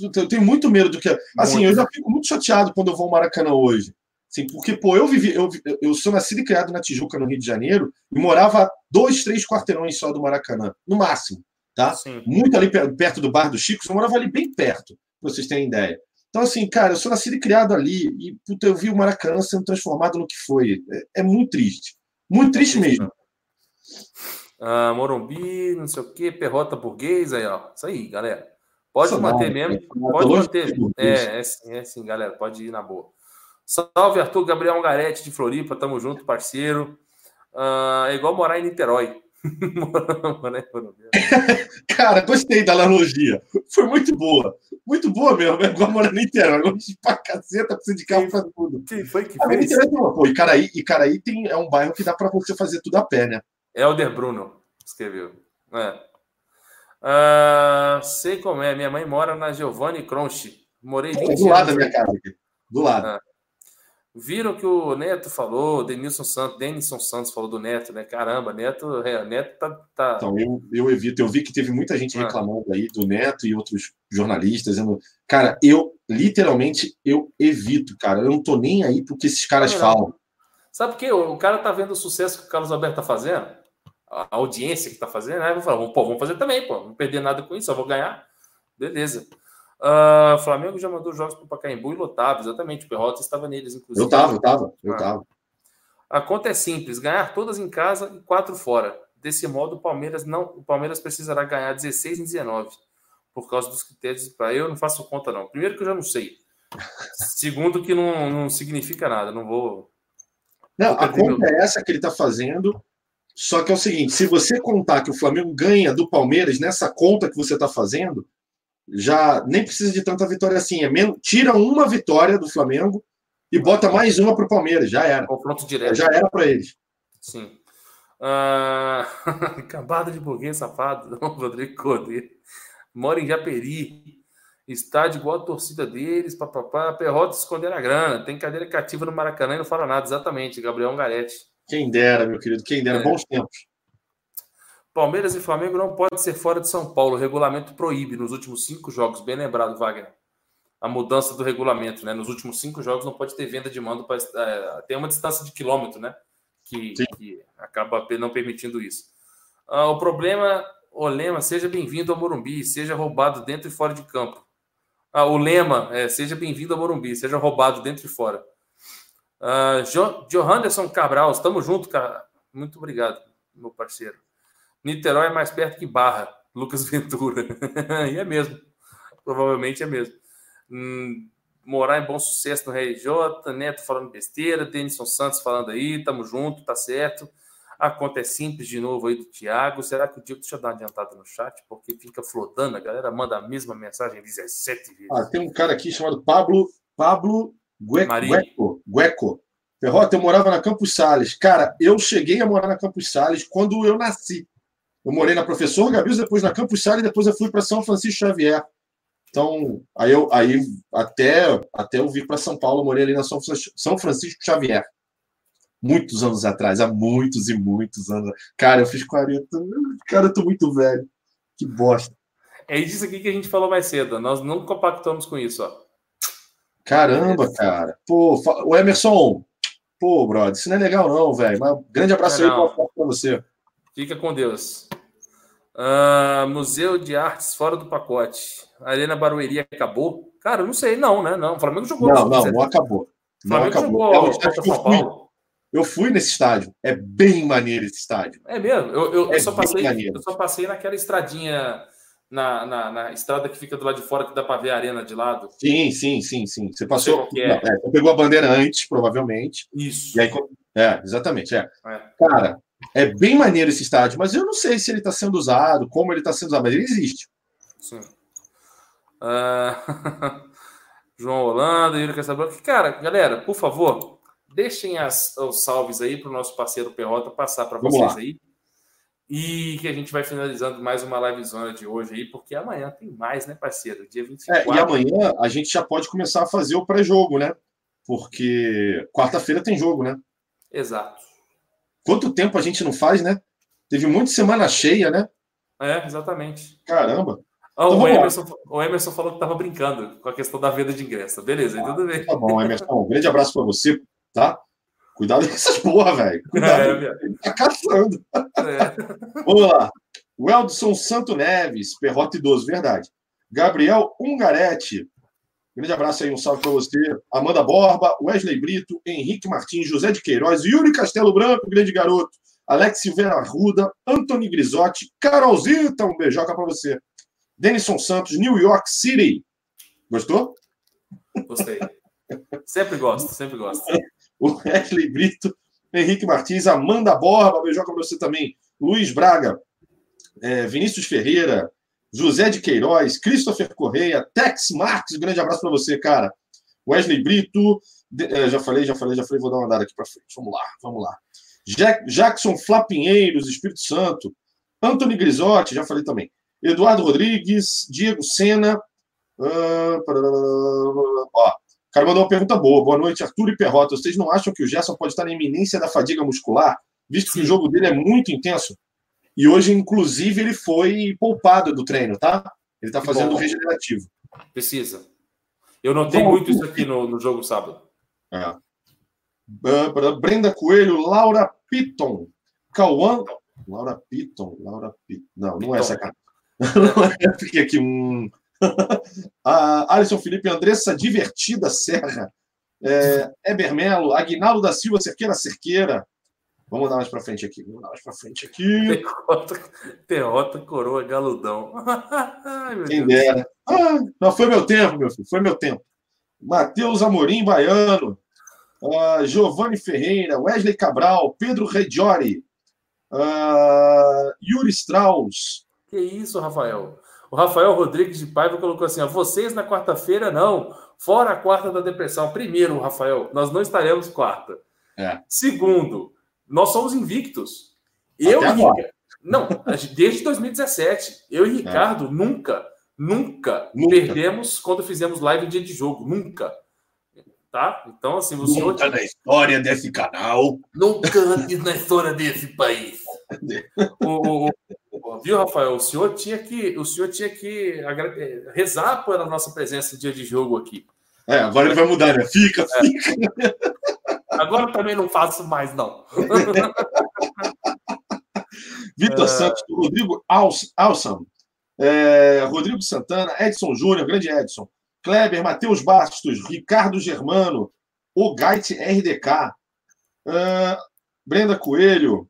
eu tenho muito medo do que. Assim, muito. eu já fico muito chateado quando eu vou ao Maracanã hoje. Assim, porque, pô, eu vivi, eu, eu sou nascido e criado na Tijuca, no Rio de Janeiro, e morava dois, três quarteirões só do Maracanã, no máximo, tá? Sim. Muito ali perto do bar do Chico, eu morava ali bem perto, pra vocês terem ideia. Então, assim, cara, eu sou nascido e criado ali, e puta, eu vi o Maracanã sendo transformado no que foi. É, é muito triste. Muito triste mesmo.
Ah, Morumbi, não sei o quê, perrota burguês, aí, ó. Isso aí, galera. Pode manter mesmo. Pode manter. É, é sim, é sim, galera. Pode ir na boa. Salve, Arthur Gabriel Ungarete de Floripa. Tamo junto, parceiro. Uh, é igual morar em Niterói.
Cara, gostei da analogia. Foi muito boa. Muito boa mesmo. É igual morar em Niterói. Longe pra caceta, precisa de carro pra tudo.
Quem foi que ah, fez?
Pô, Icaraí, Icaraí tem, é um bairro que dá pra você fazer tudo a pé, né?
Helder Bruno escreveu. É. Uh, sei como é. Minha mãe mora na Giovanni Cronchi. Morei 20
é do lado da minha casa aqui. Do lado. Ah.
Viram que o Neto falou, Denilson Santos, Denison Santos falou do Neto, né? Caramba, Neto, é, Neto tá, tá.
Então, eu, eu evito. Eu vi que teve muita gente ah. reclamando ah. aí do Neto e outros jornalistas. Dizendo, cara, eu literalmente eu evito, cara. Eu não tô nem aí porque esses caras não, não. falam.
Sabe por quê? O cara tá vendo o sucesso que o Carlos Alberto tá fazendo a audiência que está fazendo, né? Vou falar, pô, vamos fazer também, pô, não perder nada com isso, só vou ganhar. Beleza. Uh, Flamengo já mandou jogos para o Pacaembu e lotava, exatamente. O Perrota estava neles, inclusive.
Eu estava, eu estava, eu estava.
Ah. A conta é simples: ganhar todas em casa e quatro fora. Desse modo, o Palmeiras não, o Palmeiras precisará ganhar 16 em 19, por causa dos critérios. Para eu não faço conta não. Primeiro que eu já não sei. Segundo que não, não significa nada. Não vou.
Não, a conta meu... é essa que ele está fazendo só que é o seguinte: se você contar que o Flamengo ganha do Palmeiras nessa conta que você está fazendo, já nem precisa de tanta vitória assim. É menos, tira uma vitória do Flamengo e bota mais uma para o Palmeiras. Já era.
Confronto direto.
Já era para eles.
Sim. Uh... Cambada de burguês safado, Rodrigo Cordeiro. Mora em Japeri. Estádio igual a torcida deles, papapá. Perrota esconder a grana. Tem cadeira cativa no Maracanã e não fala nada. Exatamente, Gabriel Garete.
Quem dera, meu querido, quem dera, é. bons tempos.
Palmeiras e Flamengo não podem ser fora de São Paulo. O regulamento proíbe nos últimos cinco jogos. Bem lembrado, Wagner. A mudança do regulamento, né? Nos últimos cinco jogos não pode ter venda de mando. Pra, é, tem uma distância de quilômetro, né? Que, que acaba não permitindo isso. Ah, o problema, o lema, seja bem-vindo ao Morumbi, seja roubado dentro e fora de campo. Ah, o lema é seja bem-vindo ao Morumbi, seja roubado dentro e fora. Uh, Johanderson Cabral, estamos juntos, cara. Muito obrigado, meu parceiro. Niterói é mais perto que Barra, Lucas Ventura. e é mesmo. Provavelmente é mesmo. Hum, morar em bom sucesso no RJ, Neto falando besteira, Denison Santos falando aí, tamo junto, tá certo. A conta é simples de novo aí do Thiago. Será que o Diego, deixa eu dar uma adiantada no chat, porque fica flodando, a galera manda a mesma mensagem 17 vezes.
Ah, tem um cara aqui chamado Pablo, Pablo Gueco. Gueco. Perrota, eu morava na Campos Sales. Cara, eu cheguei a morar na Campos Sales quando eu nasci. Eu morei na Professor Gabriel, depois na Campos Sales, depois eu fui para São Francisco Xavier. Então, aí eu aí até até eu vir para São Paulo, morei ali na São Francisco, São Francisco Xavier. Muitos anos atrás, há muitos e muitos anos. Cara, eu fiz 40. Cara, eu tô muito velho. Que bosta.
É isso aqui que a gente falou mais cedo. Nós não compactamos com isso, ó.
Caramba, cara. Pô, o Emerson, pô, brother, isso não é legal, não, velho. Mas grande abraço não, aí para você.
Fica com Deus. Uh, Museu de Artes fora do pacote. Arena Barueri acabou? Cara, eu não sei, não, né? Não, o Flamengo jogou.
Não, não, não acabou. Não Flamengo acabou. Jogou é São Paulo. Eu fui nesse estádio. É bem maneiro esse estádio.
É mesmo? Eu, eu, é eu só, passei, eu só passei naquela estradinha, na, na, na, estrada que fica do lado de fora, que dá para ver a arena de lado.
Sim, sim, sim, sim. Você passou. É. Não, é, você pegou a bandeira antes, provavelmente.
Isso.
Aí, é, exatamente. É. é. Cara, é bem maneiro esse estádio, mas eu não sei se ele está sendo usado, como ele está sendo usado, mas ele existe.
Sim. Uh... João Holanda, Yuri Casablanca. Cara, galera, por favor, deixem as, os salves aí para o nosso parceiro Perrota passar para vocês lá. aí. E que a gente vai finalizando mais uma livezona de hoje aí, porque amanhã tem mais, né, parceiro? Dia 24.
É, e amanhã a gente já pode começar a fazer o pré-jogo, né? Porque quarta-feira tem jogo, né?
Exato.
Quanto tempo a gente não faz, né? Teve muita semana cheia, né?
É, exatamente.
Caramba.
Oh, então, o, Emerson, o, Emerson, falou que estava brincando com a questão da venda de ingresso. Beleza, ah, tudo bem.
Tá bom, Emerson. Um grande abraço para você, tá? Cuidado com essas porra, velho. Cuidado. É, tá caçando. É. Vamos lá. Weldson Santo Neves, Perrota idoso, verdade. Gabriel Ungaretti. Grande abraço aí, um salve para você. Amanda Borba, Wesley Brito, Henrique Martins, José de Queiroz, Yuri Castelo Branco, grande garoto. Alex Silveira Arruda, Antony Grisotti, Carolzita, um beijoca para você. Denison Santos, New York City. Gostou?
Gostei. Sempre gosto, sempre gosto.
O Wesley Brito, Henrique Martins, Amanda Borba, beijoca para você também. Luiz Braga, é, Vinícius Ferreira, José de Queiroz, Christopher Correia, Tex Marques, grande abraço para você, cara. Wesley Brito, de, é, já falei, já falei, já falei, vou dar uma andada aqui para frente. Vamos lá, vamos lá. Jack, Jackson Flapinheiros, Espírito Santo. Anthony Grisotti, já falei também. Eduardo Rodrigues, Diego Sena. Uh, ó, cara mandou uma pergunta boa. Boa noite, Arthur e Perrota. Vocês não acham que o Gerson pode estar na iminência da fadiga muscular, visto que o jogo dele é muito intenso? E hoje, inclusive, ele foi poupado do treino, tá? Ele está fazendo o regenerativo.
Precisa. Eu notei muito isso aqui no, no jogo sábado. É.
Brenda Coelho, Laura Pitton, Cauã. Laura Pitton, Laura Pitton. Não, não é essa cara. Fiquei aqui um. A Alisson Felipe Andressa Divertida Serra. É, Eber Melo, Aguinaldo da Silva Cerqueira Cerqueira. Vamos dar mais para frente aqui. Vamos dar mais para frente aqui.
Derrota, coroa, galudão.
Ai, Quem dera. Ah, não, foi meu tempo, meu filho. Foi meu tempo. Matheus Amorim, Baiano. Uh, Giovanni Ferreira, Wesley Cabral, Pedro Reggiori, uh, Yuri Strauss,
que isso, Rafael? O Rafael Rodrigues de Paiva colocou assim: ó, vocês na quarta-feira não, fora a quarta da depressão. Primeiro, Rafael, nós não estaremos quarta. É. Segundo, nós somos invictos. Eu e Ricardo, não, desde 2017, eu e Ricardo é. nunca, nunca, nunca, perdemos quando fizemos live dia de jogo, nunca. Tá? Então, assim, o
senhor. Nunca na história desse canal.
Nunca antes na história desse país. o, viu, Rafael? O senhor tinha que, o senhor tinha que eh, rezar pela nossa presença no dia de jogo aqui.
É, agora ele vai mudar, né? Fica, é. fica.
Agora eu também não faço mais, não.
Vitor é... Santos, Rodrigo Alsam, é, Rodrigo Santana, Edson Júnior, grande Edson, Kleber, Matheus Bastos, Ricardo Germano, o Gait RDK, uh, Brenda Coelho,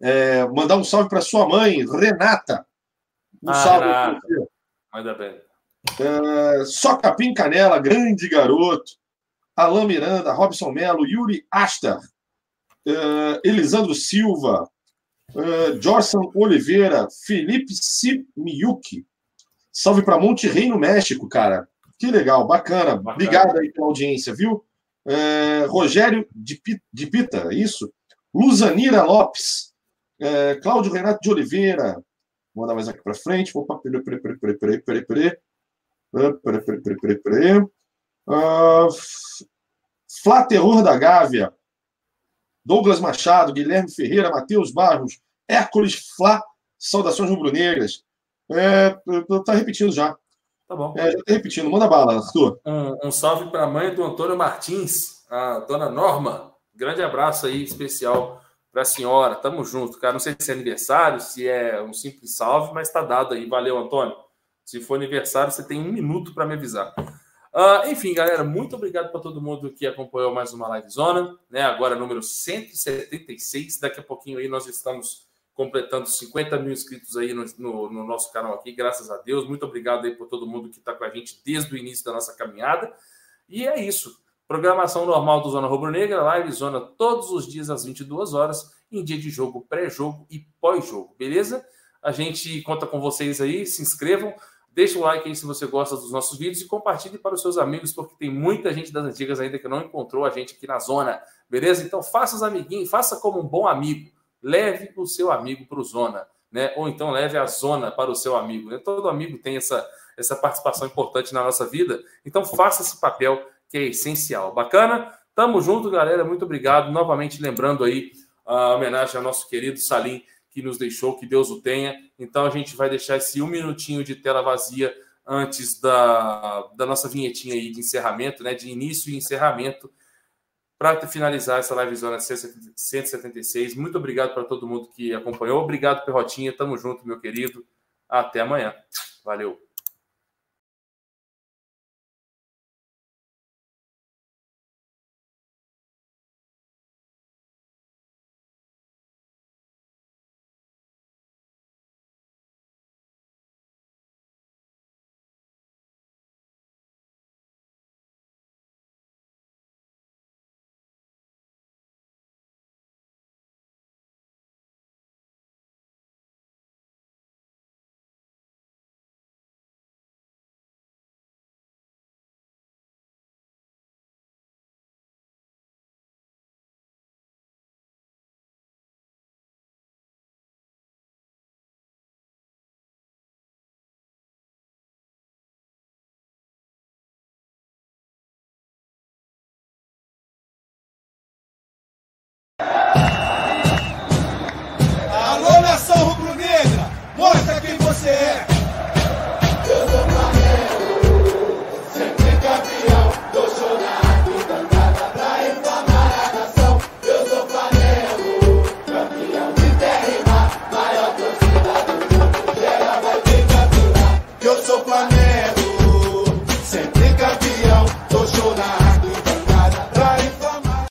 é, mandar um salve para sua mãe, Renata. Um ah, salve para você.
Ainda bem.
É, Só Capim Canela, grande garoto. Alain Miranda, Robson Melo, Yuri Astar, é, Elisandro Silva, é, Jorson Oliveira, Felipe Simiuki. Salve para Monterrey, no México, cara. Que legal, bacana. bacana. Obrigado aí pela audiência, viu? É, Rogério de, de Pita, isso. Luzanira Lopes, é, Cláudio Renato de Oliveira. Vou mandar mais aqui para frente. Vou para. Peraí, peraí, peraí, peraí, peraí, peraí, peraí. Peraí, peraí, peraí, peraí, peraí. Uh, Flá Terror da Gávea. Douglas Machado, Guilherme Ferreira, Matheus Barros, Hércules Flá, saudações rubro-negras. É, tá repetindo já.
Tá bom.
É, já tá repetindo. Manda bala, Arthur.
Um, um salve para a mãe do Antônio Martins, a dona Norma. Grande abraço aí especial para a senhora. Tamo junto, cara. Não sei se é aniversário, se é um simples salve, mas tá dado aí. Valeu, Antônio. Se for aniversário, você tem um minuto para me avisar. Uh, enfim, galera, muito obrigado para todo mundo que acompanhou mais uma live zona, né? Agora número 176. Daqui a pouquinho aí nós estamos completando 50 mil inscritos aí no, no, no nosso canal aqui, graças a Deus. Muito obrigado aí por todo mundo que está com a gente desde o início da nossa caminhada. E é isso. Programação normal do Zona Rubro Negra, live zona todos os dias às 22 horas, em dia de jogo, pré-jogo e pós-jogo, beleza? A gente conta com vocês aí, se inscrevam, deixa o like aí se você gosta dos nossos vídeos e compartilhe para os seus amigos, porque tem muita gente das antigas ainda que não encontrou a gente aqui na zona, beleza? Então faça os amiguinhos, faça como um bom amigo, leve o seu amigo para o zona, né? Ou então leve a zona para o seu amigo. Né? Todo amigo tem essa, essa participação importante na nossa vida, então faça esse papel que é essencial. Bacana? Tamo junto, galera. Muito obrigado. Novamente lembrando aí a homenagem ao nosso querido Salim, que nos deixou, que Deus o tenha. Então a gente vai deixar esse um minutinho de tela vazia antes da, da nossa vinhetinha aí de encerramento, né? De início e encerramento, para finalizar essa live zona 176. Muito obrigado para todo mundo que acompanhou. Obrigado, Perrotinha. Tamo junto, meu querido. Até amanhã. Valeu. yeah.